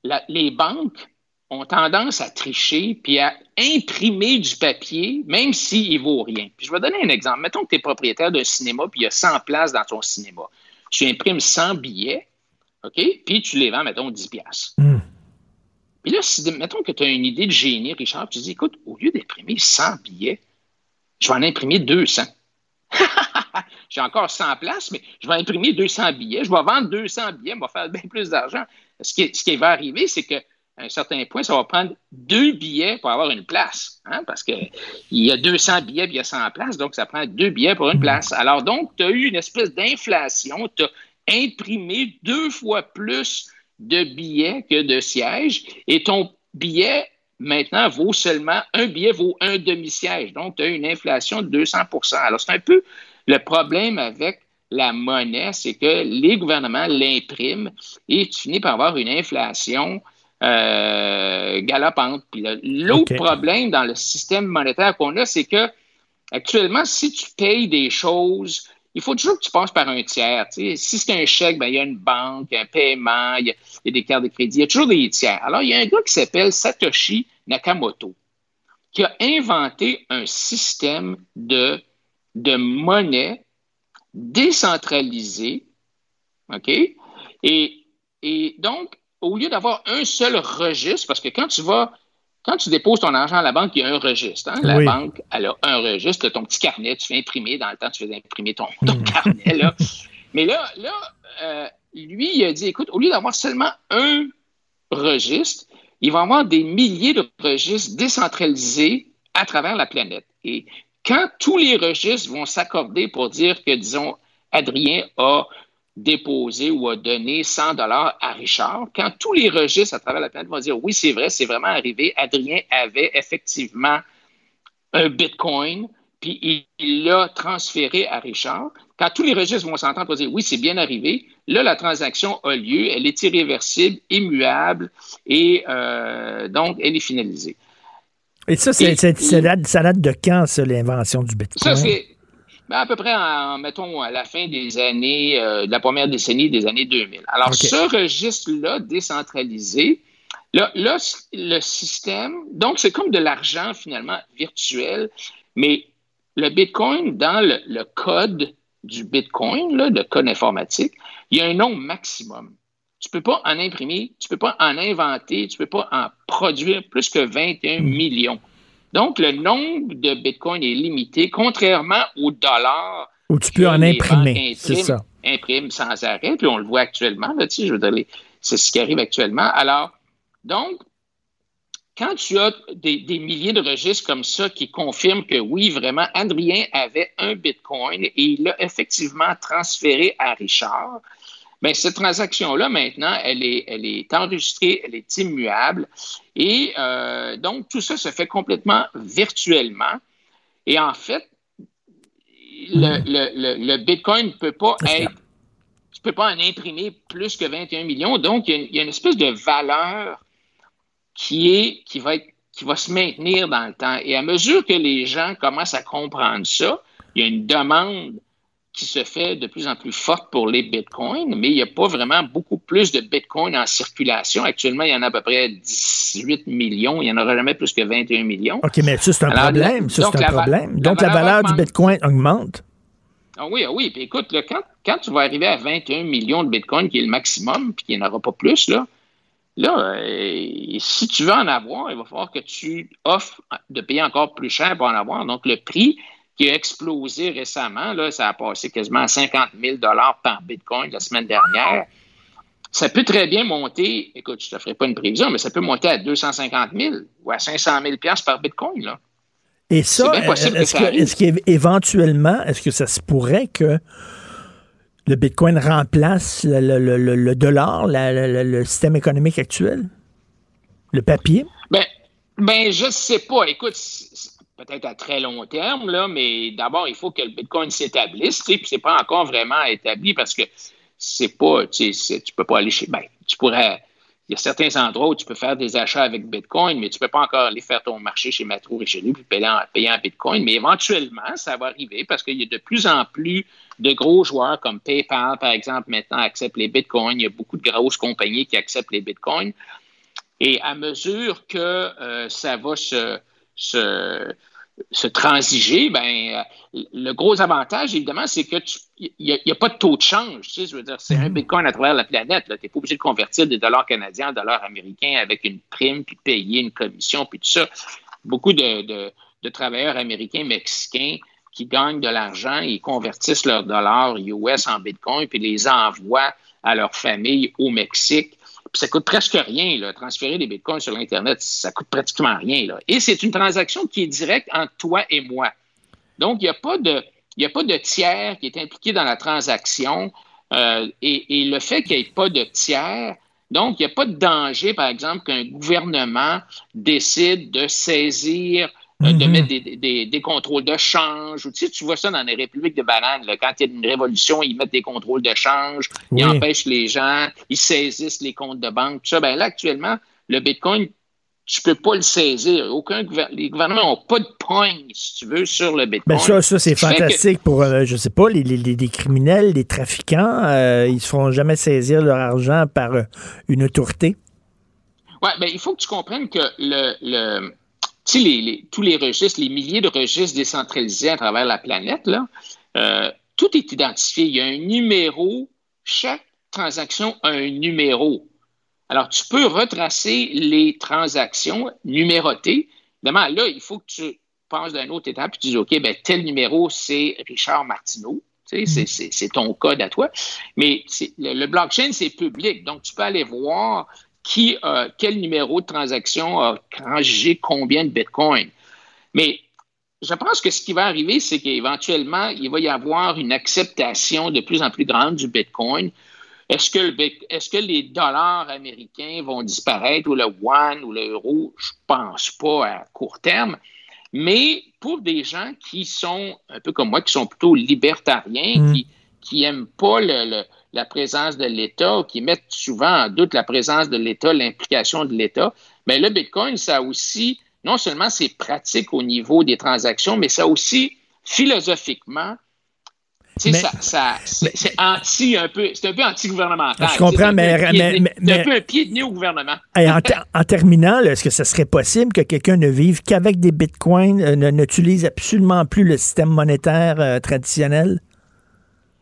la- les banques ont tendance à tricher puis à imprimer du papier, même s'il ne vaut rien. Puis je vais donner un exemple. Mettons que tu es propriétaire d'un cinéma puis il y a 100 places dans ton cinéma. Tu imprimes 100 billets, OK? Puis tu les vends, mettons, 10 piastres. Puis là, si, mettons que tu as une idée de génie, Richard, tu dis, écoute, au lieu d'imprimer 100 billets, je vais en imprimer 200. J'ai encore 100 places, mais je vais imprimer 200 billets. Je vais vendre 200 billets, je vais faire bien plus d'argent. Ce qui, va arriver, c'est qu'à un certain point, ça va prendre deux billets pour avoir une place. hein, parce qu'il y a 200 billets puis il y a 100 places, donc ça prend deux billets pour une place. Alors donc, tu as eu une espèce d'inflation, tu as imprimer deux fois plus de billets que de sièges et ton billet maintenant vaut seulement un billet vaut un demi-siège. Donc, tu as une inflation de 200% Alors, c'est un peu le problème avec la monnaie, c'est que les gouvernements l'impriment et tu finis par avoir une inflation euh, galopante. Puis l'autre problème dans le système monétaire qu'on a, c'est que actuellement, si tu payes des choses, il faut toujours que tu passes par un tiers. Si c'est un chèque, ben, il y a une banque, un paiement, il y, a, des cartes de crédit, il y a toujours des tiers. Alors, il y a un gars qui s'appelle Satoshi Nakamoto qui a inventé un système de, de monnaie décentralisée. OK? Et, et donc, au lieu d'avoir un seul registre, parce que quand tu vas, quand tu déposes ton argent à la banque, il y a un registre. Hein? La banque, elle a un registre, ton petit carnet, tu fais imprimer. Dans le temps, tu fais imprimer ton, hmm. carnet. Là. Mais là, là euh, lui, il a dit, écoute, au lieu d'avoir seulement un registre, il va avoir des milliers de registres décentralisés à travers la planète. Et quand tous les registres vont s'accorder pour dire que, disons, Adrien a déposé ou a donné 100 dollars à Richard, quand tous les registres à travers la planète vont dire oui, c'est vrai, c'est vraiment arrivé, Adrien avait effectivement un Bitcoin, puis il l'a transféré à Richard. Quand tous les registres vont s'entendre pour dire oui, c'est bien arrivé, là, la transaction a lieu, elle est irréversible, immuable, et euh, donc elle est finalisée. Et ça, c'est, ça, date, de quand, ça, l'invention du Bitcoin? Ça, c'est ben, à peu près, en, mettons, à la fin des années, euh, de la première décennie des années 2000. Alors, ce registre-là, décentralisé, là, là, le système, donc c'est comme de l'argent, finalement, virtuel, mais le Bitcoin, dans le, code du Bitcoin, là, le code informatique, il y a un nombre maximum. Tu ne peux pas en imprimer, tu ne peux pas en inventer, tu ne peux pas en produire plus que 21 hmm. millions. Donc, le nombre de Bitcoin est limité, contrairement au dollar. Où tu peux en imprimer, c'est ça. Imprime sans arrêt, puis on le voit actuellement, là, je veux dire, c'est ce qui arrive actuellement. Alors, donc, quand tu as des, des, milliers de registres comme ça qui confirment que oui, vraiment, Adrien avait un Bitcoin et il l'a effectivement transféré à Richard, Bien, cette transaction-là, maintenant, elle est, elle est enregistrée, elle est immuable. Et euh, donc, tout ça se fait complètement virtuellement. Et en fait, le, le, le, Bitcoin ne peut pas être. Tu ne peux pas en imprimer plus que 21 millions. Donc, il y, a, une espèce de valeur qui, est, qui, va être, qui va se maintenir dans le temps. Et à mesure que les gens commencent à comprendre ça, il y a une demande qui se fait de plus en plus forte pour les bitcoins, mais il n'y a pas vraiment beaucoup plus de bitcoins en circulation. Actuellement, il y en a à peu près 18 millions. Il n'y en aura jamais plus que 21 millions. OK, mais ça, c'est un problème. Ça, c'est un problème. donc, la valeur, du bitcoin augmente. Ah oui, ah oui. Puis écoute, quand, quand, tu vas arriver à 21 millions de bitcoins, qui est le maximum, puis qu'il n'y en aura pas plus, là, là euh, si tu veux en avoir, il va falloir que tu offres de payer encore plus cher pour en avoir. Donc, le prix qui a explosé récemment. Là, ça a passé quasiment à 50 000 par Bitcoin la semaine dernière. Ça peut très bien monter, écoute, je ne te ferai pas une prévision, mais ça peut monter à 250 000 ou à 500 000 par Bitcoin. Là. Et ça, est-ce qu'éventuellement, est-ce que ça se pourrait que le Bitcoin remplace le, dollar, le système économique actuel? Le papier? Ben, ben je ne sais pas. Écoute, peut-être à très long terme, là, mais d'abord, il faut que le Bitcoin s'établisse, puis c'est pas encore vraiment établi parce que c'est pas, tu peux pas aller chez, ben, tu pourrais, il y a certains endroits où tu peux faire des achats avec Bitcoin, mais tu peux pas encore aller faire ton marché chez Metro Richelieu puis payer en, payer en Bitcoin, mais éventuellement, ça va arriver parce qu'il y a de plus en plus de gros joueurs comme PayPal, par exemple, maintenant acceptent les Bitcoins. Il y a beaucoup de grosses compagnies qui acceptent les Bitcoins. Et à mesure que euh, ça va se, se, se transiger, ben, euh, le gros avantage, évidemment, c'est que il n'y a, pas de taux de change. Tu sais, je veux dire, c'est un mm-hmm. Bitcoin à travers la planète. Tu n'es pas obligé de convertir des dollars canadiens en dollars américains avec une prime, puis payer une commission, puis tout ça. Beaucoup de, de, travailleurs américains, mexicains qui gagnent de l'argent, ils convertissent leurs dollars US en Bitcoin, puis les envoient à leur famille au Mexique ça coûte presque rien, là. transférer des bitcoins sur l'Internet, ça coûte pratiquement rien. Là. Et c'est une transaction qui est directe entre toi et moi. Donc, il n'y a, pas de, a pas de tiers qui est impliqué dans la transaction. Euh, et, le fait qu'il n'y ait pas de tiers, donc il n'y a pas de danger, par exemple, qu'un gouvernement décide de saisir euh, de mhm. mettre des, contrôles de change. Tu, sais, tu vois ça dans les républiques de bananes. quand il y a une révolution, ils mettent des contrôles de change, ils empêchent les gens, ils saisissent les comptes de banque. Tout ça. Ben là, actuellement, le Bitcoin, tu peux pas le saisir. Aucun les gouvernements n'ont pas de poigne, si tu veux, sur le Bitcoin. Ben ça, ça c'est fantastique pour, je euh, je sais pas, les, les, criminels, les trafiquants. Euh, ils ne se feront jamais saisir leur argent par euh, une autorité. Oui, ben, il faut que tu comprennes que le, le les, tous les registres, les milliers de registres décentralisés à travers la planète, là, tout est identifié. Il y a un numéro. Chaque transaction a un numéro. Alors, tu peux retracer les transactions numérotées. Évidemment, là, il faut que tu passes d'une autre étape et tu dis, OK, ben, tel numéro, c'est Richard Martineau. Tu sais, mm. C'est ton code à toi. Mais le, blockchain, c'est public. Donc, tu peux aller voir qui, quel numéro de transaction a rangé combien de Bitcoin. Mais je pense que ce qui va arriver, c'est qu'éventuellement, il va y avoir une acceptation de plus en plus grande du Bitcoin. Est-ce que, est que, les dollars américains vont disparaître ou le yuan ou l'euro? Je pense pas à court terme. Mais pour des gens qui sont un peu comme moi, qui sont plutôt libertariens, mm. qui qui n'aiment pas la présence de l'État, ou qui mettent souvent en doute la présence de l'État, l'implication de l'État, mais le Bitcoin, ça aussi, non seulement c'est pratique au niveau des transactions, mais ça aussi, philosophiquement, c'est anti un peu, c'est un peu anti-gouvernemental. Je comprends, mais, c'est un peu un pied de nez au gouvernement. en, terminant, est-ce que ce serait possible que quelqu'un ne vive qu'avec des bitcoins, euh, n'utilise absolument plus le système monétaire euh, traditionnel?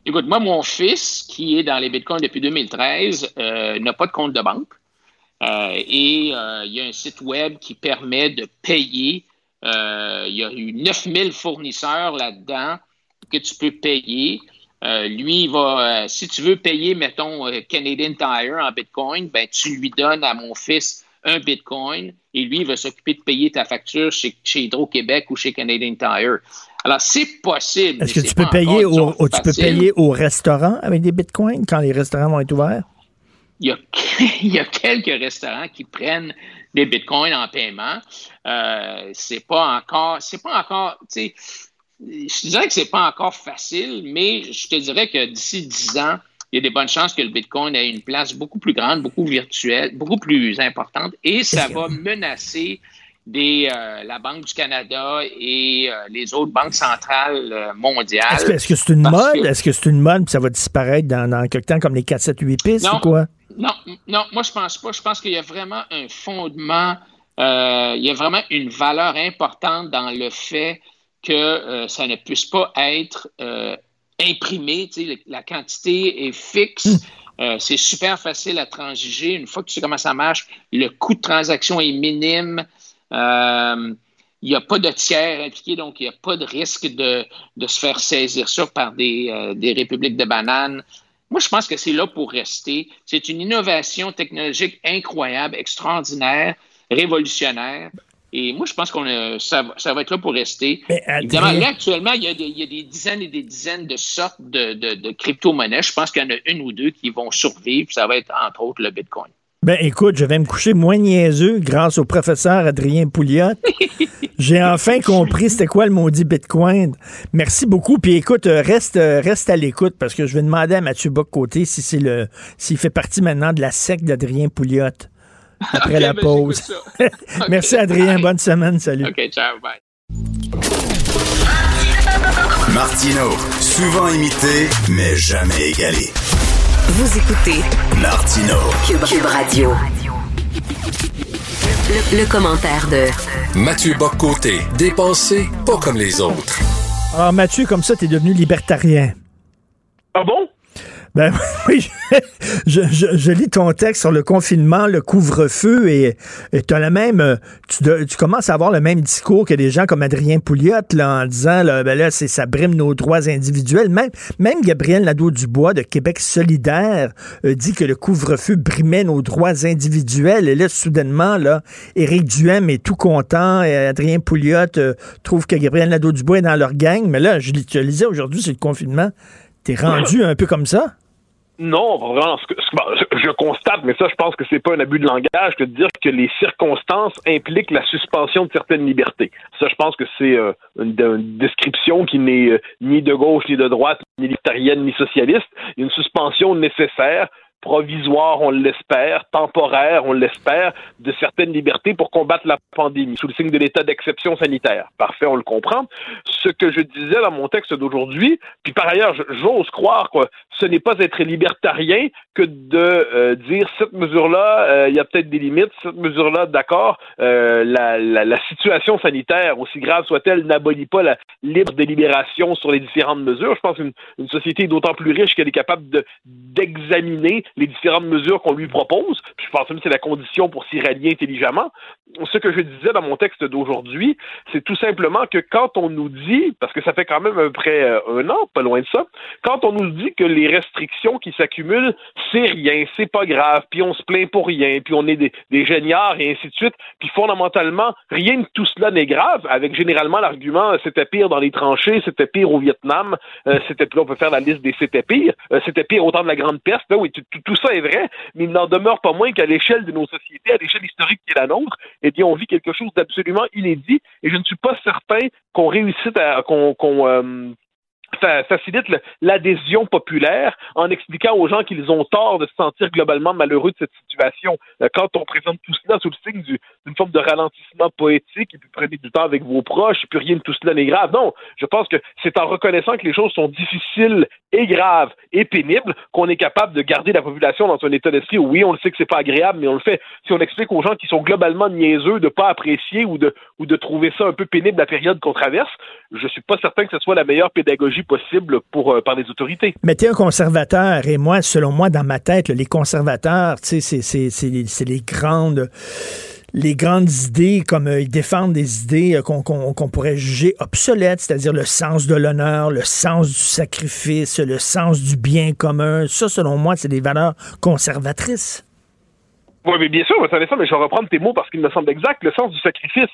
Écoute, moi, mon fils, qui est dans les bitcoins depuis 2013, euh, n'a pas de compte de banque. et il y a un site web qui permet de payer. il y a eu 9000 fournisseurs là-dedans que tu peux payer. Euh, lui, va, euh, si tu veux payer, mettons, euh, Canadian Tire en Bitcoin, ben, tu lui donnes à mon fils un Bitcoin et lui, il va s'occuper de payer ta facture chez, Hydro-Québec ou chez Canadian Tire. Alors, c'est possible. Est-ce que tu peux, payer au, tu peux payer au restaurant avec des Bitcoins quand les restaurants vont être ouverts? Il y a, il y a quelques restaurants qui prennent des Bitcoins en paiement. c'est pas encore, c'est pas encore, tu sais, je dirais que c'est pas encore facile, mais je te dirais que d'ici 10 ans, il y a des bonnes chances que le Bitcoin ait une place beaucoup plus grande, beaucoup virtuelle, beaucoup plus importante, et ça va menacer des, euh, la Banque du Canada et euh, les autres banques centrales euh, mondiales. Est-ce que c'est une mode? Est-ce que c'est une mode et ça va disparaître dans, dans quelque temps comme les 4, 7, 8 pistes ou quoi? Non, non, moi je pense pas. Je pense qu'il y a vraiment un fondement, il y a vraiment une valeur importante dans le fait que ça ne puisse pas être imprimé. La quantité est fixe. Hmm. Euh, c'est super facile à transiger. Une fois que tu sais comment ça marche, le coût de transaction est minime. Il n'y a pas de tiers impliqué, donc il n'y a pas de risque de, se faire saisir ça par des, des républiques de bananes. Moi, je pense que c'est là pour rester. C'est une innovation technologique incroyable, extraordinaire, révolutionnaire. Et moi, je pense qu'on ça, ça, va être là pour rester. Évidemment, là, actuellement, il y, a des, dizaines et des dizaines de sortes de, crypto-monnaies. Je pense qu'il y en a une ou deux qui vont survivre. Ça va être, entre autres, le Bitcoin. Ben écoute, je vais me coucher moins niaiseux grâce au professeur Adrien Pouliot. J'ai enfin compris c'était quoi le maudit Bitcoin. Merci beaucoup. Puis écoute, euh, reste, euh, reste à l'écoute parce que je vais demander à Mathieu Bock-Côté si c'est le s'il fait partie maintenant de la secte d'Adrien Pouliot après la ben, pause. Merci, Adrien. Bonne semaine. Salut. OK, ciao. Bye. Martino, souvent imité, mais jamais égalé. Vous écoutez Martino, Cube, Radio. Le, commentaire de Mathieu Boccoté, dépensé pas comme les autres. Alors Mathieu, comme ça, t'es devenu libertarien. Ah bon? Ben oui, je, lis ton texte sur le confinement, le couvre-feu et tu as le même, tu, commences à avoir le même discours que des gens comme Adrien Pouliot là, en disant là, ben ça brime nos droits individuels. Même, même Gabriel Nadeau-Dubois de Québec solidaire euh, dit que le couvre-feu brimait nos droits individuels. Et là, soudainement, là, Éric Duhem est tout content et Adrien Pouliot euh, trouve que Gabriel Nadeau-Dubois est dans leur gang. Mais là, je, je lisais aujourd'hui, c'est le confinement. T'es rendu un peu comme ça? Non, vraiment, bon, je, constate, mais ça, je pense que c'est pas un abus de langage que de dire que les circonstances impliquent la suspension de certaines libertés. Ça, je pense que c'est euh, une, description qui n'est euh, ni de gauche, ni de droite, ni libertarienne, ni socialiste. Une suspension nécessaire provisoire, on l'espère, temporaire, on l'espère, de certaines libertés pour combattre la pandémie, sous le signe de l'état d'exception sanitaire. Parfait, on le comprend. Ce que je disais dans mon texte d'aujourd'hui, puis par ailleurs, j'ose croire que ce n'est pas être libertarien que de euh, dire cette mesure-là, euh, il y a peut-être des limites, cette mesure-là, d'accord, euh, la, situation sanitaire, aussi grave soit-elle, n'abolit pas la libre délibération sur les différentes mesures. Je pense qu'une une société est d'autant plus riche qu'elle est capable de- d'examiner les différentes mesures qu'on lui propose. Je pense que c'est la condition pour s'y rallier intelligemment. Ce que je disais dans mon texte d'aujourd'hui, c'est tout simplement que quand on nous dit, parce que ça fait quand même à peu près un an, pas loin de ça, quand on nous dit que les restrictions qui s'accumulent, c'est rien, c'est pas grave, puis on se plaint pour rien, puis on est des, des géniards et ainsi de suite, puis fondamentalement, rien de tout cela n'est grave, avec généralement l'argument euh, c'était pire dans les tranchées, c'était pire au Vietnam, euh, c'était là, on peut faire la liste des c'était pire, euh, c'était pire au temps de la Grande Peste, Ben oui, tout, ça est vrai, mais il n'en demeure pas moins qu'à l'échelle de nos sociétés, à l'échelle historique qui est la nôtre, eh bien, on vit quelque chose d'absolument inédit, et je ne suis pas certain qu'on réussisse à facilite l'adhésion populaire en expliquant aux gens qu'ils ont tort de se sentir globalement malheureux de cette situation. Euh, Quand on présente tout cela sous le signe du- d'une forme de ralentissement poétique, et puis prenez du temps avec vos proches, et puis rien de tout cela n'est grave. Non, je pense que c'est en reconnaissant que les choses sont difficiles et graves et pénibles qu'on est capable de garder la population dans un état d'esprit où oui, on le sait que c'est pas agréable, mais on le fait. Si on explique aux gens qui sont globalement niaiseux de pas apprécier ou de, ou de trouver ça un peu pénible la période qu'on traverse, je suis pas certain que ce soit la meilleure pédagogie possible pour, euh, par les autorités. Mais t'es un conservateur, et moi, selon moi, dans ma tête, là, les conservateurs, tu sais, c'est- les, grandes les grandes idées, comme euh, ils défendent des idées euh, qu'on pourrait juger obsolètes, c'est-à-dire le sens de l'honneur, le sens du sacrifice, le sens du bien commun. Ça, selon moi, c'est des valeurs conservatrices. Oui, mais bien sûr, mais ça, mais je vais reprendre tes mots parce qu'il me semble exact, le sens du sacrifice.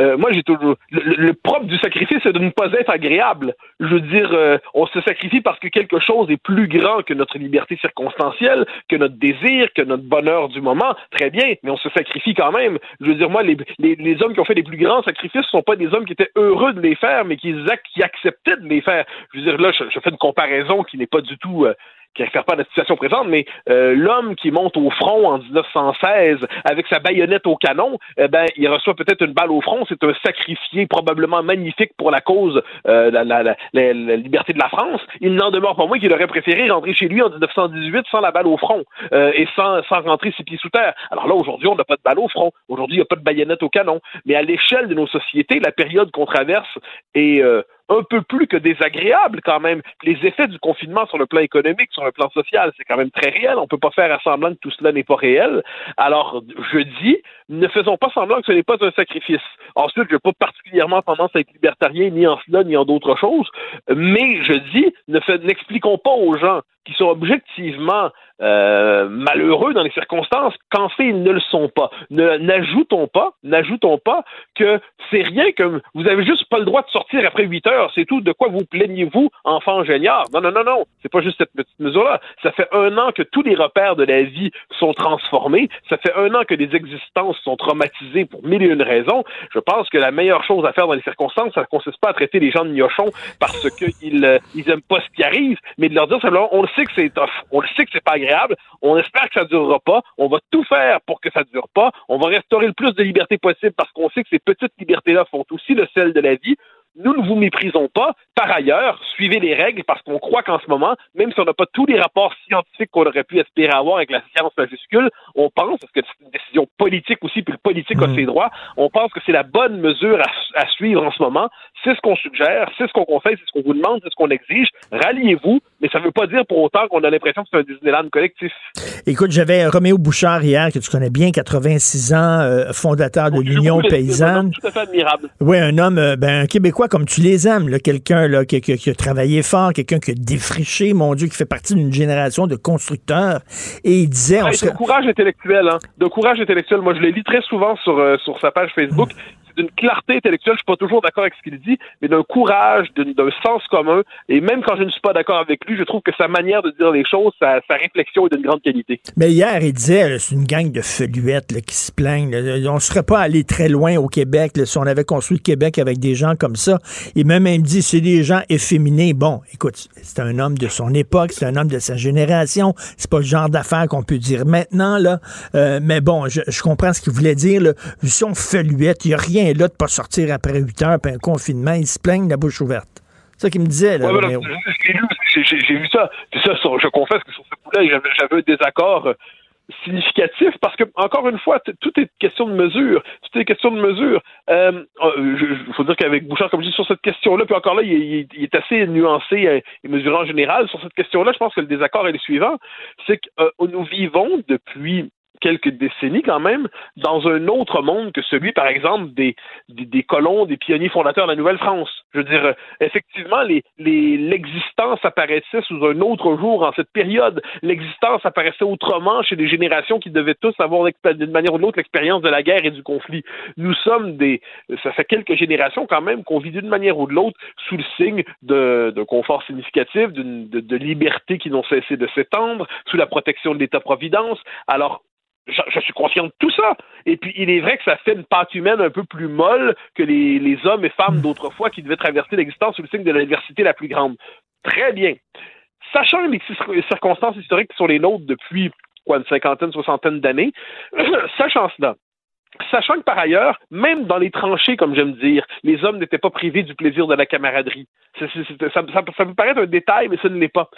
Euh, moi, j'ai toujours. Le, le- propre du sacrifice, c'est de ne pas être agréable. Je veux dire, euh, on se sacrifie parce que quelque chose est plus grand que notre liberté circonstancielle, que notre désir, que notre bonheur du moment. Très bien, mais on se sacrifie quand même. Je veux dire, moi, les, les, les hommes qui ont fait les plus grands sacrifices ne sont pas des hommes qui étaient heureux de les faire, mais qui, qui acceptaient de les faire. Je veux dire, là, je, je fais une comparaison qui n'est pas du tout. euh, qui ne réfère pas à la situation présente, mais euh, l'homme qui monte au front en 1916 avec sa baïonnette au canon, eh ben, il reçoit peut-être une balle au front. C'est un sacrifié probablement magnifique pour la cause euh, la, la, la, la- la liberté de la France. Il n'en demeure pas moins qu'il aurait préféré rentrer chez lui en 1918 sans la balle au front euh, et sans, sans rentrer ses pieds sous terre. Alors là, aujourd'hui, on n'a pas de balle au front. Aujourd'hui, il n'y a pas de baïonnette au canon. Mais à l'échelle de nos sociétés, la période qu'on traverse est euh, un peu plus que désagréable quand même. Les effets du confinement sur le plan économique, sur le plan social, c'est quand même très réel. On peut pas faire à semblant que tout cela n'est pas réel. Alors, je dis, ne faisons pas semblant que ce n'est pas un sacrifice. Ensuite, je n'ai pas particulièrement tendance à être libertarien ni en cela ni en d'autres choses, mais je dis, ne n'expliquons pas aux gens qui sont objectivement euh, malheureux dans les circonstances qu'en fait ils ne le sont pas. N'ajoutons pas, n'ajoutons pas que c'est rien que vous avez juste pas le droit de sortir après 8 heures, c'est tout. De quoi vous plaignez-vous, enfant géniard? Non, non, non, non. C'est pas juste cette petite mesure-là. Ça fait un an que tous les repères de la vie sont transformés. Ça fait un an que des existences sont traumatisées pour mille et une raisons. Je pense que la meilleure chose à faire dans les circonstances, ça ne consiste pas à traiter les gens de gnochons parce qu'ils euh, ils aiment pas ce qui arrive, mais de leur dire simplement, on le sait que c'est tough, on sait que c'est pas agréable, on espère que ça durera pas, on va tout faire pour que ça dure pas, on va restaurer le plus de liberté possible parce qu'on sait que ces petites libertés-là font aussi le sel de la vie. Nous ne vous méprisons pas. Par ailleurs, suivez les règles parce qu'on croit qu'en ce moment, même si on n'a pas tous les rapports scientifiques qu'on aurait pu espérer avoir avec la science majuscule, on pense, parce que c'est une décision politique aussi, puis le politique a ses droits, on pense que c'est la bonne mesure à, à suivre en ce moment. C'est ce qu'on suggère, c'est ce qu'on conseille, c'est ce qu'on vous demande, c'est ce qu'on exige. Ralliez-vous, mais ça ne veut pas dire pour autant qu'on a l'impression que c'est un Disneyland collectif. Écoute, j'avais Roméo Bouchard hier, que tu connais bien, 86 ans, euh, fondateur de l'Union paysanne. Tout à fait admirable. Oui, un homme, euh, ben, un Québécois comme tu les aimes, quelqu'un là, qui, qui- qui a travaillé fort, quelqu'un qui a défriché, mon Dieu, qui fait partie d'une génération de constructeurs. Et il disait... Ouais, de courage intellectuel, hein. De courage intellectuel. Moi, je le lis très souvent sur, euh, sur sa page Facebook. D'une clarté intellectuelle. Je suis pas toujours d'accord avec ce qu'il dit, mais d'un courage, d'un sens commun. Et même quand je ne suis pas d'accord avec lui, je trouve que sa manière de dire les choses, sa, réflexion est d'une grande qualité. Mais hier, il disait, c'est une gang de feluettes qui se plaignent. On ne serait pas allé très loin au Québec si on avait construit le Québec avec des gens comme ça. Et même, il me dit, c'est des gens efféminés. Bon, écoute, c'est un homme de son époque, c'est un homme de sa génération. C'est pas le genre d'affaires qu'on peut dire maintenant, là. Euh, mais bon, je, comprends ce qu'il voulait dire. Là. Si on feluette, il n'y a rien là de pas sortir après 8 heures, puis un confinement, ils se plaignent la bouche ouverte. C'est ça qu'il me disait. Là, j'ai vu ça. ça. Je confesse que sur ce coup-là, j'avais un désaccord significatif parce que, encore une fois, tout est question de mesure. Tout est question de mesure. Il euh, euh, faut dire qu'avec Bouchard, comme je dis, sur cette question-là, puis encore là, il, est assez nuancé et mesuré en général. Sur cette question-là, je pense que le désaccord est le suivant. C'est que euh, nous vivons depuis quelques décennies quand même, dans un autre monde que celui, par exemple, des, des, colons, des pionniers fondateurs de la Nouvelle-France. Je veux dire, effectivement, l'existence apparaissait sous un autre jour en cette période. L'existence apparaissait autrement chez des générations qui devaient tous avoir d'une manière ou de l'autre l'expérience de la guerre et du conflit. Nous sommes des, ça fait quelques générations quand même qu'on vit d'une manière ou de l'autre sous le signe de, de confort significatif, de, de liberté qui n'ont cessé de s'étendre, sous la protection de l'État-providence. Alors, je, suis conscient de tout ça. Et puis, il est vrai que ça fait une pâte humaine un peu plus molle que les, les hommes et femmes d'autrefois qui devaient traverser l'existence sous le signe de l'adversité la plus grande. Très bien. Sachant les circonstances historiques qui sont les nôtres depuis quoi, une cinquantaine, soixantaine d'années, sachant cela, Sachant que par ailleurs, même dans les tranchées, comme j'aime dire, les hommes n'étaient pas privés du plaisir de la camaraderie. ça, ça, peut paraître un détail, mais ce ne l'est pas.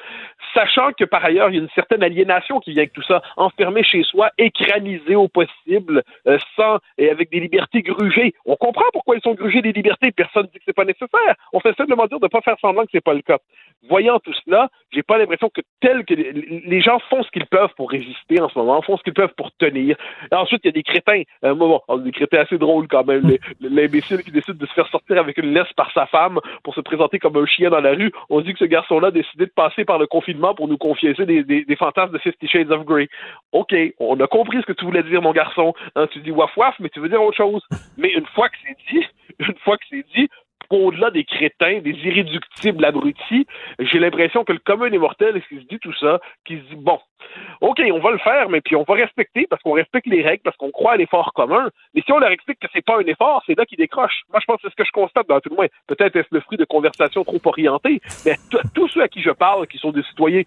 Sachant que par ailleurs, il y a une certaine aliénation qui vient avec tout ça, enfermé chez soi, écranisé au possible, euh, sans et avec des libertés grugées. On comprend pourquoi ils sont grugés des libertés. Personne ne dit que c'est pas nécessaire. On fait simplement dire de ne pas faire semblant que c'est pas le cas. Voyant tout cela, j'ai pas l'impression que tel que les gens font ce qu'ils peuvent pour résister en ce moment, font ce qu'ils peuvent pour tenir. ensuite, il y a des crétins. Euh, bon, on des crétins assez drôles quand même. L'imbécile qui décide de se faire sortir avec une laisse par sa femme pour se présenter comme un chien dans la rue. On dit que ce garçon-là a décidé de passer par le confinement pour nous confier des, des, fantasmes de Fifty Shades of Grey. OK, on a compris ce que tu voulais dire, mon garçon. Hein, tu dis waf waf, mais tu veux dire autre chose. Mais une fois que c'est dit, une fois que c'est dit, au-delà des crétins, des irréductibles abrutis, j'ai l'impression que le commun des mortels, qui se dit tout ça, qui se dit, bon, OK, on va le faire, mais puis on va respecter parce qu'on respecte les règles, parce qu'on croit à l'effort commun. Mais si on leur explique que c'est pas un effort, c'est là qu'ils décrochent. Moi, je pense que c'est ce que je constate dans tout le moins. Peut-être est-ce le fruit de conversations trop orientées, mais tous ceux à qui je parle, qui sont des citoyens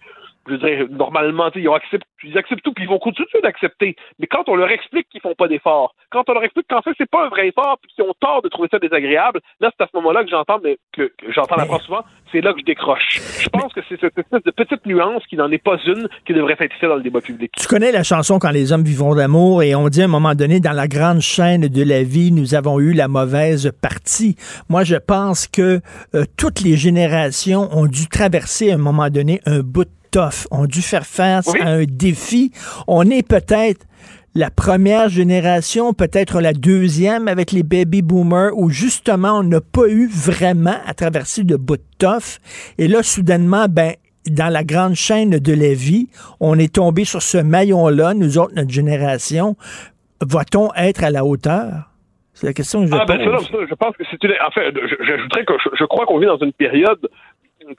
je dirais, normalement, ils, acceptent, ils acceptent tout, puis ils vont continuer d'accepter. Mais quand on leur explique qu'ils font pas d'efforts, quand on leur explique qu'en fait, c'est pas un vrai effort, puis qu'ils ont tort de trouver ça désagréable, là, c'est à ce moment-là que j'entends, que, j'entends la fois souvent, c'est là que je décroche. Je pense que c'est cette espèce de petite nuance qui n'en est pas une qui devrait être faite dans le débat public. Tu connais la chanson Quand les hommes vivront d'amour et on dit à un moment donné, dans la grande chaîne de la vie, nous avons eu la mauvaise partie. Moi, je pense que euh, toutes les générations ont dû traverser à un moment donné un bout de tough, ont dû faire face à un défi. On est peut-être la première génération, peut-être la deuxième avec les baby boomers, où justement on n'a pas eu vraiment à traverser de bout de tough. Et là, soudainement, ben, dans la grande chaîne de la vie, on est tombé sur ce maillon-là, nous autres, notre génération. Va-t-on être à la hauteur? C'est la question que je ah, ben, pose. je pense que c'est une. En fait, j'ajouterais que je crois qu'on vit dans une période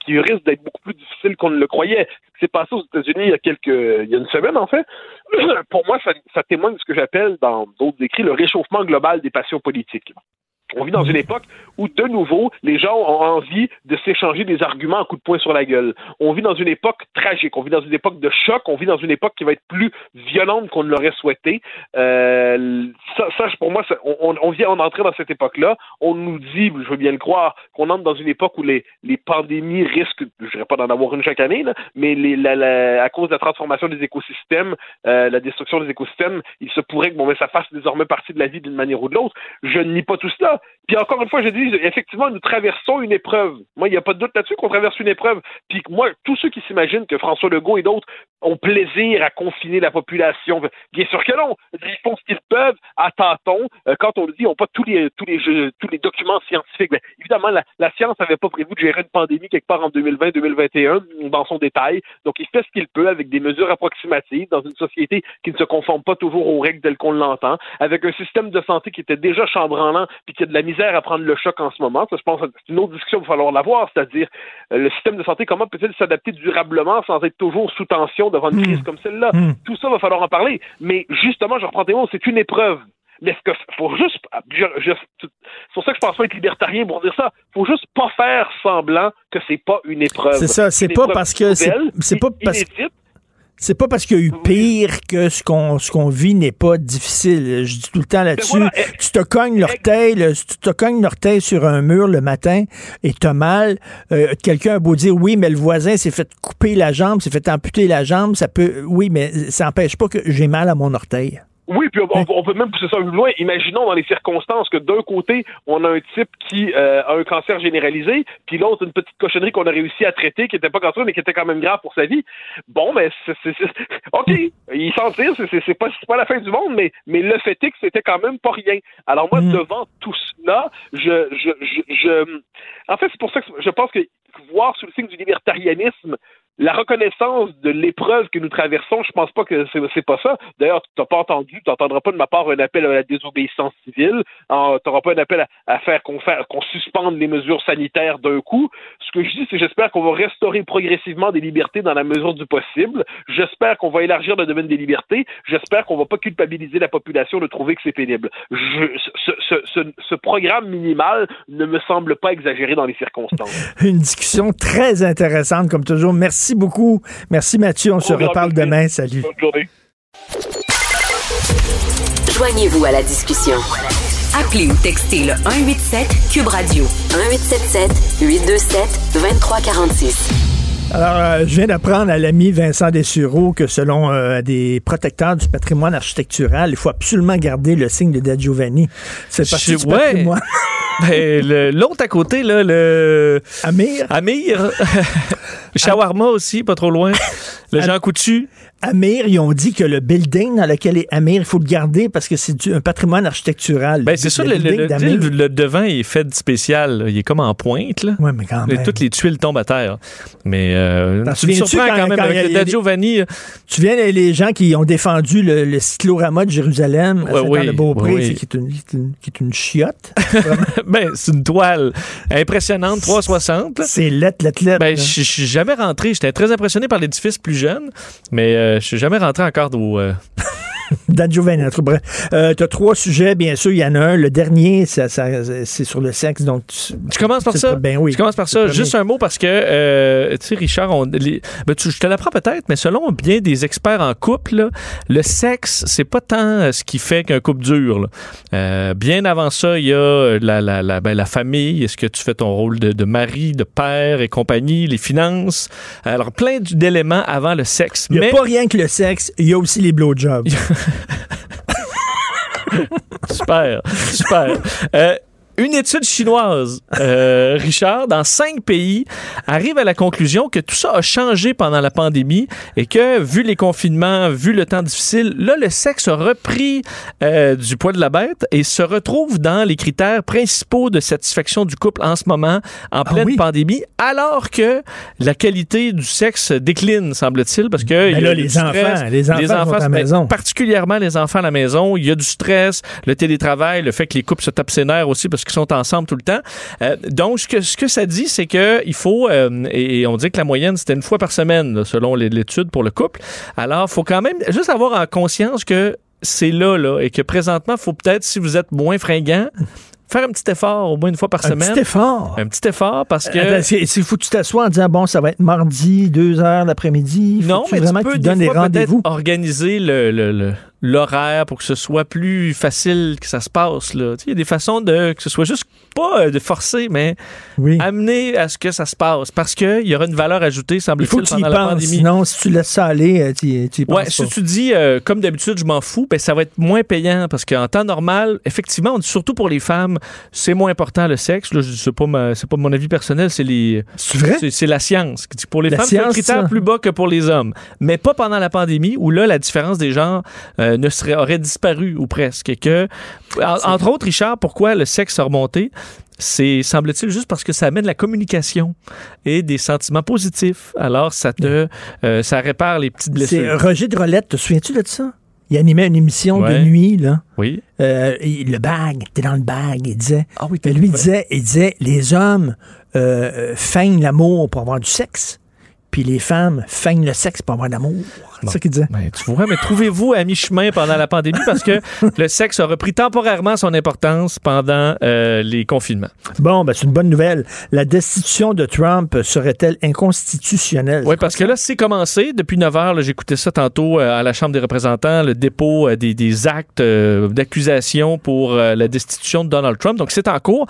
qui risque d'être beaucoup plus difficile qu'on ne le croyait. Ce qui s'est passé aux États-Unis il y a quelques, il y a une semaine en fait, pour moi, ça, ça témoigne de ce que j'appelle dans d'autres écrits le réchauffement global des passions politiques. On vit dans une époque où, de nouveau, les gens ont envie de s'échanger des arguments à coups de poing sur la gueule. On vit dans une époque tragique, on vit dans une époque de choc, on vit dans une époque qui va être plus violente qu'on ne l'aurait souhaité. Euh, ça, pour moi, on, vient d'entrer dans cette époque-là. On nous dit, je veux bien le croire, qu'on entre dans une époque où les, pandémies risquent, je dirais pas d'en avoir une chaque année, mais les, la, à cause de la transformation des écosystèmes, euh, la destruction des écosystèmes, il se pourrait que bon, mais ça fasse désormais partie de la vie d'une manière ou de l'autre. Je ne nie pas tout cela Puis encore une fois, je dis, effectivement, nous traversons une épreuve. Moi, il n'y a pas de doute là-dessus qu'on traverse une épreuve. Puis moi, tous ceux qui s'imaginent que François Legault et d'autres ont plaisir à confiner la population, bien sûr que non. Ils font ce qu'ils peuvent à tâtons. Euh, quand on le dit, n'ont pas tous les, tous les, tous les documents scientifiques. Mais évidemment, la, la science n'avait pas prévu de gérer une pandémie quelque part en 2020-2021 dans son détail. Donc, il fait ce qu'il peut avec des mesures approximatives dans une société qui ne se conforme pas toujours aux règles telles qu'on l'entend, avec un système de santé qui était déjà chambranlant puis qui a de la misère à prendre le choc en ce moment. Ça, je pense que c'est une autre discussion qu'il va falloir l'avoir, c'est-à-dire euh, le système de santé, comment peut-il s'adapter durablement sans être toujours sous tension devant une crise comme celle-là? Tout ça, va falloir en parler. Mais justement, je reprends tes mots, c'est une épreuve. Mais est-ce que faut juste, je- c'est pour ça que je pense pas être libertarien pour dire ça. Faut juste pas faire semblant que c'est pas une épreuve. C'est ça, c'est pas parce que c'est pas parce inédite. C'est pas parce qu'il y a eu pire que ce qu'on ce qu'on vit n'est pas difficile. Je dis tout le temps là-dessus. voilà, tu te cognes l'orteil, là, si tu te cognes l'orteil sur un mur le matin et t'as mal, euh, quelqu'un a beau dire oui, mais le voisin s'est fait couper la jambe, s'est fait amputer la jambe, ça peut oui, mais ça n'empêche pas que j'ai mal à mon orteil. Oui, puis on, on peut même pousser ça plus loin. Imaginons dans les circonstances que d'un côté, on a un type qui euh, a un cancer généralisé, puis l'autre une petite cochonnerie qu'on a réussi à traiter, qui était pas cancereux, mais qui était quand même grave pour sa vie. Bon, mais c'est, c'est- ok, il s'en tire, c'est, pas, pas la fin du monde, mais, mais le fait est que c'était quand même pas rien. Alors moi, devant tout cela, je, je, je, je- en fait, c'est pour ça que je pense que voir sous le signe du libertarianisme la reconnaissance de l'épreuve que nous traversons, je pense pas que c'est, pas ça. D'ailleurs, tu n'as pas entendu, tu n'entendras pas de ma part un appel à la désobéissance civile. tu n'auras pas un appel à, faire qu'on suspende les mesures sanitaires d'un coup. Ce que je dis, c'est j'espère qu'on va restaurer progressivement des libertés dans la mesure du possible. J'espère qu'on va élargir le domaine des libertés. J'espère qu'on va pas culpabiliser la population de trouver que c'est pénible. Ce, ce programme minimal ne me semble pas exagéré dans les circonstances. Une discussion très intéressante comme toujours. Merci beaucoup. Merci Mathieu, on se reparle demain. Salut. Bonne journée. Joignez-vous à la discussion. Appelez ou textez le 187 Cube Radio 1877 827 2346. Alors, euh, je viens d'apprendre à l'ami Vincent Dessureau que selon euh, des protecteurs du patrimoine architectural, il faut absolument garder le signe de Da Giovanni. C'est partie Je- du ouais. patrimoine. Ben, le- L'autre à côté, là, le. Amir. Amir. Shawarma aussi, pas trop loin. Le Jean Coutu. Amir, ils ont dit que le building dans lequel est Amir, il faut le garder parce que c'est un patrimoine architectural. Ben, c'est ça, le, le, le- le- le devant est fait de spécial. là. Il est comme en pointe. Là. Ouais, mais quand Et même. toutes les tuiles tombent à terre. Mais euh, tu me surprends quand- quand, même quand avec le Giovanni. Tu viens les, gens qui ont défendu le, le cyclorama de Jérusalem? Ouais, oui, de beaupré oui. c'est qui est une, qui est une- qui est une chiotte. ben, c'est une toile impressionnante, 360. là. C'est lettre, lettre, lettre. Ben, je je suis jamais rentré. J'étais très impressionné par l'édifice plus jeune, mais euh, je suis jamais rentré encore au. Dan Giovanni, bref. Euh, T'as trois sujets, bien sûr. Il y en a un. Le dernier, ça, ça- c'est sur le sexe. Donc, tu, Tu commences par ça? Ben oui. Tu commences par ça. Juste un mot parce que, euh, tu sais, Richard, on, les- ben, tu- je te l'apprends peut-être, mais selon bien des experts en couple, là, le sexe, c'est pas tant euh, ce qui fait qu'un couple dure. là. Euh, bien avant ça, il y a euh, la, la, la, ben, la famille. Est-ce que tu fais ton rôle de, de mari, de père et compagnie, les finances? Alors, plein d'éléments avant le sexe. Il n'y a mais pas rien que le sexe. Il y a aussi les blowjobs. Super, super. Euh, une étude chinoise, euh, Richard, dans cinq pays, arrive à la conclusion que tout ça a changé pendant la pandémie et que, vu les confinements, vu le temps difficile, là, le sexe a repris euh, du poids de la bête et se retrouve dans les critères principaux de satisfaction du couple en ce moment, en pleine pandémie, alors que la qualité du sexe décline, semble-t-il, parce que... il y a là, les stress. enfants, les enfants sont à la ben, maison. particulièrement les enfants à la maison. Il y a du stress, le télétravail, le fait que les couples se tapent ses nerfs aussi parce qu'ils sont ensemble tout le temps. Euh, donc, ce que, ce que ça dit, c'est que il faut, euh, et on dit que la moyenne, c'était une fois par semaine, là, selon l'étude pour le couple. Alors, il faut quand même juste avoir en conscience que c'est là, là, et que présentement, il faut peut-être, si vous êtes moins fringant, faire un petit effort au moins une fois par Un semaine. petit effort. Un petit effort parce que... C'est- c'est- faut que tu t'assoies en disant, bon, ça va être mardi, deux heures l'après-midi. Non, mais vraiment tu peux des donnes des rendez-vous. organiser le, le- le- l'horaire pour que ce soit plus facile que ça se passe. Là. Il y a des façons de que ce soit juste pas euh, de forcer, mais amener à ce que ça se passe. Parce qu'il y aura une valeur ajoutée, semble-t-il, pendant la penses. pandémie. Sinon, si tu laisses ça aller, euh, tu y- tu y penses Ouais, pas. si tu dis, euh, comme d'habitude, je m'en fous, ben, ça va être moins payant parce qu'en temps normal, effectivement, on dit surtout pour les femmes, c'est moins important le sexe. C'est pas ma- pas mon avis personnel, c'est les. C'est la science. Pour les La femmes, c'est un critère ça. plus bas que pour les hommes. Mais pas pendant la pandémie où là, la différence des genres euh, ne serait, aurait disparu ou presque. Et que, en- entre autres, Richard, pourquoi le sexe a remonté? C'est, semble-t-il, juste parce que ça amène la communication et des sentiments positifs. Alors, ça te, euh, ça répare les petites C'est blessures. Roger de Rolette, te souviens-tu de ça? Il animait une émission Ouais. de nuit, là. Oui. Euh, le bag, t'es dans le bag, il disait. Ah oui, Mais lui, il disait, il disait, les hommes euh, euh, feignent l'amour pour avoir du sexe, puis les femmes feignent le sexe pour avoir de l'amour. C'est ça qu'il disait. Ben, tu vois, mais trouvez-vous à mi-chemin pendant la pandémie parce que le sexe a repris temporairement son importance pendant euh, les confinements. Bon, ben, c'est une bonne nouvelle. La destitution de Trump serait-elle inconstitutionnelle? Oui, parce que là, c'est commencé. Depuis 9 heures, j'écoutais ça tantôt euh, à la Chambre des représentants, le dépôt euh, des, des actes d'accusation pour la destitution de Donald Trump. Donc, c'est en cours.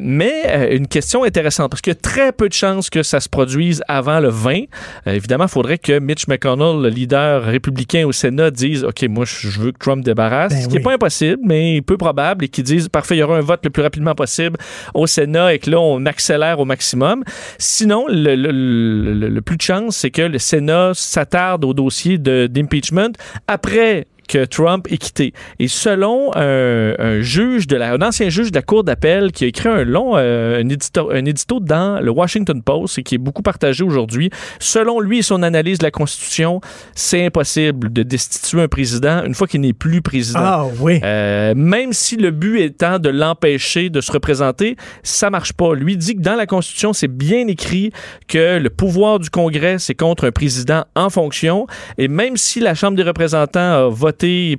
Mais une question intéressante, parce qu'il y a très peu de chances que ça se produise avant le 20. Euh, évidemment, il faudrait que Mitch McConnell, le leader républicain au Sénat, dise OK, moi, je veux que Trump débarrasse. Ben ce qui n'est oui. pas impossible, mais peu probable, et qu'ils disent parfait, il y aura un vote le plus rapidement possible au Sénat et que là, on accélère au maximum. Sinon, le, le- le- le- le plus de chance, c'est que le Sénat s'attarde au dossier d'impeachment après que Trump est quitté. Et selon un, un juge de la, un ancien juge de la Cour d'appel qui a écrit un long euh, un, édito, un édito dans le Washington Post et qui est beaucoup partagé aujourd'hui, selon lui et son analyse de la Constitution, c'est impossible de destituer un président une fois qu'il n'est plus président. Ah oui. Euh, même si le but étant de l'empêcher de se représenter, ça marche pas. Lui dit que dans la Constitution, c'est bien écrit que le pouvoir du Congrès, c'est contre un président en fonction. Et même si la Chambre des représentants a voté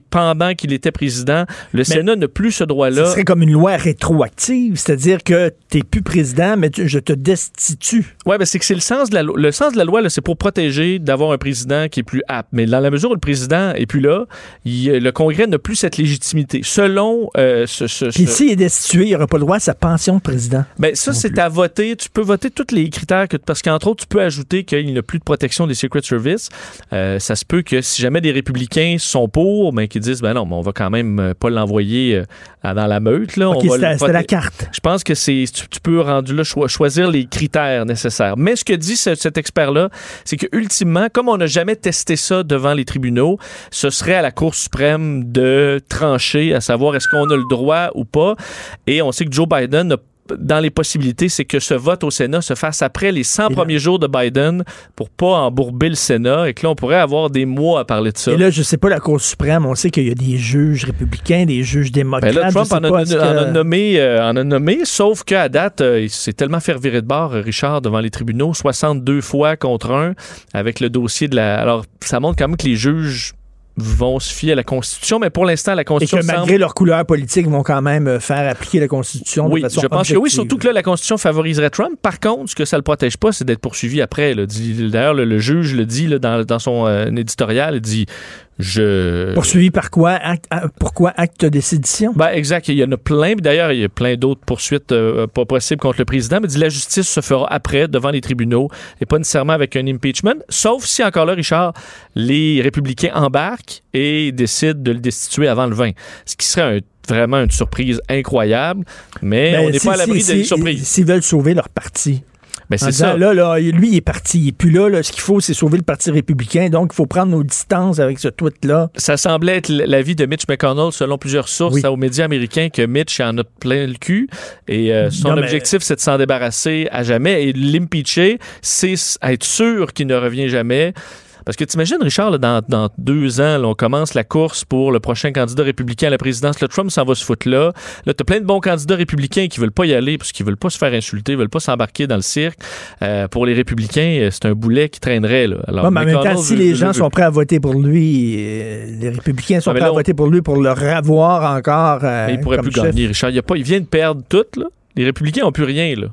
pendant qu'il était président, le Sénat n'a plus ce Ce droit-là. serait comme une loi rétroactive, c'est-à-dire que t'es plus président, mais tu- je te destitue. Ouais, ben c'est que c'est le sens de la loi. Le sens de la loi, c'est pour protéger d'avoir un président qui est plus apte. Mais dans la mesure où le président est plus là, il- le Congrès n'a plus cette légitimité. Selon euh, ce, ce- Puis ce- s'il est destitué, il n'aura pas le droit à sa pension de président. Ben ça, c'est à voter. Tu peux voter tous les critères que parce qu'entre autres, tu peux ajouter qu'il n'a plus de protection des Secret Service. Euh, ça se peut que si jamais des républicains sont ben qu'ils disent ben non, mais on va quand même euh, pas l'envoyer euh, dans la meute là. OK, on va c'était la carte. je pense que c'est tu, tu peux rendu là cho- choisir les critères nécessaires. Mais ce que dit ce- cet expert là, c'est que ultimement, comme on n'a jamais testé ça devant les tribunaux, ce serait à la Cour suprême de trancher, à savoir est-ce qu'on a le droit ou pas. Et on sait que Joe Biden a dans les possibilités, c'est que ce vote au Sénat se fasse après les 100 premiers jours de Biden pour pas embourber le Sénat et que là, on pourrait avoir des mois à parler de ça. Et là, je sais pas, la Cour suprême, on sait qu'il y a des juges républicains, des juges démocrates. Ben là, Trump en a, pas, est-ce que- en a nommé, euh, en a nommé, sauf qu'à date, euh, il s'est tellement fait revirer de bord, Richard, devant les tribunaux, 62 fois contre un, avec le dossier de la... Alors, ça montre quand même que les juges vont se fier à la Constitution, mais pour l'instant, la Et Constitution que malgré semble... leur couleur politique, vont quand même euh, faire appliquer la Constitution Oui, de façon je pense que oui, surtout que là, la Constitution favoriserait Trump. Par contre, ce que ça le protège pas, c'est d'être poursuivi après. D'ailleurs, le, le juge le dit là, dans, dans son euh, éditorial, il dit... Je... Poursuivi par quoi? Acte, ah, pourquoi acte de sédition? Ben, exact. Il y en a plein. D'ailleurs, il y a plein d'autres poursuites euh, pas possibles contre le président. Mais dit la justice se fera après, devant les tribunaux, et pas nécessairement avec un impeachment. Sauf si, encore là, Richard, les républicains embarquent et décident de le destituer avant le 20. Ce qui serait un- vraiment une surprise incroyable. Mais Ben, on n'est si- pas à l'abri si- d'une si- surprise. S'ils veulent sauver leur parti. Ben, En c'est ça. Là, là, lui, il est parti. Il est plus là, là. Ce qu'il faut, c'est sauver le Parti républicain. Donc, il faut prendre nos distances avec ce tweet-là. Ça semblait être l'avis de Mitch McConnell, selon plusieurs sources Oui. aux médias américains, que Mitch en a plein le cul. Et euh, son Non, mais- objectif, c'est de s'en débarrasser à jamais. Et l'impeacher, c'est être sûr qu'il ne revient jamais. Parce que t'imagines, Richard, là, dans, dans deux ans, là, on commence la course pour le prochain candidat républicain à la présidence. Le Trump s'en va se foutre là. Là, t'as plein de bons candidats républicains qui veulent pas y aller parce qu'ils veulent pas se faire insulter, veulent pas s'embarquer dans le cirque. Euh, pour les républicains, euh, c'est un boulet qui traînerait. Là. Alors, Ouais, mais en même temps, si les gens sont prêts à voter pour lui, euh, les républicains sont Ah, prêts à voter pour lui pour le revoir encore. euh, Mais il pourrait comme plus chef. gagner, Richard. Il, a pas, il vient de perdre tout. Là. Les républicains n'ont plus rien. Là.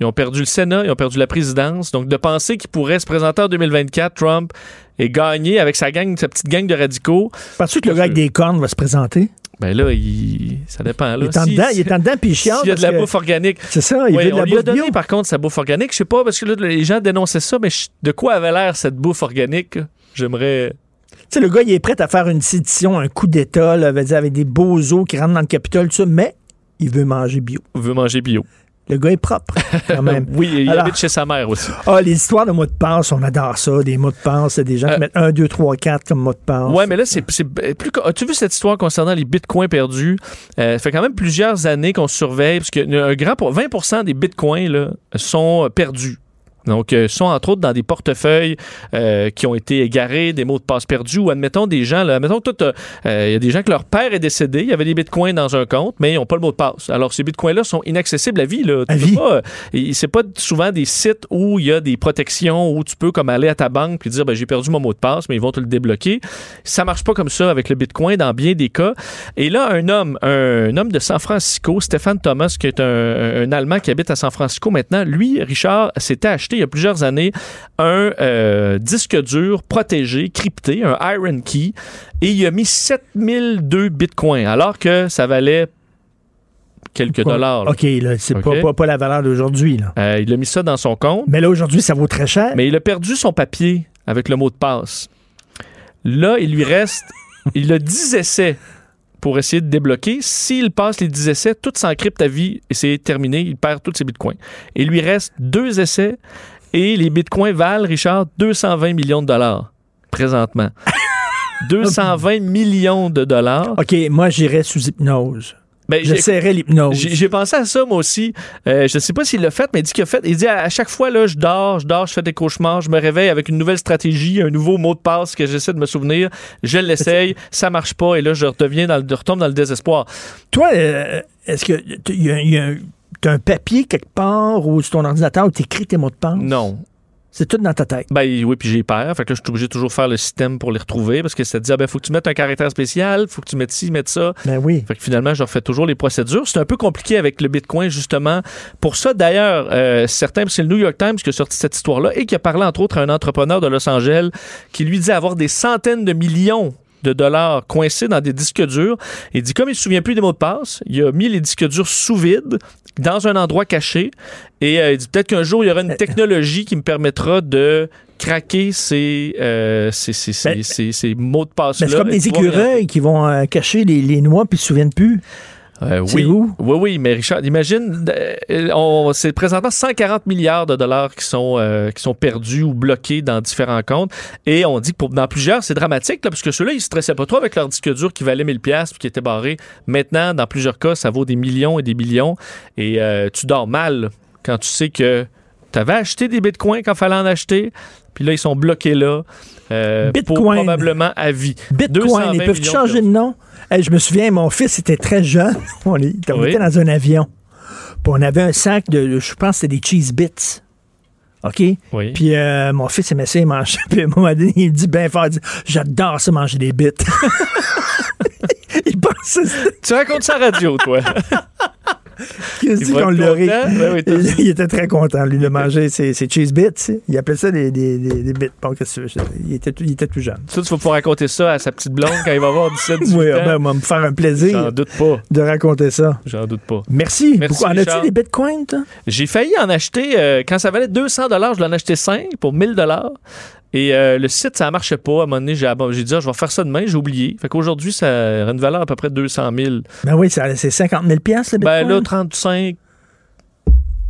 Ils ont perdu le Sénat, ils ont perdu la présidence. Donc, de penser qu'il pourrait se présenter en 2024, Trump, et gagner avec sa gang, sa petite gang de radicaux. Penses-tu que le gars avec des cornes va se présenter? Ben là, il... ça dépend. Là. Il est en Si- dedans, il est en dedans, puis il y a de la que- bouffe organique. C'est ça, il Ouais, veut de on la lui a bouffe donné, bio. par contre, sa bouffe organique. Je sais pas, parce que là, les gens dénonçaient ça, mais de quoi avait l'air cette bouffe organique? J'aimerais... Tu sais, le gars, il est prêt à faire une sédition, un coup d'État, avec des beaux os qui rentrent dans le Capitole, tout ça, mais il veut manger bio. Il veut manger bio. Le gars est propre, quand même. oui, il Alors- habite chez sa mère aussi. Ah, les histoires de mots de passe, on adore ça. Des mots de passe, des gens qui mettent 1, 2, 3, 4 comme mot de passe. Euh, Ouais, mais là, c'est plus. As-tu vu cette histoire concernant les bitcoins perdus? Euh, ça fait quand même plusieurs années qu'on surveille, parce que un grand pour 20 des bitcoins là, sont perdus. Donc, euh, sont entre autres dans des portefeuilles euh, qui ont été égarés, des mots de passe perdus, ou admettons des gens, là, admettons t'as, euh, il y a des gens que leur père est décédé, il y avait des bitcoins dans un compte, mais ils n'ont pas le mot de passe. Alors, ces bitcoins-là sont inaccessibles à vie. Là. Tu peux pas, euh, c'est pas souvent des sites où il y a des protections, où tu peux comme aller à ta banque puis dire, ben, j'ai perdu mon mot de passe, mais ils vont te le débloquer. Ça marche pas comme ça avec le bitcoin dans bien des cas. Et là, un homme, un, homme de San Francisco, Stéphane Thomas, qui est un, un Allemand qui habite à San Francisco maintenant, lui, Richard, s'était acheté il y a plusieurs années un euh, disque dur protégé, crypté, un Iron Key, et il a mis 7002 bitcoins, alors que ça valait quelques dollars. là. OK, là, c'est pas, pas, pas la valeur d'aujourd'hui. là. Euh, il a mis ça dans son compte. Mais là, aujourd'hui, ça vaut très cher. Mais il a perdu son papier avec le mot de passe. Là, il lui reste. il a 10 essais pour essayer de débloquer. S'il passe les 10 essais, tout s'encrypte à vie et c'est terminé. Il perd tous ses bitcoins. Et il lui reste deux essais et les bitcoins valent, Richard, 220 millions de dollars présentement. 220 millions de dollars. OK, moi, j'irais sous hypnose. Ben, j'ai- J'essaierais l'hypnose. J'ai pensé à ça, moi aussi. Euh, je sais pas s'il l'a fait, mais il dit qu'il a fait. Il dit à, à chaque fois, là, je dors, je dors, je fais des cauchemars, je me réveille avec une nouvelle stratégie, un nouveau mot de passe que j'essaie de me souvenir. Je l'essaye, ça marche pas, et là, je redeviens dans le, je retombe dans le désespoir. Toi, euh, est-ce que tu y a- y a un- t'as un papier quelque part ou sur ton ordinateur où tu écris tes mots de passe? Non. C'est tout dans ta tête. Ben oui, puis j'ai peur. Fait que là, je suis obligé de toujours faire le système pour les retrouver parce que ça te dit, ah ben, faut que tu mettes un caractère spécial, faut que tu mettes ci, mettes ça. Ben oui. Fait que finalement, je refais toujours les procédures. C'est un peu compliqué avec le Bitcoin, justement. Pour ça, d'ailleurs, euh, certains, c'est le New York Times qui a sorti cette histoire-là et qui a parlé, entre autres, à un entrepreneur de Los Angeles qui lui dit avoir des centaines de millions de dollars coincés dans des disques durs. Il dit, comme il ne se souvient plus des mots de passe, il a mis les disques durs sous vide dans un endroit caché. Et euh, il dit, peut-être qu'un jour, il y aura une technologie qui me permettra de craquer ces, euh, ces, ces, ces- ces- ces mots de passe-là. Ben, c'est comme des écureuils qui vont euh, cacher les, les noix puis ils se souviennent plus. Euh, oui. où? Oui, oui, mais Richard, imagine, euh, on- c'est présentement 140 milliards de dollars qui sont, euh, qui sont perdus ou bloqués dans différents comptes. Et on dit que pour, dans plusieurs, c'est dramatique, là, parce que ceux-là, ils se stressaient pas trop avec leur disque dur qui valait 1000 pièces puis qui était barré. Maintenant, dans plusieurs cas, ça vaut des millions et des millions. Et euh, tu dors mal quand tu sais que tu avais acheté des bitcoins quand fallait en acheter. Puis là, ils sont bloqués là. pour Bitcoin. probablement à vie. Bitcoin, 220 ils peuvent changer de nom? Hey, je me souviens, mon fils était très jeune. On, Oui. était dans un avion. Puis on avait un sac de, je pense, que c'était des cheese bits. OK? Oui. Puis euh, mon fils aimait ça, il mangeait. Puis à un moment donné, il me dit bien fort, j'adore ça manger des bits. il pensait Tu racontes ça à radio, toi. Va qu'on l'aurait. il, était très content, lui, de manger ses, ses cheese bits. Il appelait ça des, des, des, des bits. Bon, qu'est-ce que tu veux? Il était, tout- il était tout jeune. Ça, tu vas pouvoir raconter ça à sa petite blonde quand il va avoir 17 18 Oui, ans. ben, va me faire un plaisir J'en doute pas. de raconter ça. J'en doute pas. Merci. Merci, beaucoup. En as-tu des bitcoins, toi? J'ai failli en acheter, euh, quand ça valait 200 je l'en achetais 5 pour 1000 Et euh, le site, ça marchait pas. À un moment donné, j'ai j'ai dit, ah, je vais faire ça demain, j'ai oublié. Fait qu'aujourd'hui, ça a une valeur à peu près de 200 000. Ben oui, ça- c'est 50 000 piastres, le Ben bitcoin. là, 35,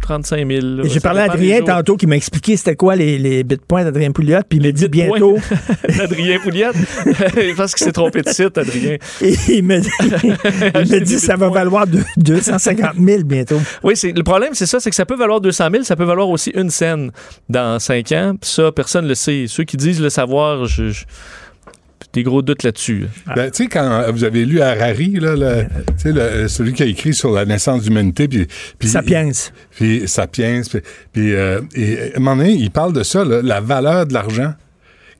35 000. là. Et J'ai parlé à Adrien tantôt qui m'a expliqué c'était quoi les, les bitcoins d'Adrien Pouliot, puis il m'a dit bientôt. Adrien Pouliot? Pense qu'il s'est trompé de site, Adrien. Et il me dit, il me dit ça va valoir de- 250 000 bientôt. Oui, le problème, c'est ça, c'est que ça peut valoir 200 000, ça peut valoir aussi une scène dans 5 ans. Puis ça, personne ne le sait. Ceux qui disent le savoir, je, je- des gros doutes là-dessus. là. Ben, tu sais, quand vous avez lu Harari, là, le- le- celui qui a écrit sur la naissance de l'humanité, puis... puis- Sapiens. Puis Sapiens, puis... puis, euh, et, à un moment donné, il parle de ça, là, la valeur de l'argent,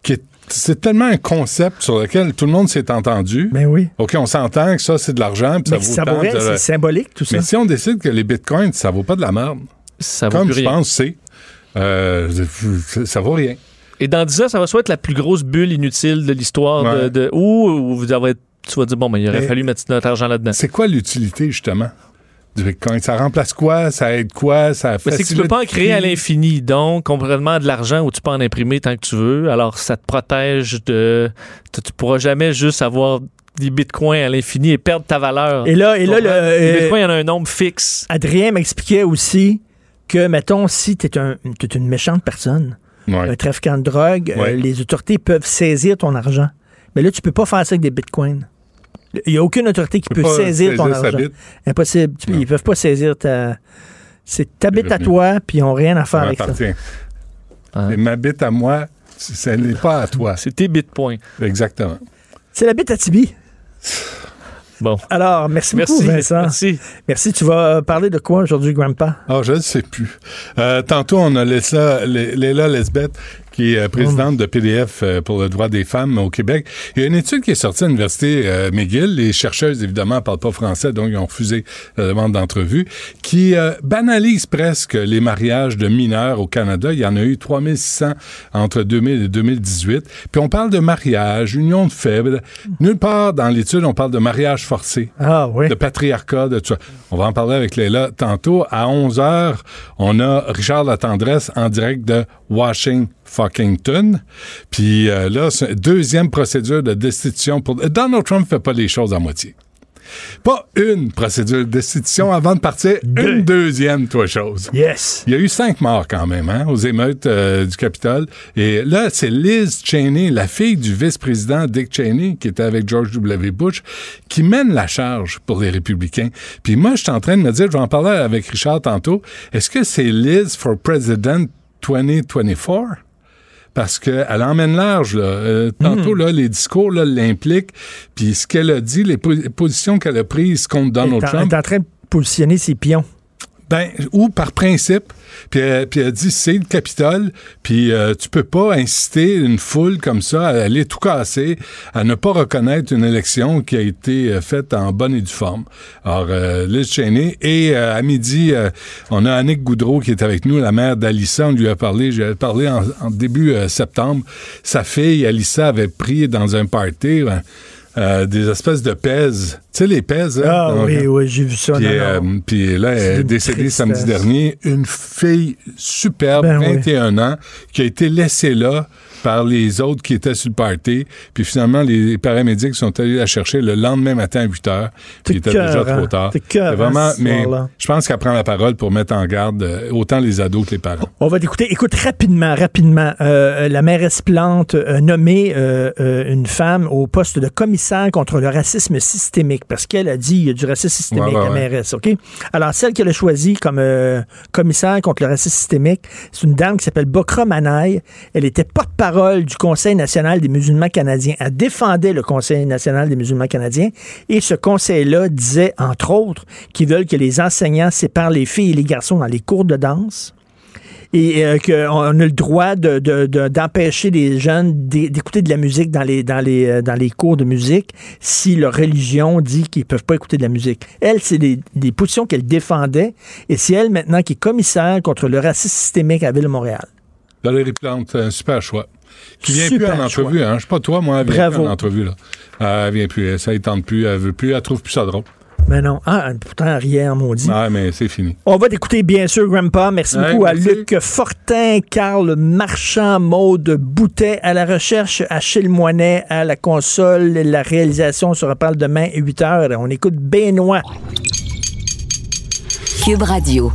qui est c'est tellement un concept sur lequel tout le monde s'est entendu. Ben oui. OK, on s'entend que ça, c'est de l'argent, puis ça Mais vaut ça vaut ça- c'est symbolique, tout ça. Mais si on décide que les bitcoins, ça vaut pas de la merde, ça vaut Comme plus je rien. pense, c'est. euh, ça vaut rien. Et dans 10 ans, ça va soit être la plus grosse bulle inutile de l'histoire de, Ouais. de- ou, ou vous avez- tu vas dire, bon, ben, il aurait Mais- fallu mettre notre argent là-dedans. C'est quoi l'utilité, justement? Du Bitcoin? Ça remplace quoi? Ça aide quoi? Ça Mais c'est que tu facilite peux pas en créer à l'infini, donc complètement de l'argent où tu peux en imprimer tant que tu veux. Alors ça te protège de. Tu, pourras jamais juste avoir des bitcoins à l'infini et perdre ta valeur. Et là, et là, le, les euh, bitcoins, il y en a un nombre fixe. Adrien m'expliquait aussi que, mettons, si tu es, une méchante personne, Ouais. un trafiquant de drogue, euh, Ouais. les autorités peuvent saisir ton argent. Mais là, tu peux pas faire ça avec des bitcoins. Il n'y a aucune autorité qui peut saisir ton argent. bite. Impossible. Tu- ils peuvent pas saisir ta. C'est ta bite à toi, puis ils n'ont rien à faire Ça avec ça. Et ma bite à moi, ça n'est pas à toi. C'est tes bitcoins. Exactement. C'est la bite à Tibi. Bon. Alors, merci, beaucoup, Merci, Vincent. Merci. Merci. Tu vas parler de quoi aujourd'hui, Grandpa? Ah, je ne sais plus. Euh, tantôt, on a laissé Lé- Léla Lesbeth, qui est euh, présidente de PDF euh, pour le droit des femmes au Québec. Il y a une étude qui est sortie à l'Université euh, McGill. Les chercheuses, évidemment, ne parlent pas français, donc ils ont refusé la demande d'entrevue, qui euh, banalise presque les mariages de mineurs au Canada. Il y en a eu 3600 entre 2000 et 2018. Puis on parle de mariage, union de faibles. Nulle part dans l'étude, on parle de mariage forcé. Ah oui. De patriarcat, de tout ça. On va en parler avec Léla tantôt. À 11 h on a Richard Latendresse en direct de Washington. Fuckington. Puis euh, là, deuxième procédure de destitution pour... Donald Trump fait pas les choses à moitié. Pas une procédure de destitution avant de partir, une deuxième, toi, chose. Yes. Il y a eu cinq morts quand même, hein, aux émeutes euh, du Capitole. Et là, c'est Liz Cheney, la fille du vice-président Dick Cheney, qui était avec George W. Bush, qui mène la charge pour les républicains. Puis moi, je suis en train de me dire, je vais en parler avec Richard tantôt, est-ce que c'est Liz for President 2024? Parce qu'elle emmène large. Là. Euh, tantôt, Hmm. là, les discours là, l'impliquent, puis ce qu'elle a dit, les po- positions qu'elle a prises contre Donald Elle est en- Trump. elle est en train de positionner ses pions. Ben, ou par principe. Puis, elle- puis elle dit, c'est le Capitole, puis euh, tu peux pas inciter une foule comme ça à aller tout casser, à ne pas reconnaître une élection qui a été euh, faite en bonne et due forme. Alors, euh, Liz Cheney, et euh, à midi, euh, on a Annick Goudreau qui est avec nous, la mère d'Alissa, on lui a parlé, j'ai parlé en, en début euh, septembre. Sa fille, Alissa, avait pris dans un party... euh, euh, des espèces de pèses. Tu sais, les pèses. hein? Ah Donc, oui, oui, j'ai vu ça. puis, euh, puis là, elle est décédée samedi dernier. Une fille superbe, Ben oui. 21 ans, qui a été laissée là par les autres qui étaient sur le party. Puis finalement, les paramédics sont allés la chercher le lendemain matin à 8 heures. Puis il était déjà écœurant. trop tard. C'est vraiment, mais je pense qu'elle prend la parole pour mettre en garde euh, autant les ados que les parents. On va t'écouter. Écoute, rapidement, rapidement. euh, la mairesse Plante a nommé euh, euh, une femme au poste de commissaire contre le racisme systémique parce qu'elle a dit il y a du racisme systémique, Ouais, ouais, la mairesse, OK? Alors, celle qu'elle a choisie comme euh, commissaire contre le racisme systémique, c'est une dame qui s'appelle Bokra Manaï. Elle était porte-parole du Conseil national des musulmans canadiens. Elle défendait le Conseil national des musulmans canadiens et ce conseil-là disait, entre autres, qu'ils veulent que les enseignants séparent les filles et les garçons dans les cours de danse et euh, qu'on a le droit de- de- de- d'empêcher les jeunes d'é- d'écouter de la musique dans les, dans, les, euh, dans les cours de musique si leur religion dit qu'ils ne peuvent pas écouter de la musique. Elle, c'est des, positions qu'elle défendait et c'est elle maintenant qui est commissaire contre le racisme systémique à Ville-Montréal. Valérie Plante, un super choix. Qui vient Super plus en choix. entrevue, hein? Je sais pas toi, moi, elle vient Bravo. plus en entrevue, là. Euh, elle vient plus, ça ne tente plus, elle veut plus, elle trouve plus ça drôle. Mais non, ah, pourtant, rien, maudit. Ouais, mais c'est fini. On va t'écouter, bien sûr, Grandpa. Merci Ouais, beaucoup à merci. Luc Fortin, Carl Marchand, Maude Boutet, à la recherche, Achille Moinet, à la console, la réalisation. On se reparle demain, 8 h. On écoute Benoît. Cube Radio.